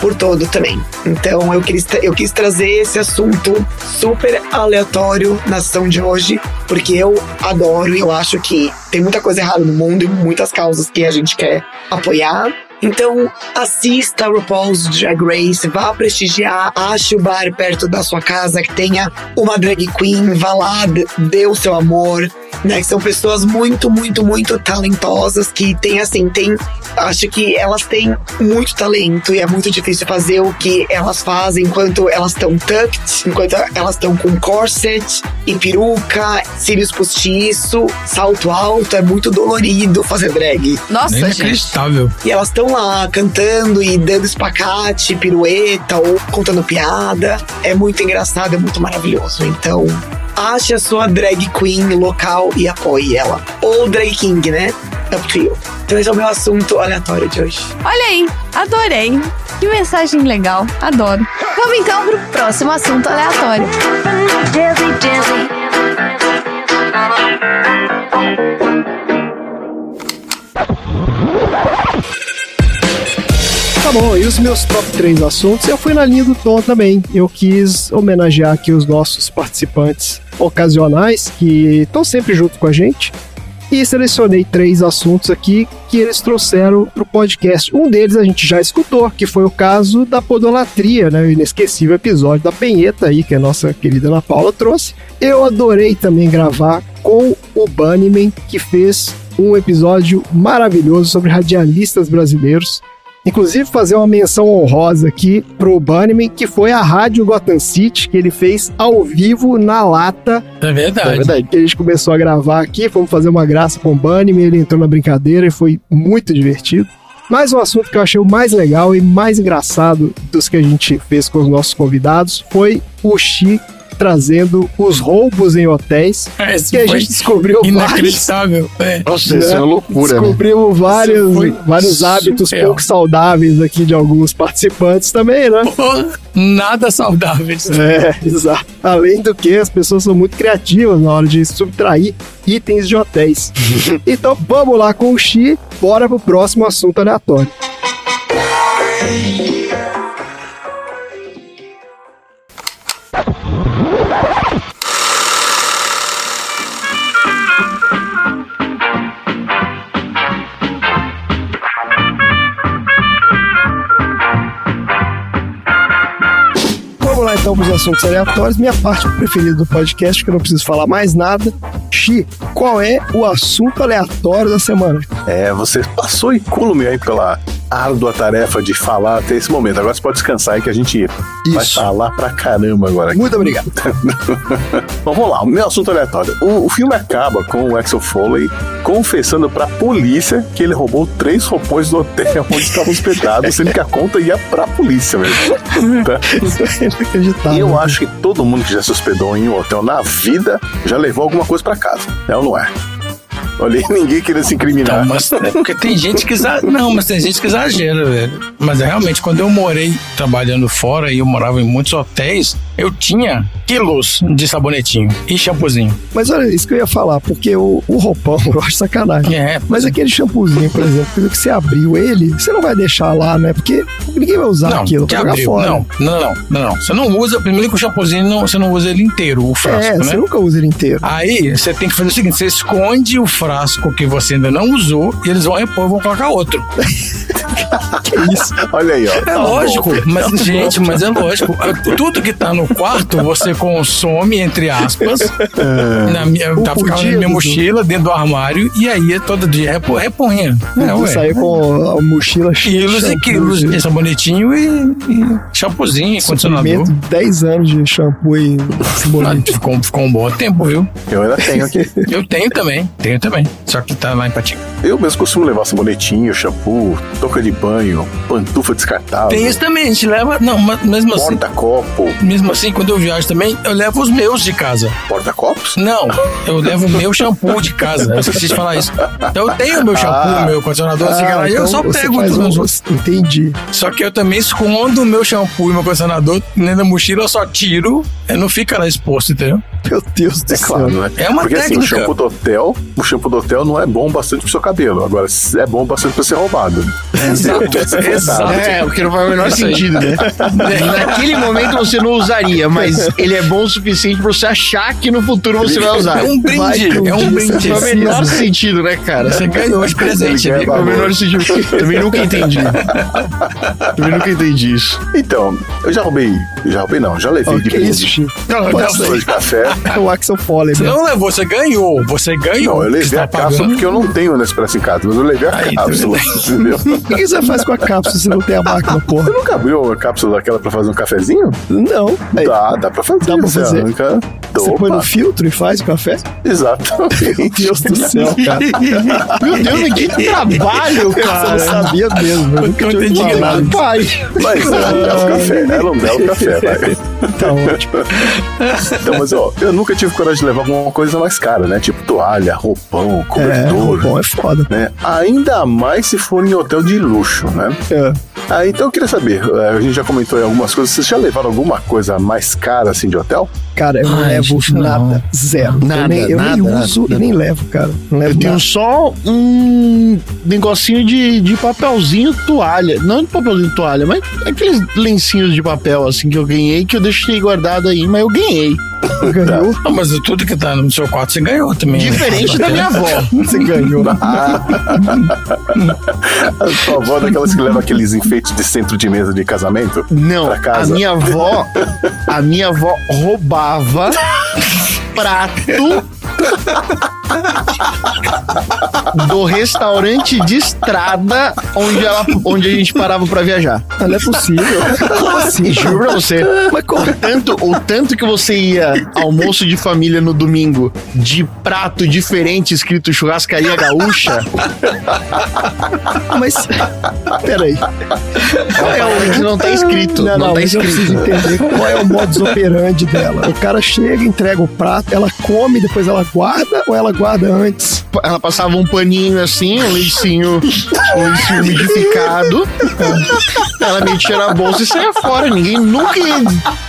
por todo também. Então eu quis, eu quis trazer esse assunto super aleatório na sessão de hoje, porque eu adoro e eu acho que tem muita coisa errada no mundo e muitas causas que a gente quer apoiar. Então, assista RuPaul's Drag Race, vá prestigiar, ache o bar perto da sua casa que tenha uma drag queen, vá lá, dê- o seu amor, né? Que são pessoas muito, muito, muito talentosas que tem assim, tem. Acho que elas têm muito talento e é muito difícil fazer o que elas fazem enquanto elas estão tucked, enquanto elas estão com corset e peruca, cílios postiço, salto alto, é muito dolorido fazer drag. Nossa, gente. Inacreditável. E elas estão lá cantando e dando espacate, pirueta ou contando piada. É muito engraçado, é muito maravilhoso. Então, ache a sua drag queen local e apoie ela. Ou drag king, né? Up to you. Então esse é o meu assunto aleatório de hoje. Olha aí, adorei. Que mensagem legal, adoro. Vamos então pro próximo assunto aleatório. Tá bom, e os meus top 3 assuntos, eu fui na linha do Tom também. Eu quis homenagear aqui os nossos participantes ocasionais que estão sempre junto com a gente. E selecionei três assuntos aqui que eles trouxeram pro podcast. Um deles a gente já escutou, que foi o caso da podolatria, né? O inesquecível episódio da Penheta aí, que a nossa querida Ana Paula trouxe. Eu adorei também gravar com o Bunnyman, que fez um episódio maravilhoso sobre radialistas brasileiros. Inclusive, fazer uma menção honrosa aqui pro Bunnyman, que foi a Rádio Gotham City, que ele fez ao vivo na lata. É verdade. É verdade. Que a gente começou a gravar aqui, fomos fazer uma graça com o Bunnyman, ele entrou na brincadeira e foi muito divertido. Mas um assunto que eu achei o mais legal e mais engraçado dos que a gente fez com os nossos convidados foi o Xi trazendo os roubos em hotéis. Esse que a gente descobriu vários Inacreditável. É. Nossa, isso é uma loucura, né? Descobrimos vários, Isso foi vários hábitos surreal. pouco saudáveis aqui de alguns participantes também, né? Porra, Nada saudáveis. É, exato. Além do que, as pessoas são muito criativas na hora de subtrair itens de hotéis. então vamos lá com o Xi, bora pro próximo assunto aleatório. Os assuntos aleatórios. Minha parte preferida do podcast, que eu não preciso falar mais nada. Xi, qual é o assunto aleatório da semana? É, você passou incúlume aí pela árdua tarefa de falar até esse momento. Agora você pode descansar aí que a gente vai Isso. falar pra caramba agora. Muito obrigado. Bom, vamos lá, o meu assunto aleatório. O, o filme acaba com o Axel Foley confessando pra polícia que ele roubou três roupões do hotel onde estava hospedado, sendo que a conta ia pra polícia, velho. Tá? E eu acho que todo mundo que já se hospedou em um hotel na vida já levou alguma coisa pra casa. É ou não é? Olha, ninguém queria se incriminar. Então, mas é porque tem gente que exagera. Não, mas tem gente que exagera, velho. Mas é realmente, quando eu morei trabalhando fora e eu morava em muitos hotéis, eu tinha quilos de sabonetinho e shampoozinho. Mas olha, isso que eu ia falar, porque o, o roupão, eu acho sacanagem. É, Mas aquele shampoozinho, por exemplo, que você abriu ele, você não vai deixar lá, né? Porque ninguém vai usar não, aquilo, que jogar abriu. fora. Não, não, não, não, não. Você não usa, primeiro que o shampoozinho, não, você não usa ele inteiro, o frasco, é, né? você nunca usa ele inteiro. Aí você tem que fazer o seguinte: você esconde o frasco que você ainda não usou e eles vão repor, vão colocar outro. que isso? Olha aí, ó. É Tá lógico, bom. mas Tá gente, bom. mas é lógico. Tudo que tá no quarto você consome, entre aspas, na minha, tá ficando na minha mochila, dentro do armário, e aí é todo dia repo, reponha. É, ué. saí com a mochila cheia Quilos e quilos de sabonetinho e, e shampoozinho, condicionador. suprimento, 10 anos de shampoo e Ah, sabonete. ficou, ficou um bom tempo, viu? Eu ainda tenho aqui. Eu tenho também, tenho também. Só que tá lá em Patinho. Eu mesmo costumo levar sabonetinho, shampoo, touca de banho, pantufa descartável, Tem isso também, a gente leva. Não, mas mesmo assim. porta-copo. Mesmo assim, quando eu viajo também, eu levo os meus de casa. Porta-copos? Não, eu levo o meu shampoo de casa. Eu esqueci de falar isso. Então eu tenho meu shampoo, Ah. meu condicionador, assim, Ah, lá, e eu então só pego faz tudo. um-. Entendi. Só que eu também escondo o meu shampoo e meu condicionador dentro da mochila, eu só tiro, não fica lá exposto, entendeu? Meu Deus do É céu. claro, né? É uma Porque assim, o técnica. shampoo do hotel, o shampoo do hotel não é bom bastante pro seu cabelo. Agora, é bom bastante pra ser roubado. Exato, exato. É, porque não faz o menor aí. sentido, né? Naquele momento você não usaria, mas ele é bom o suficiente pra você achar que no futuro você vai usar. É um brinde, Vai que é um brinde. você Não faz o menor sentido, né, cara? Você ganhou de presente, faz o menor sentido. Também nunca entendi. Também nunca entendi isso. Então, eu já roubei. Já roubei, não. Já levei de que presente Não, Passa não, de café. É o Axel Foley Você mesmo. não levou, você ganhou. Você ganhou. Não, eu levei Você a tá cápsula pagando. porque eu não tenho Nespresso em casa, mas eu levei a Aí, cápsula. Entendeu? O que você faz com a cápsula se não tem a máquina, porra? Você nunca abriu a cápsula daquela pra fazer um cafezinho? Não. Aí, Dá, dá pra fazer. Dá pra Você fazer? arranca- Você põe no filtro e faz o café? Exatamente. Meu Deus do céu, cara. Meu Deus, mas que trabalho, Você não cara. sabia mesmo. Eu nunca Eu tinha entendi ouvido falar. Pai. Mas é, é o café, é um belo café, vai. Tá ótimo. Então, mas ó, eu nunca tive coragem de levar alguma coisa mais cara, né? Tipo toalha, roupão, É, cobertor. bom, é foda. Né? Ainda mais se for em hotel de luxo, né? É. Ah, então eu queria saber, eh, a gente já comentou em algumas coisas, vocês já levaram alguma coisa mais cara assim de hotel? Cara, eu não Ai, levo gente, não. nada. Zero. Nada, eu nem, eu nem nada, uso nada. e nem levo, cara. Não levo Eu tenho nada. só um negocinho de, de papelzinho toalha. Não de papelzinho toalha, mas aqueles lencinhos de papel assim que eu ganhei, que eu deixei guardado aí, mas eu ganhei. Ganhou. Não, mas tudo que tá no seu quarto você ganhou também. né? Diferente da minha avó. Você ganhou. A sua avó é daquelas que leva aqueles enfeites de centro de mesa de casamento? Não, Pra a minha avó, a minha avó roubava lava. prato do restaurante de estrada onde, ela, onde a gente parava pra viajar. Não é possível. Como assim? Juro pra você. Mas como? O tanto, o tanto que você ia almoço de família no domingo de prato diferente escrito churrascaria gaúcha, Mas. Peraí. é, não tá escrito. Não, Não, não, tá mas eu preciso escrito. entender qual é o modus operandi dela. O cara chega, entrega o prato, ela come, depois ela guarda ou ela guarda antes? Ela passava um paninho assim, um lencinho, um lencinho umidificado. Ela metia na bolsa e saía fora. Ninguém nunca ia,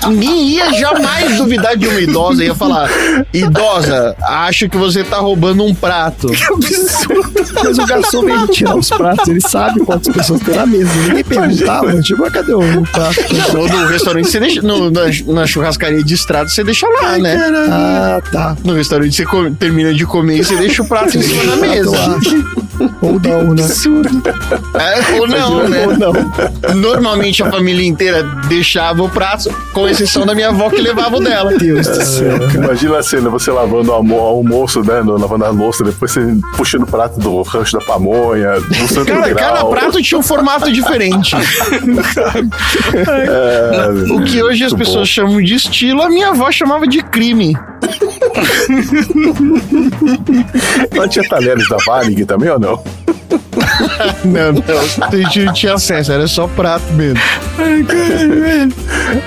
ninguém ia jamais duvidar de uma idosa. Ia falar, idosa, acho que você tá roubando um prato. Mas o garçom vem tirar os pratos, ele sabe quantas pessoas tem na mesa. Ninguém perguntava, tipo, cadê o prato? No, no restaurante você deixa, no- na, na churrascaria de estrada você deixa lá, né? Ah, tá. No restaurante você come- termina de comer e você deixa o prato em cima da mesa. Ou não, né? É, ou não, né? Ou não. Normalmente a família inteira deixava o prato, com exceção da minha avó que levava o dela. Deus do céu, cara. Imagina a cena, você lavando o almo- almoço, né? Lavando a louça, depois você puxando o prato do rancho da pamonha, do Santo Cara, Grau. cada prato tinha um formato diferente. É, O que hoje as pessoas chamam de estilo, a minha avó chamava de crime. Bom. Lá tinha talheres da Varig também ou não? Não, não. A gente não tinha acesso, era só prato mesmo.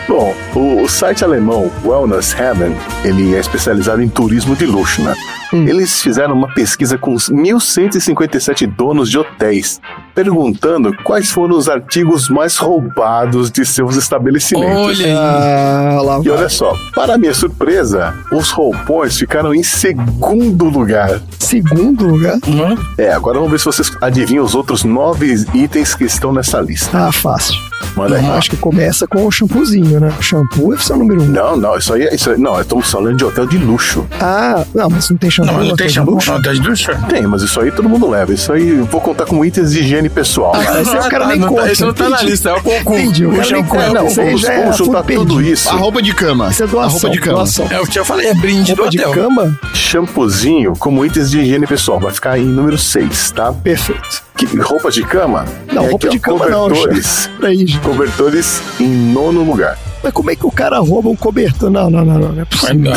Bom, o, o site alemão Wellness Heaven, ele é especializado em turismo de luxo, né? eles fizeram uma pesquisa com os 1.157 donos de hotéis, perguntando quais foram os artigos mais roubados de seus estabelecimentos. Olha. Ah, lá E olha só, para minha surpresa, os roupões ficaram em segundo lugar. Segundo lugar. Hum? É, agora vamos ver se vocês adivinham os outros nove itens que estão nessa lista. Ah, fácil. Manda aí. Acho que começa com o shampoozinho, né? O shampoo é o número um. Não, não, isso aí, é- isso aí não, estamos falando de hotel de luxo. Ah, não, mas não tem shampoo. Não, não tem de shampoo luxo? no hotel de luxo? Tem, mas isso aí todo mundo leva. Isso aí eu vou contar como itens de higiene pessoal. Ah, esse aí o cara nem não tá- conta. esse não tá na lista, é o concurso. Entendi, o O shampoo é o Não, isso aí vamos, já é juntar assunto tudo isso. A roupa de cama. Isso é A doação. roupa de cama. doação. É o que eu falei, é brinde do Roupa de hotel. cama? Shampoozinho como itens de higiene pessoal. Vai ficar em número 6, tá? Perfeito. Roupa de cama? Não, É roupa aqui, de ó, cama não, Cobertores. Gente. Cobertores em nono lugar. Mas como é que o cara rouba um cobertor? Não, não, não, não, não é possível.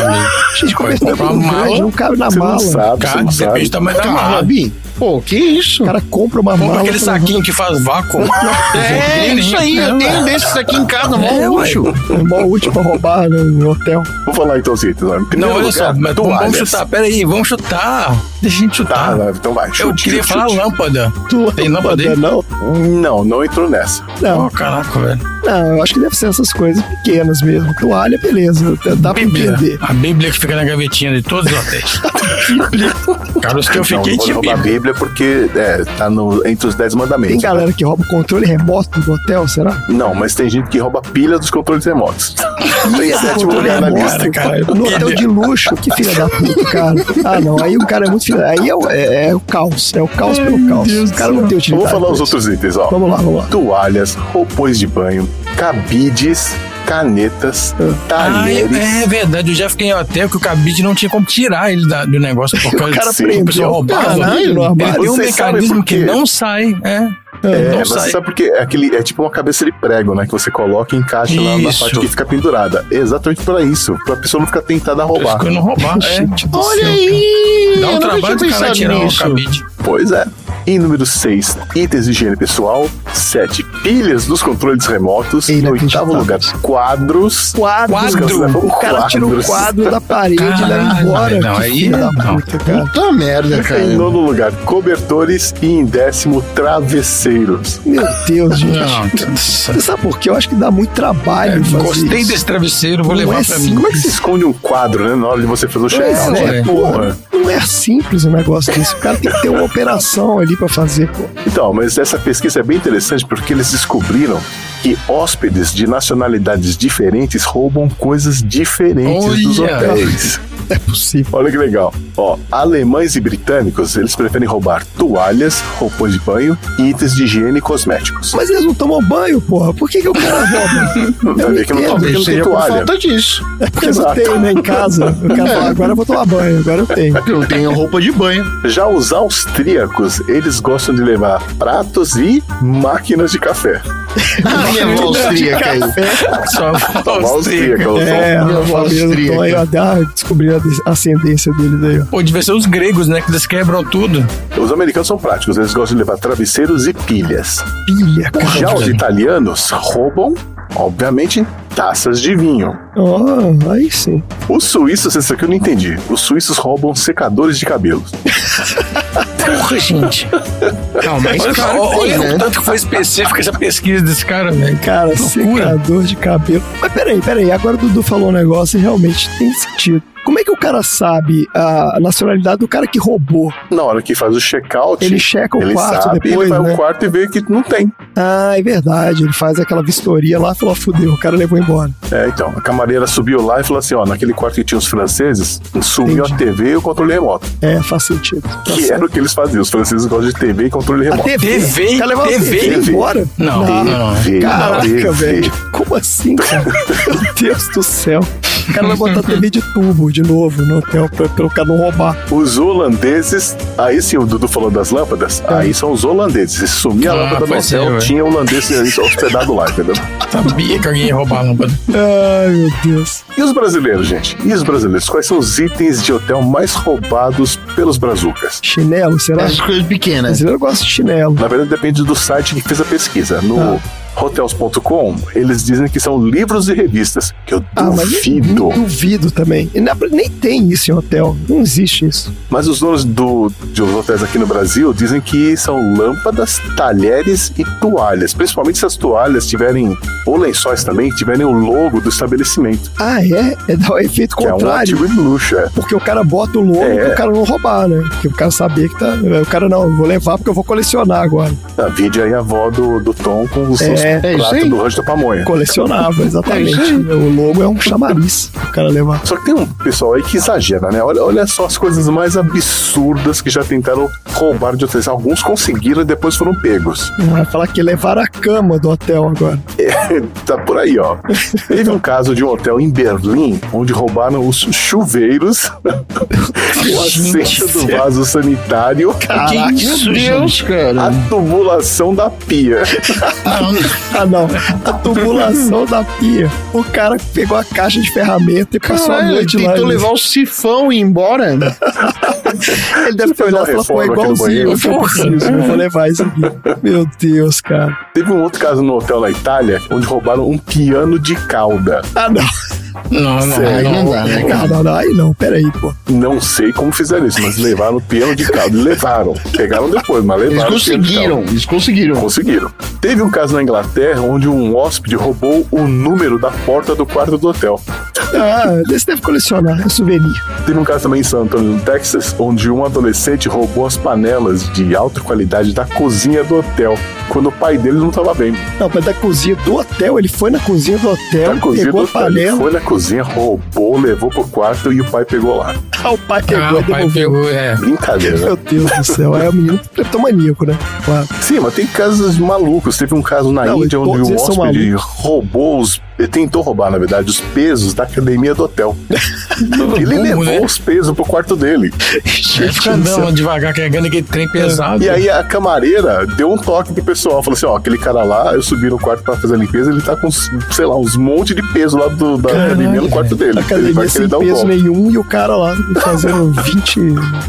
Gente, cobertor é muito uma grande, não cabe na Você mala. não sabe, Cara, você não sabe. depende do tamanho da mala. Cabe. Pô, que isso? O cara compra uma Compra mala. aquele saquinho que faz vácuo. É, isso aí. Eu tenho desses aqui em casa, mó É, luxo. É mó útil pra roubar no, no hotel. Vou falar então os itens. ó. Em Não, olha lugar, só, mas vamos, vamos chutar. Pera aí, vamos chutar. Deixa a gente Tá, chutar. vai, então vai. eu Chute, queria chute, falar chute. lâmpada. Tem lâmpada aí? Não, Não, não entrou nessa. não, Oh, caraca, velho. não, eu acho que deve ser essas coisas pequenas mesmo. Toalha, beleza, dá pra Bíblia. entender. A Bíblia que fica na gavetinha de todos os hotéis. Cara, os que eu não, fiquei não tinha roubar a Bíblia. Bíblia porque é, tá no, entre os dez mandamentos. Tem galera que rouba o controle remoto do hotel, será? Não, mas tem gente que rouba pilha dos controles remotos. tem sétimo controle lugar na remoto, lista. cara, No hotel de luxo, que filha da puta, cara. Ah, não, aí o cara é muito filha. Aí é, o- é- é o caos, é o caos pelo caos. o cara não tem Eu utilidade. vou falar os pra outros itens, ó. Vamos lá, vamos lá. Toalhas, roupões de banho, cabides, canetas, Ah, talheres. é, é verdade, eu já fiquei em hotel que o cabide não tinha como tirar ele da- do negócio. Porque O cara Sim, a prendeu pessoa roubava. caralho, Ele no armário. tem um Vocês mecanismo por que não sai. É. É, não você sabe porque é, aquele, é tipo uma cabeça de prego, né? Que você coloca e encaixa lá na Isso. parte que fica pendurada. Exatamente para isso. Pra pessoa não ficar tentada a Por isso roubar. não roubar. É. Gente do Olha céu, aí! Dá um trabalho do cara tirar o cabide. Pois é. Em número 6, itens de higiene pessoal. 7, pilhas dos controles remotos. Em oitavo lugar, quadros. Quadros. Quadro. O cara tira o Quadros. quadro da parede e leva embora. não, Que aí não. puta, cara. Puta merda, cara. Em nono lugar, cobertores. E em décimo, travesseiros. Meu Deus, gente. Não, Você sabe por quê? Eu acho que dá muito trabalho fazer É, Gostei isso. desse travesseiro, vou Não levar é pra simples. mim. Como é que se esconde um quadro, né? Na hora de você fazer o check-out? É, É, porra. Não é simples o negócio desse. O cara tem que ter uma operação ali pra fazer, pô. Então, mas essa pesquisa é bem interessante porque eles descobriram que hóspedes de nacionalidades diferentes roubam coisas diferentes dos Olha! hotéis. É possível. Olha que legal. Ó, alemães e britânicos, eles preferem roubar toalhas, roupões de banho e itens de higiene e cosméticos. Mas eles não tomam banho, porra. Por que, que o cara rouba? Vai ver que não, toma, não tem toalha. falta disso. É porque não Exato. tem, né, em casa. O cara fala, agora eu vou tomar banho, agora eu tenho. Eu tenho roupa de banho. Já os austríacos, eles gostam de levar pratos e máquinas de café. A minha avó austríaca aí. Só Toma austríaca, eu É, sou- a avó família do austríaca. Tom a ascendência deles aí, ó. Pô, devia ser os gregos, né? Que eles quebram tudo. Os americanos são práticos, eles gostam de levar travesseiros e pilhas. Pilha, cara. Já os italianos roubam, obviamente, taças de vinho. Ó, aí sim. Os suíços, esse aqui eu não entendi. Os suíços roubam secadores de cabelo. Porra, gente. Não, mas Olha, que olha tem, o né? tanto que foi específica essa pesquisa desse cara, velho. Cara, secador de cabelo. Mas peraí, peraí. Agora o Dudu falou um negócio e realmente tem sentido. Como é que o cara sabe a nacionalidade do cara que roubou? Na hora que faz o check-out, Ele checa o ele quarto sabe, depois, ele vai né? ao quarto e vê que não tem. Ah, é verdade. Ele faz aquela vistoria lá e falou: fudeu, o cara levou embora. É, então, a camareira subiu lá e falou assim, ó, naquele quarto que tinha os franceses, sumiu Entendi. a TV e o controle remoto. É, faz sentido. Tá Que certo. era o que eles faziam. Os franceses gostam de TV e controle A remoto. TV? TV? O cara levou a TV? TV embora? Não, não, não. TV, Caraca, TV. velho. Como assim, cara? Meu Deus do céu. O cara vai botar TV de tubo de novo no hotel pra, pra o cara não roubar. Os holandeses, aí sim, o Dudu falou das lâmpadas, aí são os holandeses. Se sumir a Ah, lâmpada do hotel, é, ué. tinha holandês ali hospedado lá, entendeu? Sabia que alguém ia roubar a lâmpada. Ai, meu Deus. E os brasileiros, gente? E os brasileiros? Quais são os itens de hotel mais roubados pelos brazucas? Chinelo, será? Essas coisas O pequenas. brasileiro gosta de chinelo. Na verdade, depende do site que fez a pesquisa. No Hotels.com, eles dizem que são livros e revistas, que eu Ah, mas duvido. eu duvido também. E Nem tem isso em hotel. Não existe isso. Mas os donos do, de hotéis aqui no Brasil dizem que são lâmpadas, talheres e toalhas. Principalmente se as toalhas tiverem, ou lençóis também, tiverem o logo do estabelecimento. Ah, é? É dar o efeito Que é um contrário. artigo de luxo, é. Porque o cara bota o logo É. pro cara não roubar, né? Porque o cara saber que tá. O cara não, eu vou levar porque eu vou colecionar agora. A vídeo aí a avó do, do Tom com os seus É, é pratos aí. do rancho da pamonha. Colecionava, exatamente. É o logo é um chamariz o cara levar. Só que tem um pessoal aí que exagera, né? Olha, olha só as coisas mais absurdas que já tentaram roubar de hotéis. Alguns conseguiram e depois foram pegos. Vai falar que levaram a cama do hotel agora. É, tá por aí, ó. Teve um caso de um hotel em Berlim onde roubaram os chuveiros, o assento do vaso sanitário, Caraca, Meu Deus, cara. a tubulação da pia. Ah, não. A tubulação da pia. O cara pegou a caixa de ferramenta e passou a Caralho, ele noite lá. tentou levar o sifão e ir embora. Ele deve ter olhado e falou, pô, no igualzinho, eu eu vou levar isso aqui. Meu Deus, cara. Teve um outro caso no hotel na Itália onde roubaram um piano de cauda. Ah, não. Não, não, Sério? Aí não dá, né, Ah, cara? não, não, aí não, peraí, pô. Não sei como fizeram isso, mas levaram o piano de cauda. Levaram. Pegaram depois, mas Eles levaram. de conseguiram, eles conseguiram. Conseguiram. Teve um caso na Inglaterra onde um hóspede roubou o número da porta do quarto do hotel. Ah, desse deve colecionar, é souvenir. Teve um caso também em San Antonio, no Texas, onde um adolescente roubou as panelas de alta qualidade da cozinha do hotel, quando o pai dele não estava bem. Não, mas da cozinha do hotel, ele foi na cozinha do hotel, cozinha pegou do a hotel, ele panela, foi na cozinha, roubou, levou pro quarto e o pai pegou lá. ah, o pai pegou Ah, e o pai devolveu. pegou, é. Brincadeira, né? Meu Deus do céu, é o menino cleptomaníaco, né? Claro. Sim, mas tem casos malucos. Teve um caso na Não, Índia onde um hóspede roubou os. Ele tentou roubar, na verdade, os pesos da academia do hotel. ele Como, levou né? os pesos pro quarto dele. Fica andando devagar, carregando aquele trem pesado. E aí a camareira deu um toque pro pessoal. Falou assim: ó, aquele cara lá, eu subi no quarto pra fazer a limpeza, ele tá com, sei lá, uns monte de peso lá do, da academia no quarto dele. ele Academia vai sem querer dar um peso golpe. nenhum e o cara lá fazendo 20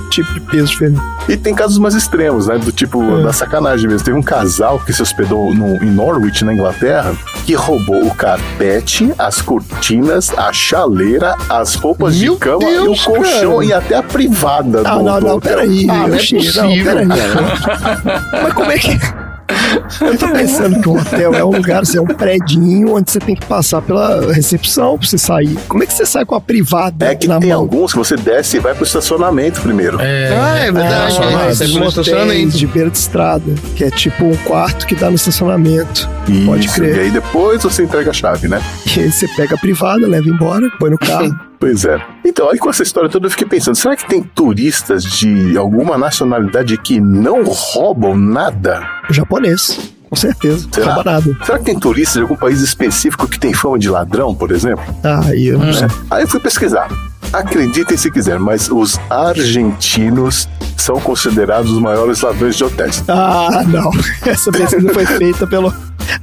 tipos de peso diferentes. E tem casos mais extremos, né? Do tipo, É. da sacanagem mesmo. Teve um casal que se hospedou no, em Norwich, na Inglaterra, que roubou o carpete, as cortinas, a chaleira, as roupas Meu de cama Deus, e o colchão cara. e até a privada Ah, do, não, do não, hotel. peraí. Ah, não é possível, peraí. cara. Mas como é que. Eu tô pensando que um hotel é um lugar, assim, é um predinho onde você tem que passar pela recepção pra você sair. Como é que você sai com a privada É que na tem mão? alguns que você desce e vai pro estacionamento primeiro. É, Ah, é verdade. Ah, tem no motéis estacionamento. de beira de estrada, que é tipo um quarto que dá no estacionamento. Isso, Pode crer. E aí depois você entrega a chave, né? E aí você pega a privada, leva embora, põe no carro. Pois é. Então, aí com essa história toda eu fiquei pensando, será que tem turistas de alguma nacionalidade que não roubam nada? Japonês, com certeza. Será? rouba nada. Será que tem turistas de algum país específico que tem fama de ladrão, por exemplo? Ah, eu não sei. Aí eu fui pesquisar. Acreditem se quiser, mas os argentinos são considerados os maiores ladrões de hotéis. Ah, não. Essa pesquisa foi feita pela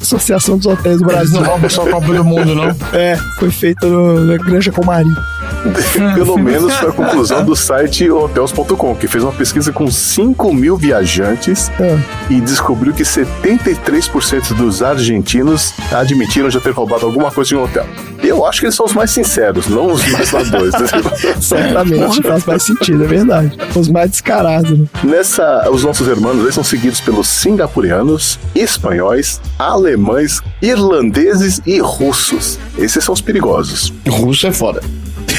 Associação dos Hotéis do Eles Brasil. não roubam só a Copa do Mundo, não. É, foi feita no- na Granja Comari. Pelo menos foi a conclusão do site hotels.com, que fez uma pesquisa com 5 mil viajantes Ah. e descobriu que 73% dos argentinos admitiram já ter roubado alguma coisa em um hotel. Eu acho que eles são os mais sinceros, não os mais ladrões. Certamente, faz mais sentido, é verdade. Os mais descarados, né? Nessa, os nossos irmãos eles são seguidos pelos singapurianos, espanhóis, alemães, irlandeses e russos. Esses são os perigosos. Russo é foda.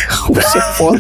Russo é foda.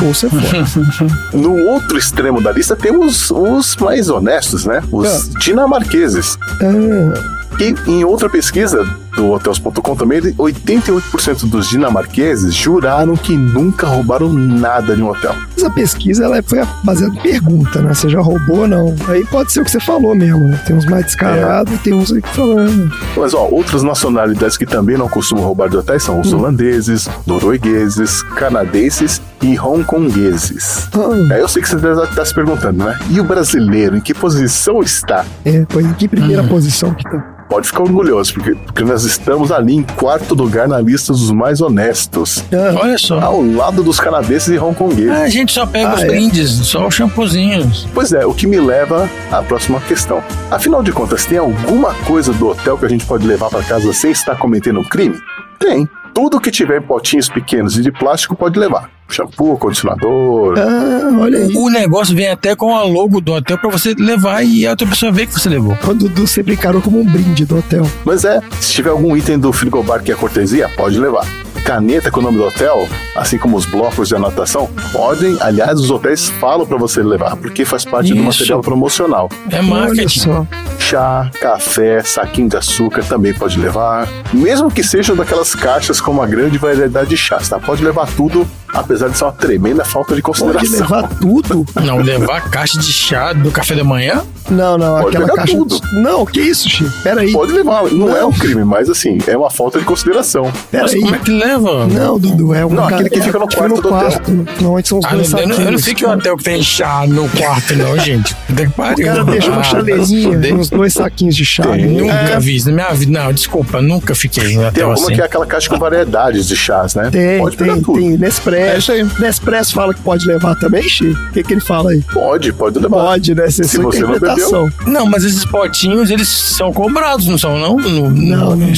Russo é foda. No outro extremo da lista temos os mais honestos, né? Os dinamarqueses. Ah, E em outra pesquisa do Hotels.com também, ele- 88% dos dinamarqueses juraram que nunca roubaram nada de um hotel. Essa pesquisa ela foi baseada em pergunta, né? Você já roubou ou não? Aí pode ser o que você falou mesmo, né? Tem uns mais descarados e tem uns aí que falando. Mas ó, outras nacionalidades que também não costumam roubar de hotéis são os holandeses, noruegueses, canadenses e hongkongueses. Aí eu sei que você deve estar se perguntando, né? E o brasileiro, em que posição está? é, pois em que primeira posição que tá? Pode ficar orgulhoso, porque, porque nós estamos ali em quarto lugar na lista dos mais honestos. Olha só. Ao lado dos canadenses e hongkongueses. Ah, a gente só pega Ah, os é. brindes, só os shampoozinhos. Pois é, o que me leva à próxima questão. Afinal de contas, tem alguma coisa do hotel que a gente pode levar para casa sem estar cometendo um crime? Tem. Tudo que tiver em potinhos pequenos e de plástico pode levar. Shampoo, condicionador. Ah, olha aí. O negócio vem até com a logo do hotel pra você levar e a outra pessoa ver que você levou. O Dudu sempre encarou como um brinde do hotel. Mas é, se tiver algum item do frigobar que é cortesia, pode levar. Caneta com o nome do hotel, assim como os blocos de anotação, podem, aliás, os hotéis falam para você levar, porque faz parte do Isso. material promocional. É marketing. só. Chá, café, saquinho de açúcar também pode levar. Mesmo que sejam daquelas caixas com uma grande variedade de chás, tá? Pode levar tudo, apesar de ser uma tremenda falta de Pode consideração. levar tudo? Não, levar caixa de chá do café da manhã? Não, não, Pode aquela levar caixa. tudo. Não, que isso, Chico? Pera aí. Pode levar, não, é Não. um crime, mas assim, é uma falta de consideração. Pera Mas aí. como é que leva? Não, Dudu, é um Não, aquele que fica no quarto do hotel. Normalmente são os Ah, dois eu, não, eu não fico em um hotel que tem chá no quarto, não, gente. Puta que O pariu. cara deixa uma Ah, chaleirinha, uns dois saquinhos de chá. Tem. né? Nunca vi isso na minha vida. Não, desculpa, nunca fiquei em Tem hotel alguma assim. que é aquela caixa com variedades de chás, né? Tem, pode pegar tem, tudo. tem. Nespresso. Nespresso fala que pode levar também, Chico? O que, que ele fala aí? Pode, pode levar. Pode, né? É Se sua você não interpretação. Não, mas esses potinhos, eles são cobrados, não são, não? No, Não, não, não. é.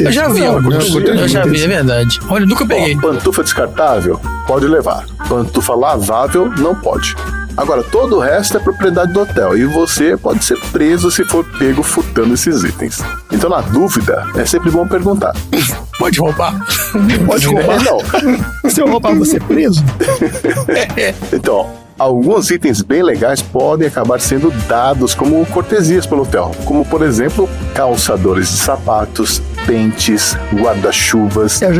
Eu já vi Não, alguns. cortesia, Eu já é verdade. Olha, nunca peguei. Ó, pantufa descartável, pode levar. Pantufa lavável, não pode. Agora, todo o resto é propriedade do hotel e você pode ser preso se for pego furtando esses itens. Então, na dúvida, é sempre bom perguntar. Pode roubar. Pode roubar. É, não. Se eu roubar, você é preso? Então, alguns itens bem legais podem acabar sendo dados como cortesias pelo hotel, como por exemplo, calçadores de sapatos, pentes, guarda-chuvas Eu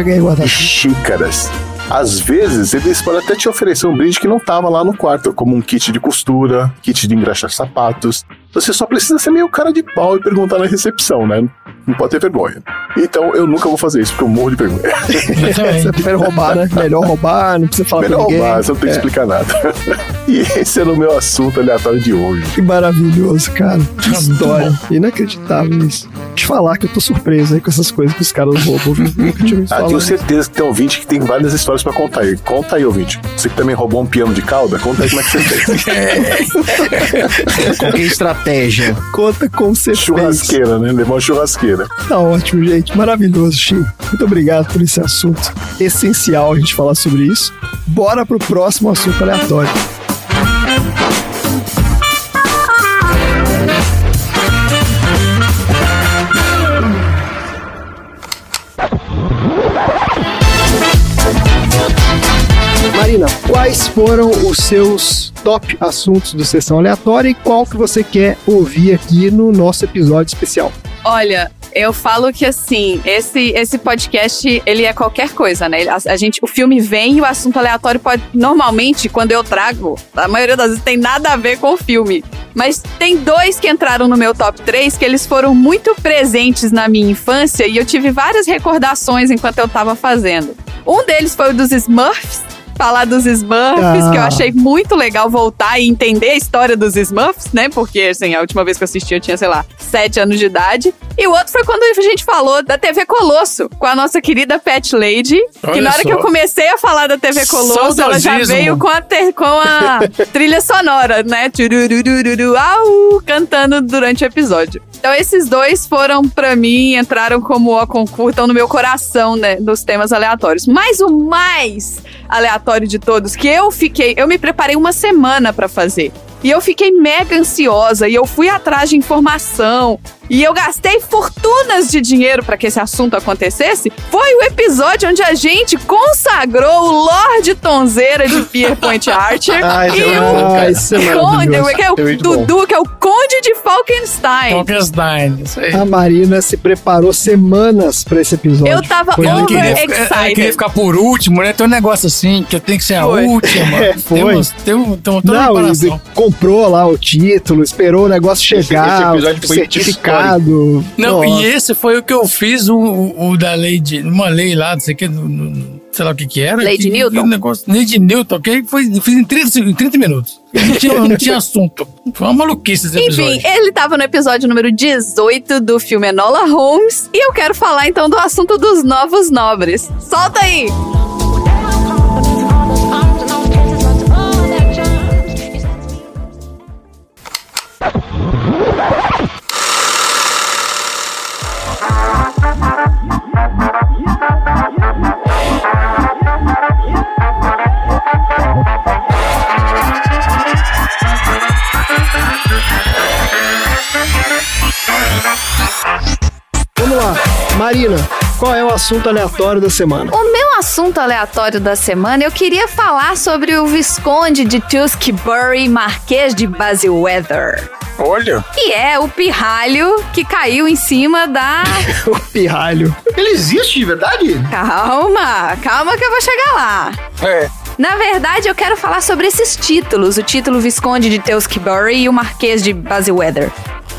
e xícaras. Às vezes, eles podem até te oferecer um brinde que não estava lá no quarto, como um kit de costura, kit de engraxar sapatos. Você só precisa ser meio cara de pau e perguntar na recepção, né? Não pode ter vergonha. Então, eu nunca vou fazer isso, porque eu morro de vergonha. Você prefere roubar, né? Melhor roubar, não precisa falar Melhor roubar, você não tem que É, explicar nada. e esse era o meu assunto aleatório de hoje. Que maravilhoso, cara. Que história. Inacreditável isso. Te falar que eu tô surpreso aí com essas coisas que os caras roubam. Nunca tinha Ah, tenho certeza que tem ouvinte que tem várias histórias pra contar aí. Conta aí, ouvinte. Você que também roubou um piano de cauda, conta aí como é que você fez. Com que estratégia? Conta como você fez. churrasqueira, né? Levou uma churrasqueira. Tá ótimo, gente. Maravilhoso, Chico. Muito obrigado por esse assunto. Essencial a gente falar sobre isso. Bora pro próximo assunto aleatório. Marina, quais foram os seus top assuntos do Sessão Aleatória e qual que você quer ouvir aqui no nosso episódio especial? Olha, eu falo que assim, esse, esse podcast, ele é qualquer coisa, né? A, a gente, o filme vem e o assunto aleatório pode. Normalmente, quando eu trago, a maioria das vezes tem nada a ver com o filme. Mas tem dois que entraram no meu top 3 que eles foram muito presentes na minha infância e eu tive várias recordações enquanto eu tava fazendo. Um deles foi o dos Smurfs. Falar dos Smurfs, Ah. que eu achei muito legal voltar e entender a história dos Smurfs, né? Porque, assim, a última vez que eu assisti eu tinha, sei lá, sete anos de idade. E o outro foi quando a gente falou da TV Colosso, com a nossa querida Pet Lady. que Olha na hora só. que eu comecei a falar da TV Colosso, ela já veio com a, ter- com a trilha sonora, né? Tururururu, au, cantando durante o episódio. Então esses dois foram pra mim, entraram como o concurso, estão no meu coração, né, dos temas aleatórios. Mas o mais aleatório de todos, que eu fiquei, eu me preparei uma semana pra fazer. E eu fiquei mega ansiosa e eu fui atrás de informação. E eu gastei fortunas de dinheiro pra que esse assunto acontecesse. Foi o episódio onde a gente consagrou o Lorde Tonzeira de Pierpoint Archer isso e o é Conde, é o É bom. Dudu, que é o Conde de Falkenstein. Falkenstein, isso aí. A Marina se preparou semanas pra esse episódio. Eu tava Ela muito queria, ficar- por último, né? Tem um negócio assim, que eu tenho que ser a Foi. última. É, foi. Tem, um- tem um- toda uma Não, ele preparação. comprou lá o título, esperou o negócio chegar, esse episódio o foi certificado. Não, Nossa. e esse foi o que eu fiz, o, o, da lei de. Uma lei lá, não sei o que. no- no- sei lá o que que era. Lady que, Newton? que negócio, Lady Newton, que foi, fiz em 30, em 30 minutos. Não tinha, não tinha assunto. Foi uma maluquice esse episódio. Enfim, ele tava no episódio número 18 do filme Enola Holmes. E eu quero falar então do assunto dos novos nobres. Solta aí! Vamos lá. Marina, qual é o assunto aleatório da semana? O meu assunto aleatório da semana, eu queria falar sobre o Visconde de Tewkesbury, Marquês de Basilweather. Olha. Que é o pirralho que caiu em cima da. o pirralho. Ele existe de verdade? Calma, calma que eu vou chegar lá. É. Na verdade, eu quero falar sobre esses títulos: o título Visconde de Tewkesbury e o Marquês de Basilweather.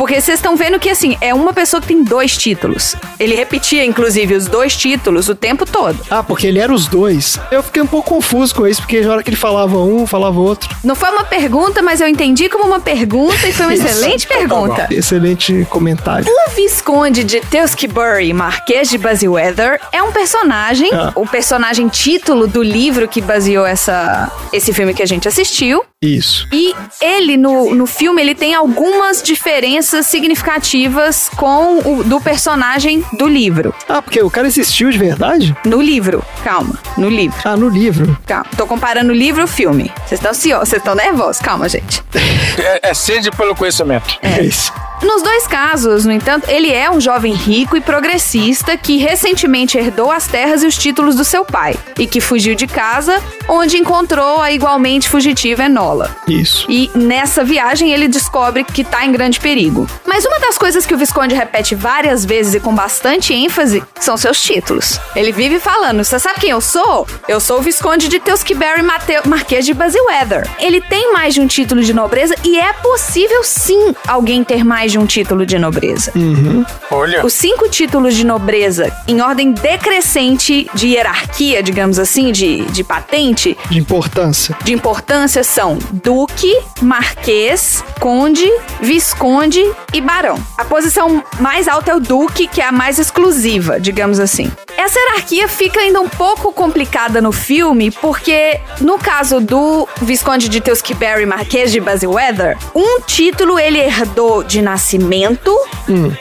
Porque vocês estão vendo que, assim, é uma pessoa que tem dois títulos. Ele repetia, inclusive, os dois títulos o tempo todo. Ah, porque ele era os dois. Eu fiquei um pouco confuso com isso, porque na hora que ele falava um, falava outro. Não foi uma pergunta, mas eu entendi como uma pergunta e foi uma excelente pergunta. Excelente comentário. O Visconde de Tewkesbury, Marquês de Basilweather, é um personagem, Ah. o personagem título do livro que baseou essa, esse filme que a gente assistiu. Isso. E ele, no, no filme, ele tem algumas diferenças significativas com o do personagem do livro. Ah, porque o cara existiu de verdade? No livro, calma, no livro. Ah, no livro. Calma, tô comparando o livro e o filme. Vocês estão ansiosos, vocês estão nervosos, calma, gente. É, é sede pelo conhecimento. É isso. Nos dois casos, no entanto, ele é um jovem rico e progressista que recentemente herdou as terras e os títulos do seu pai e que fugiu de casa, onde encontrou a igualmente fugitiva Enola. Isso. E nessa viagem ele descobre que tá em grande perigo. Mas uma das coisas que o Visconde repete várias vezes e com bastante ênfase são seus títulos. Ele vive falando: Você sabe quem eu sou? Eu sou o Visconde de Tewkesbury Mateu Marquês de Basilweather. Ele tem mais de um título de nobreza e é possível sim alguém ter mais de um título de nobreza. Uhum. Olha. Os cinco títulos de nobreza, em ordem decrescente de hierarquia, digamos assim, de, de patente, De importância. de importância são duque, marquês, conde, visconde e barão. A posição mais alta é o duque, que é a mais exclusiva, digamos assim. Essa hierarquia fica ainda um pouco complicada no filme, porque no caso do Visconde de Tewkesbury Marquês de Basilweather, um título ele herdou de nascimento,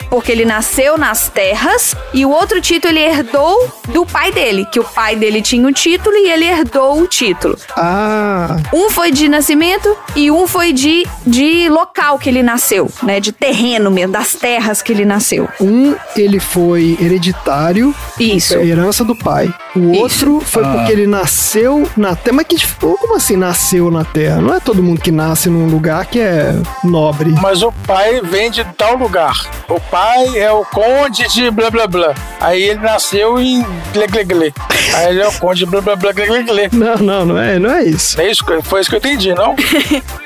porque ele nasceu nas terras, e o outro título ele herdou do pai dele, que o pai dele tinha o título e ele herdou o título. Ah, Um foi de nascimento e um foi de, de local que ele nasceu, né? De terreno mesmo, das terras que ele nasceu. um ele foi hereditário, Isso. É herança do pai. O outro foi Ah. porque ele nasceu na terra. Mas que como assim nasceu na terra? Não é todo mundo que nasce num lugar que é nobre. Mas o pai vem de tal lugar. O pai é o conde de blá blá blá. Aí ele nasceu em gle gle gle. Aí ele é o conde de blá blá blá gle gle gle. Não, não, não é, não é isso. É isso, que- foi isso que eu entendi, não?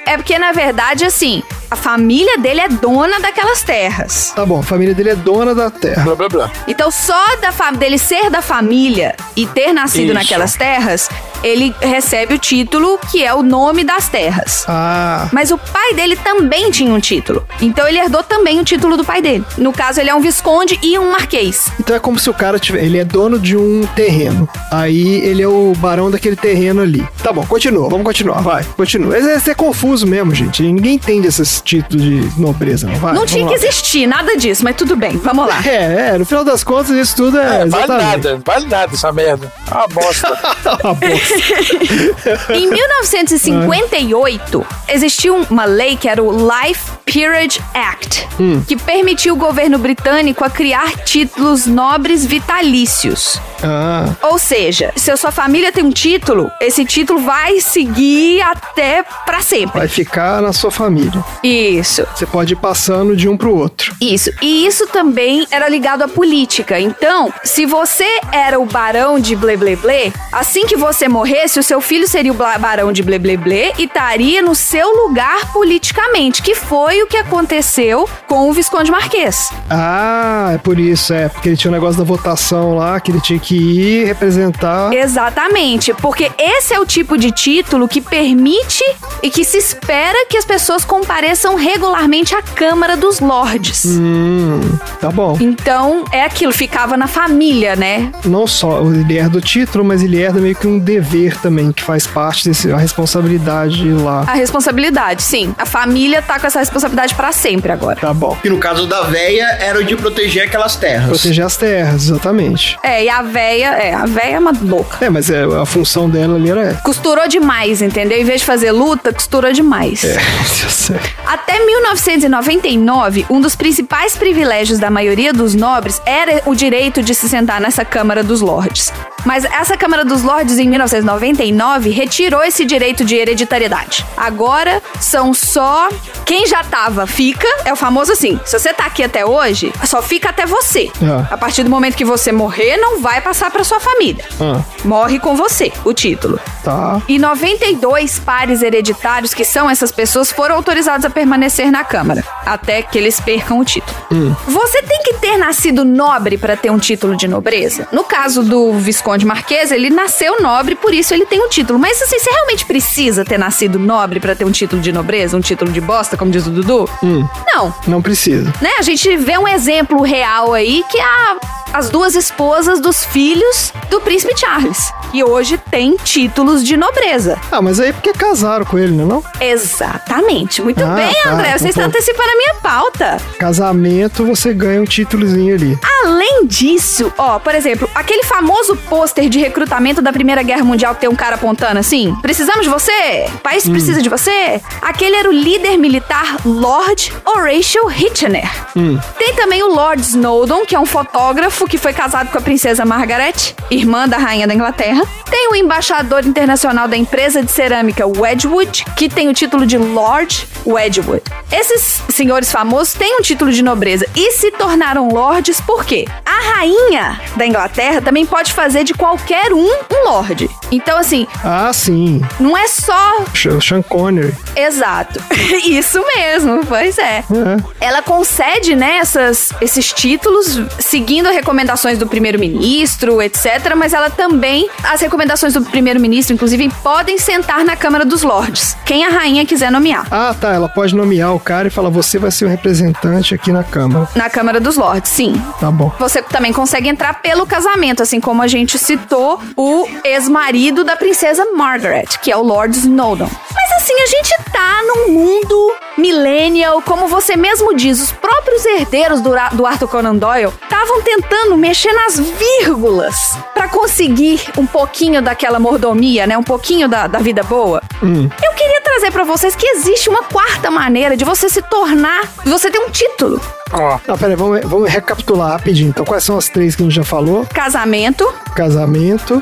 É porque, na verdade, assim, a família dele é dona daquelas terras. Tá bom, a família dele é dona da terra. Blá blá blá. Então, só da dele ser da família e ter nascido Isso. naquelas terras, ele recebe o título que é o nome das terras. Ah, Mas o pai dele também tinha um título. Então ele herdou também o título do pai dele. No caso, ele é um visconde e um marquês. então é como se o cara tiver. Ele é dono de um terreno. Aí ele é o barão daquele terreno ali. Tá bom, continua, vamos continuar, vai, continua. Esse, esse é confuso mesmo, gente. Ninguém entende esses títulos de nobreza, não vai? Não tinha lá. que existir nada disso, mas tudo bem, vamos lá. É, é, no final das contas, isso tudo é. É, vale nada, vale nada essa merda. É uma bosta. Uma bosta. Em 1958, existiu uma lei que era o Life Peerage Act, que permitiu o governo britânico a criar títulos nobres vitalícios. Ah, Ou seja, se a sua família tem um título, esse título vai seguir até pra sempre. vai ficar na sua família. Isso. Você pode ir passando de um pro outro. Isso. E isso também era ligado à política. Então, se você era o barão de Ble Ble Ble, assim que você morresse, o seu filho seria o barão de Ble Ble Ble e estaria no seu lugar politicamente, que foi o que aconteceu com o Visconde Marquês. Ah, é por isso, é. Porque ele tinha o negócio da votação lá, que ele tinha que que representar. Exatamente, porque esse é o tipo de título que permite e que se espera que as pessoas compareçam regularmente à Câmara dos Lordes. Hum, tá bom. Então, é aquilo, ficava na família, né? Não só ele herda o título, mas ele herda meio que um dever também, que faz parte desse, a responsabilidade lá. A responsabilidade, sim. A família tá com essa responsabilidade pra sempre agora. Tá bom. E no caso da véia, era o de proteger aquelas terras. Proteger as terras, exatamente. É, e a véia, é, a véia é uma louca. É, mas é, a função dela ali era. Costurou demais, entendeu? Em vez de fazer luta, costurou demais. É, eu sei. Até 1999, um dos principais privilégios da maioria dos nobres era o direito de se sentar nessa Câmara dos Lordes. Mas essa Câmara dos Lordes, em 1999, retirou esse direito de hereditariedade. Agora são só. Quem já tava, fica. É o famoso assim: se você tá aqui até hoje, só fica até você. Ah. A partir do momento que você morrer, não vai passar pra sua família. Ah, Morre com você, o título. tá. E 92 pares hereditários, que são essas pessoas, foram autorizados a permanecer na Câmara, até que eles percam o título. Você tem que ter nascido nobre para ter um título de nobreza? No caso do Visconde Marquês, ele nasceu nobre, por isso ele tem um título. Mas assim, você realmente precisa ter nascido nobre para ter um título de nobreza? Um título de bosta, como diz o Dudu? Hum, Não. não precisa. Né? A gente vê um exemplo real aí que é a, as duas esposas dos filhos do príncipe Charles, que hoje têm títulos de nobreza. Ah, mas aí porque casaram com ele, né? Não? Exatamente. Muito Ah, bem, tá. André. Você está Então- antecipando a minha pauta. Casamento, você ganha um títulozinho ali. Além disso, ó, por exemplo, aquele famoso pôster de recrutamento da Primeira Guerra Mundial que tem um cara apontando assim: precisamos de você? O país precisa de você? Aquele era o líder militar Lord Horatio Hitchener. Tem também o Lord Snowdon, que é um fotógrafo que foi casado com a princesa Margaret, irmã da rainha da Inglaterra. Tem o embaixador internacional da empresa de cerâmica Wedgwood, que tem o título de Lord Wedgwood. Esses senhores famosos têm um título de nobreza e se tornaram lords porque a rainha da Inglaterra também pode fazer de qualquer um um lord. Então, assim, Ah, sim. não é só Sh- Sean Connery. Exato. Isso mesmo, pois é. É. Ela concede, né, essas, esses títulos seguindo as recomendações do primeiro-ministro, etc. Mas ela também, as recomendações do primeiro-ministro, inclusive, podem sentar na Câmara dos Lordes, quem a rainha quiser nomear. Ah, tá. Ela pode nomear o cara e falar: você vai ser o representante aqui na Câmara. Na Câmara dos Lordes, sim. Tá bom. Você também consegue entrar pelo casamento, assim como a gente citou o ex-marido da princesa Margaret, que é o Lord Snowdon. Mas assim, a gente tá num mundo millennial, como você mesmo diz, os próprios herdeiros do, do Arthur Conan Doyle estavam tentando mexer nas vírgulas pra conseguir um pouquinho daquela mordomia, né? Um pouquinho da, da vida boa. Hum. Eu queria trazer pra vocês que existe uma quarta maneira de você se tornar, de você ter um título. Ó, Ah, peraí, vamos, vamos recapitular rapidinho. Então, quais são as três que a gente já falou? Casamento, Casamento.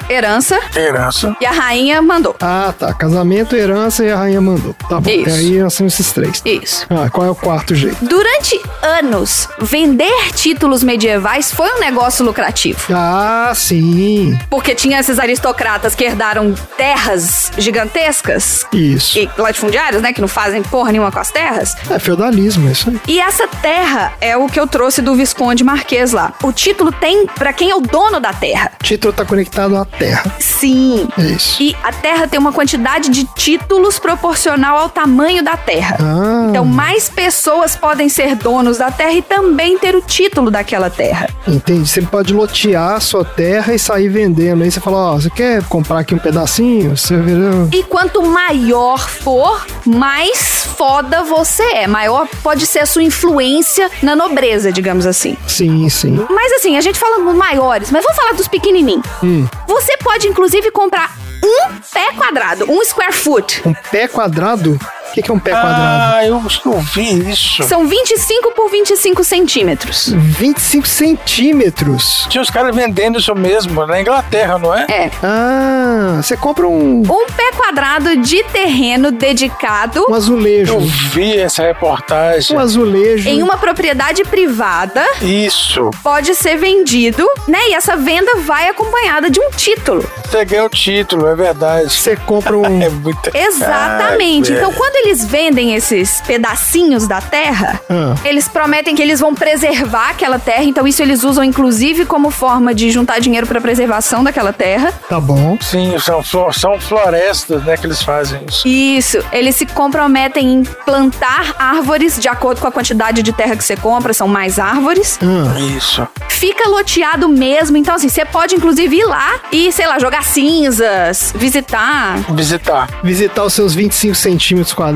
Herança herança. e a rainha mandou. Ah, tá. Casamento, herança e a rainha mandou. Tá bom. Isso. E aí nós temos esses três. Isso. Ah, qual é o quarto jeito? Durante anos, vender títulos medievais foi um negócio lucrativo. Ah, sim. Porque tinha esses aristocratas que herdaram terras gigantescas Isso. e latifundiários, né? Que não fazem porra nenhuma com as terras. É feudalismo, é isso aí. E essa terra é o que eu trouxe do Visconde Marquês lá. O título tem pra quem é o dono da terra. O título tá conectado à terra. Sim. É isso. E a terra tem uma quantidade de títulos proporcional ao tamanho da terra. Ah, Então, mais pessoas podem ser donos da terra e também ter o título daquela terra. entendi. Você pode lotear a sua terra e sair vendendo. Aí você fala, ó, você quer comprar aqui um pedacinho? Você vê... E quanto maior for, mais foda você é. Maior pode ser a sua influência na nobreza, digamos assim. Sim, sim. Mas assim, a gente fala dos maiores, mas vamos falar dos pequenininhos. Hum. Você pode, inclusive, comprar um pé quadrado, um square foot. Um pé quadrado? O que, que é um pé quadrado? Ah, eu acho que eu vi isso. São 25 por 25 centímetros. 25 centímetros. Tinha os caras vendendo isso mesmo na Inglaterra, não é? É. Ah, você compra um, Um pé quadrado de terreno dedicado um azulejo. Eu vi essa reportagem. Um azulejo. em uma propriedade privada Isso. pode ser vendido, né? E essa venda vai acompanhada de um título. Você ganhou o título, é verdade. Você compra um. É muito. Exatamente. Ah, então, quando eles vendem esses pedacinhos da terra, Ah. eles prometem que eles vão preservar aquela terra, então isso eles usam inclusive como forma de juntar dinheiro pra preservação daquela terra. Tá bom. Sim, são, são florestas, né, que eles fazem isso. Isso, eles se comprometem em plantar árvores de acordo com a quantidade de terra que você compra, são mais árvores. Ah. Isso. Fica loteado mesmo, então assim, você pode inclusive ir lá e, sei lá, jogar cinzas, visitar. Visitar. Visitar os seus 25 centímetros quadrados?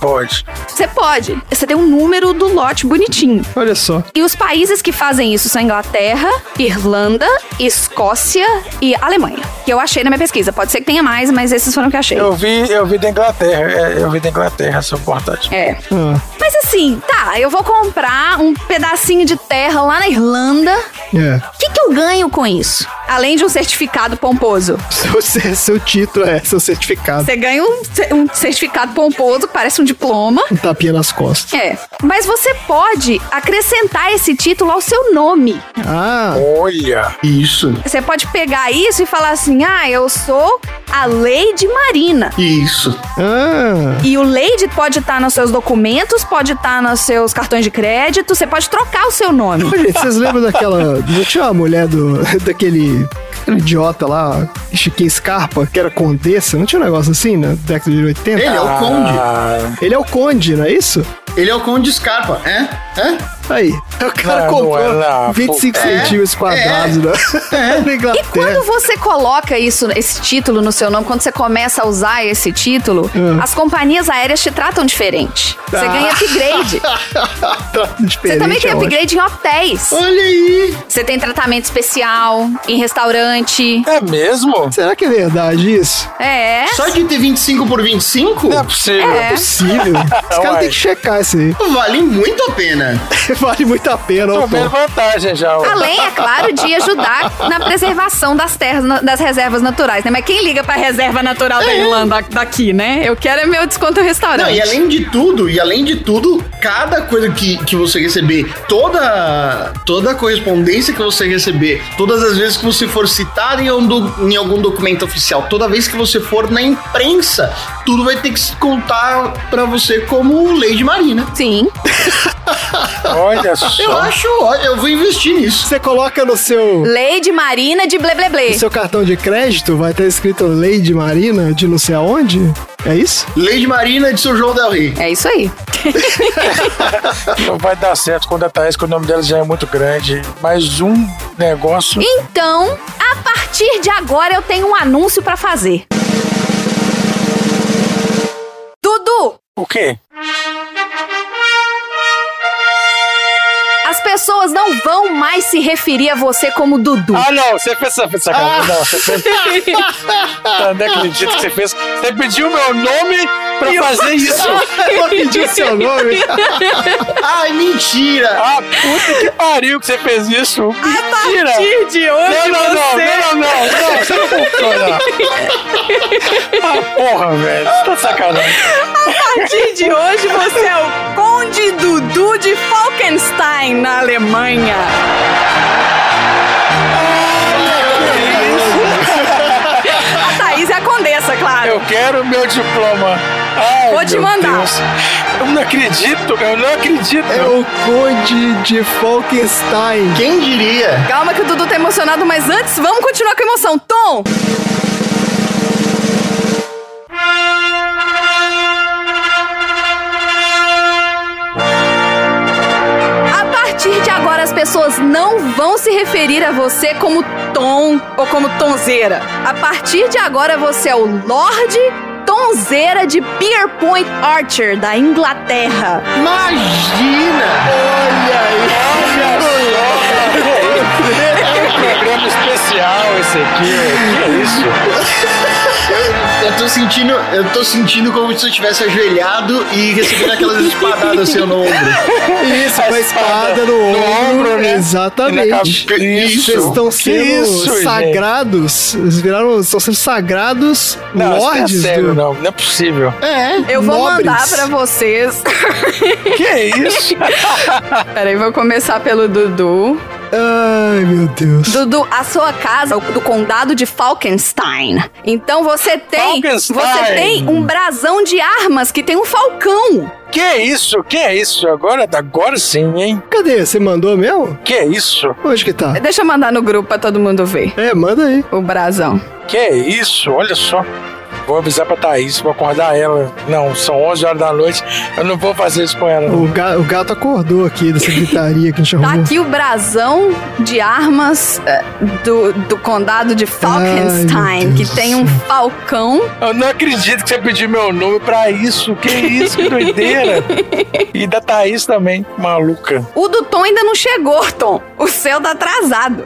Pode. Você pode. Você tem um número do lote bonitinho. Olha só. E os países que fazem isso são Inglaterra, Irlanda, Escócia e Alemanha. Que eu achei na minha pesquisa. Pode ser que tenha mais, mas esses foram que eu achei. Eu vi, eu vi da Inglaterra. é, Eu vi da Inglaterra essa reportagem. É. Ah. Mas assim, tá, eu vou comprar um pedacinho de terra lá na Irlanda. É. O que, que eu ganho com isso? Além de um certificado pomposo. Seu, seu, título é seu certificado. Você ganha um, um certificado pomposo parece um diploma. Um tapinha nas costas. É. Mas você pode acrescentar esse título ao seu nome. Ah. Olha. Isso. Você pode pegar isso e falar assim: ah, eu sou a Lady Marina. Isso. Ah. E o Lady pode estar nos seus documentos, pode estar nos seus cartões de crédito, você pode trocar o seu nome. Ô, gente, vocês lembram daquela. Não tinha uma mulher do. daquele. aquele idiota lá, Chiquinho Scarpa, que era condessa? Não tinha um negócio assim na década de 80? Ele é o conde. Ele é o conde, não é isso? Ele é o conde Scarpa, é? É? Aí. O cara Não, comprou não é, não. 25 É, centímetros quadrados né? na E Inglaterra. quando você coloca isso, esse título no seu nome, quando você começa a usar esse título, Hum. as companhias aéreas te tratam diferente. Você Ah. ganha upgrade. Você também tem é upgrade em hotéis. Olha aí. Você tem tratamento especial em restaurante. É mesmo? Será que é verdade isso? É. Só de ter 25 por 25? Não é possível. É. Possível. Os caras têm que checar isso aí. Vale muito a pena. Vale muito a pena, ó, Tô vendo Tom. vantagem já. ó. Além, é claro, de ajudar na preservação das terras, na- das reservas naturais, né? Mas quem liga pra reserva natural da Irlanda daqui, né? Eu quero é meu desconto restaurante. Não, e além de tudo, e além de tudo, cada coisa que, que você receber, toda toda a correspondência que você receber, todas as vezes que você for citado em, um do- em algum documento oficial, toda vez que você for na imprensa, tudo vai ter que se contar pra você como Lady Marina. Sim. Olha só. Eu acho, eu vou investir nisso. Você coloca no seu, Lady Marina de Blebleble. no seu cartão de crédito, vai estar escrito Lady Marina de não sei aonde? É isso? Lady Marina de São João Del Rey. É isso aí. Não vai dar certo quando a Thaís, que o nome dela já é muito grande. Mais um negócio. Então, a partir de agora eu tenho um anúncio pra fazer. Dudu, O quê? Pessoas não vão mais se referir a você como Dudu. Ah, não, você fez essa sacanagem. Não, você fez. Não, não acredito que você fez. Você pediu meu nome pra fazer isso. Ela pediu seu nome. Ai, mentira! Ah, puta que pariu que você fez isso. Mentira. de Não, não, não, não, não, não, não, você não funciona. Ah, porra, velho, você tá de sacanagem. A partir de hoje você é o De Falkenstein, na Alemanha. A Thaís é a condessa, claro. Eu quero meu diploma. Ai, Vou te mandar. Deus. Eu não acredito, eu não acredito. É o Conde de Falkenstein. Quem diria? Calma que o Dudu tá emocionado, mas antes vamos continuar com a emoção. Tom! Pessoas não vão se referir a você como Tom ou como Tonzeira. A partir de agora você é o Lorde Tonzeira de Pierpoint Archer da Inglaterra. Imagina! Olha aí. É um programa especial esse aqui. Que é isso? Eu tô sentindo, eu tô sentindo como se eu tivesse ajoelhado e recebendo aquelas espadadas assim no ombro. Isso, com a espada no ombro. ombro, né? Exatamente. E na cabe- Isso. Vocês estão sendo isso, gente? sagrados. Eles viraram. Estão sendo sagrados Não, isso lordes é sério, do. não. Não é possível. É, Eu vou nobres. mandar pra vocês. Que é isso? Peraí, vou começar pelo Dudu. Ai, meu Deus. Dudu, a sua casa é do condado de Falkenstein. Então você tem. Você tem um brasão de armas que tem um falcão. Que isso? Que é isso? Agora, agora sim, hein? Cadê? Você mandou mesmo? Que é isso? Onde que tá? Deixa eu mandar no grupo pra todo mundo ver. É, manda aí. O brasão. Que é isso? Olha só. Vou avisar pra Thaís, vou acordar ela. Não, são 11 horas da noite. Eu não vou fazer isso com ela. O, ga- o gato acordou aqui dessa gritaria que a gente Tá arrumou. aqui o brasão de armas eh, do, do condado de Falkenstein, que tem um falcão. Eu não acredito que você pediu meu nome pra isso. Que isso? Que doideira. e da Thaís também, maluca. O do Tom ainda não chegou, Tom. O seu tá atrasado.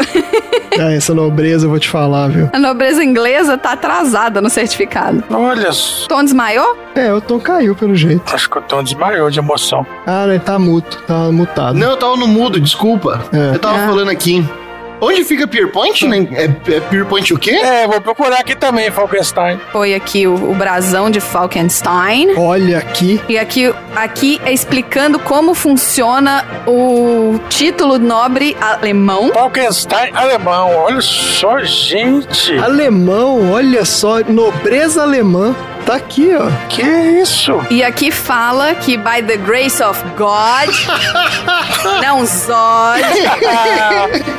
Ah, essa nobreza eu vou te falar, viu? A nobreza inglesa tá atrasada no certificado. Olha só. Tom desmaiou? É, o Tom caiu pelo jeito. Acho que o Tom desmaiou de emoção. Ah, ele tá muto, tá mutado. Não, eu tava no mudo, desculpa. É. Eu tava Ah. falando aqui. Onde fica Pierpoint? né? É, é Pierpoint o quê? É, vou procurar aqui também, Falkenstein. Foi aqui o, o brasão de Falkenstein. Olha aqui. E aqui, aqui é explicando como funciona o título nobre alemão. Falkenstein alemão. Olha só, gente. Alemão, olha só, nobreza alemã. Tá aqui, ó. Que isso? E aqui fala que by the grace of God, não Zod,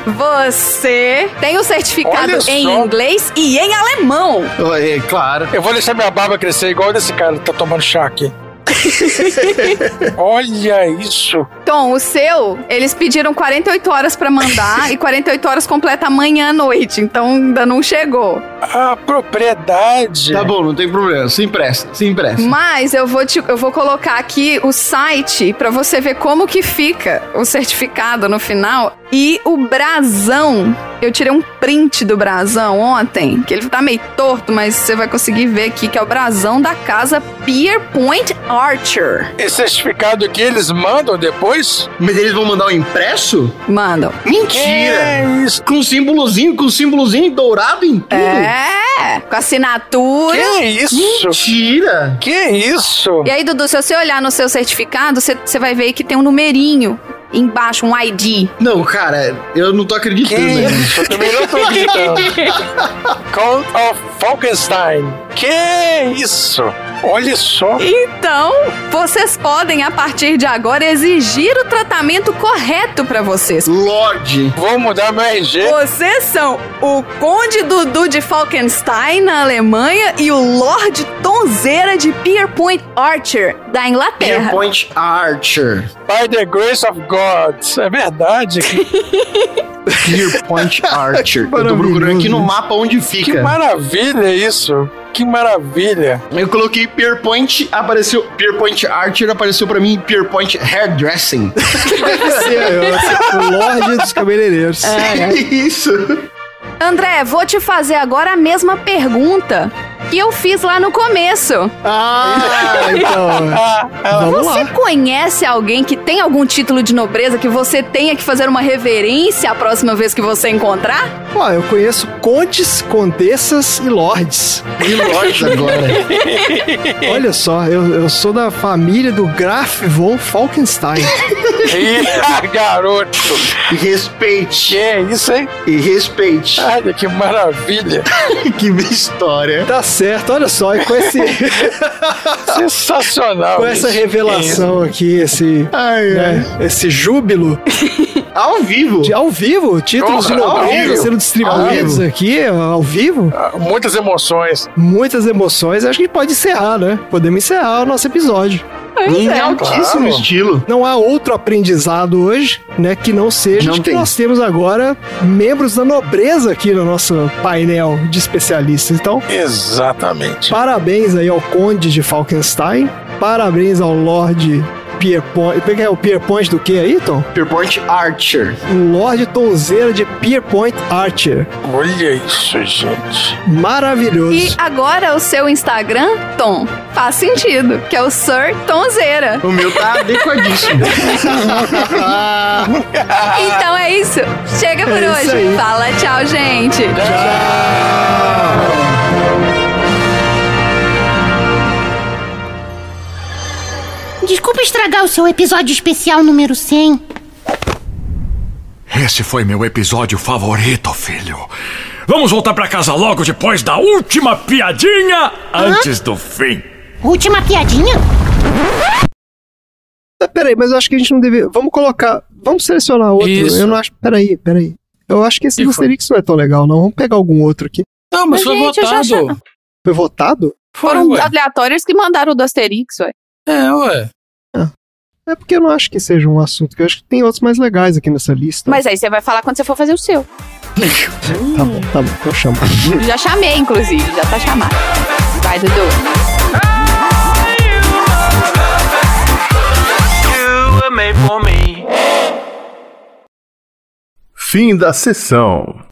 você tem o certificado Olha só. em inglês e em alemão. É, claro. Eu vou deixar minha barba crescer igual desse cara que tá tomando chá aqui. Olha isso. Tom, o seu, eles pediram 48 horas pra mandar e 48 horas completa amanhã à noite, então ainda não chegou. A propriedade. Tá bom, não tem problema. Se empresta, se empresta. Mas eu vou, te, eu vou colocar aqui o site pra você ver como que fica o certificado no final. E o brasão, eu tirei um print do brasão ontem, que ele tá meio torto, mas você vai conseguir ver aqui que é o brasão da casa Pierpoint Archer. Esse certificado aqui eles mandam depois? Mas eles vão mandar o impresso? Mandam. Mentira! Que isso? Com símbolozinho, com símbolozinho dourado em tudo? É, com assinatura. Que isso? Mentira! Que isso? E aí, Dudu, se você olhar no seu certificado, você, você vai ver que tem um numerinho embaixo, um ID. Não, cara, eu não tô Que acreditando. né? isso? Eu também não tô acreditando. Count of Falkenstein. Que isso? Olha só. Então, vocês podem, a partir de agora, exigir o tratamento correto pra vocês. Lorde. Vou mudar meu RG. Vocês são o Conde Dudu de Falkenstein, na Alemanha, e o Lorde Tonzeira de Pierpoint Archer, da Inglaterra. Pierpoint Archer. By the grace of God. É verdade. Que, Pierpoint Archer. eu tô procurando aqui no mapa onde que fica. maravilha isso. Que maravilha. Eu coloquei Pierpoint, apareceu. Pierpoint Archer apareceu pra mim Pierpoint Hairdressing. Deve ser, o Lorde dos Cabeleireiros. Que isso? André, vou te fazer agora a mesma pergunta que eu fiz lá no começo. Ah, então. Vamos Você lá. conhece alguém que tem algum título de nobreza que você tenha que fazer uma reverência a próxima vez que você encontrar? Ó, eu conheço condes, condessas e lords. De Lorde agora. Olha só, eu, eu sou da família do Graf von Falkenstein. Ih, garoto. E respeite. Que é isso, hein? E respeite. Olha que maravilha. que história. Tá certo, olha só, e com esse Sensacional. com essa revelação aqui, esse Ai, né, esse júbilo Ao vivo. de ao vivo, títulos de Ao nobreza sendo distribuídos Ao aqui ao vivo, Ah, Muitas emoções. muitas emoções. Acho que pode encerrar, né? Podemos encerrar o nosso episódio. Em é. altíssimo Claro. estilo. Não há outro aprendizado hoje, né, que não seja Não de que tem. nós temos agora membros da nobreza aqui no nosso painel de especialistas. Então, Exatamente. parabéns aí ao Conde de Falkenstein, parabéns ao Lorde Pierpoint. Como é que é o Pierpoint do que aí, Tom? Pierpoint Archer. Lorde Tonzeira de Pierpoint Archer. Olha isso, gente. Maravilhoso. E agora o seu Instagram, Tom, faz sentido, que é o Sir Tonzeira. O meu tá adequadíssimo. Então é isso. Chega por É isso hoje. aí. Fala tchau, gente. Desculpa estragar o seu episódio especial número 100. Esse foi meu episódio favorito, filho. Vamos voltar pra casa logo depois da última piadinha antes do fim. Última piadinha? Ah, Peraí, mas eu acho que a gente não deve. Vamos colocar. Vamos selecionar outro. Isso. Eu não acho. Peraí, peraí. Eu acho que esse do Asterix não é tão legal, não. Vamos pegar algum outro aqui. Não, mas, Mas, foi gente, votado. Foi votado? Foram ué. aleatórios que mandaram o do Asterix, ué. É, ué. É porque eu não acho que seja um assunto, que eu acho que tem outros mais legais aqui nessa lista. Mas aí você vai falar quando você for fazer o seu. Tá bom, tá bom, então chama. Já chamei, inclusive, já tá chamado. Vai, Dudu. Fim da sessão.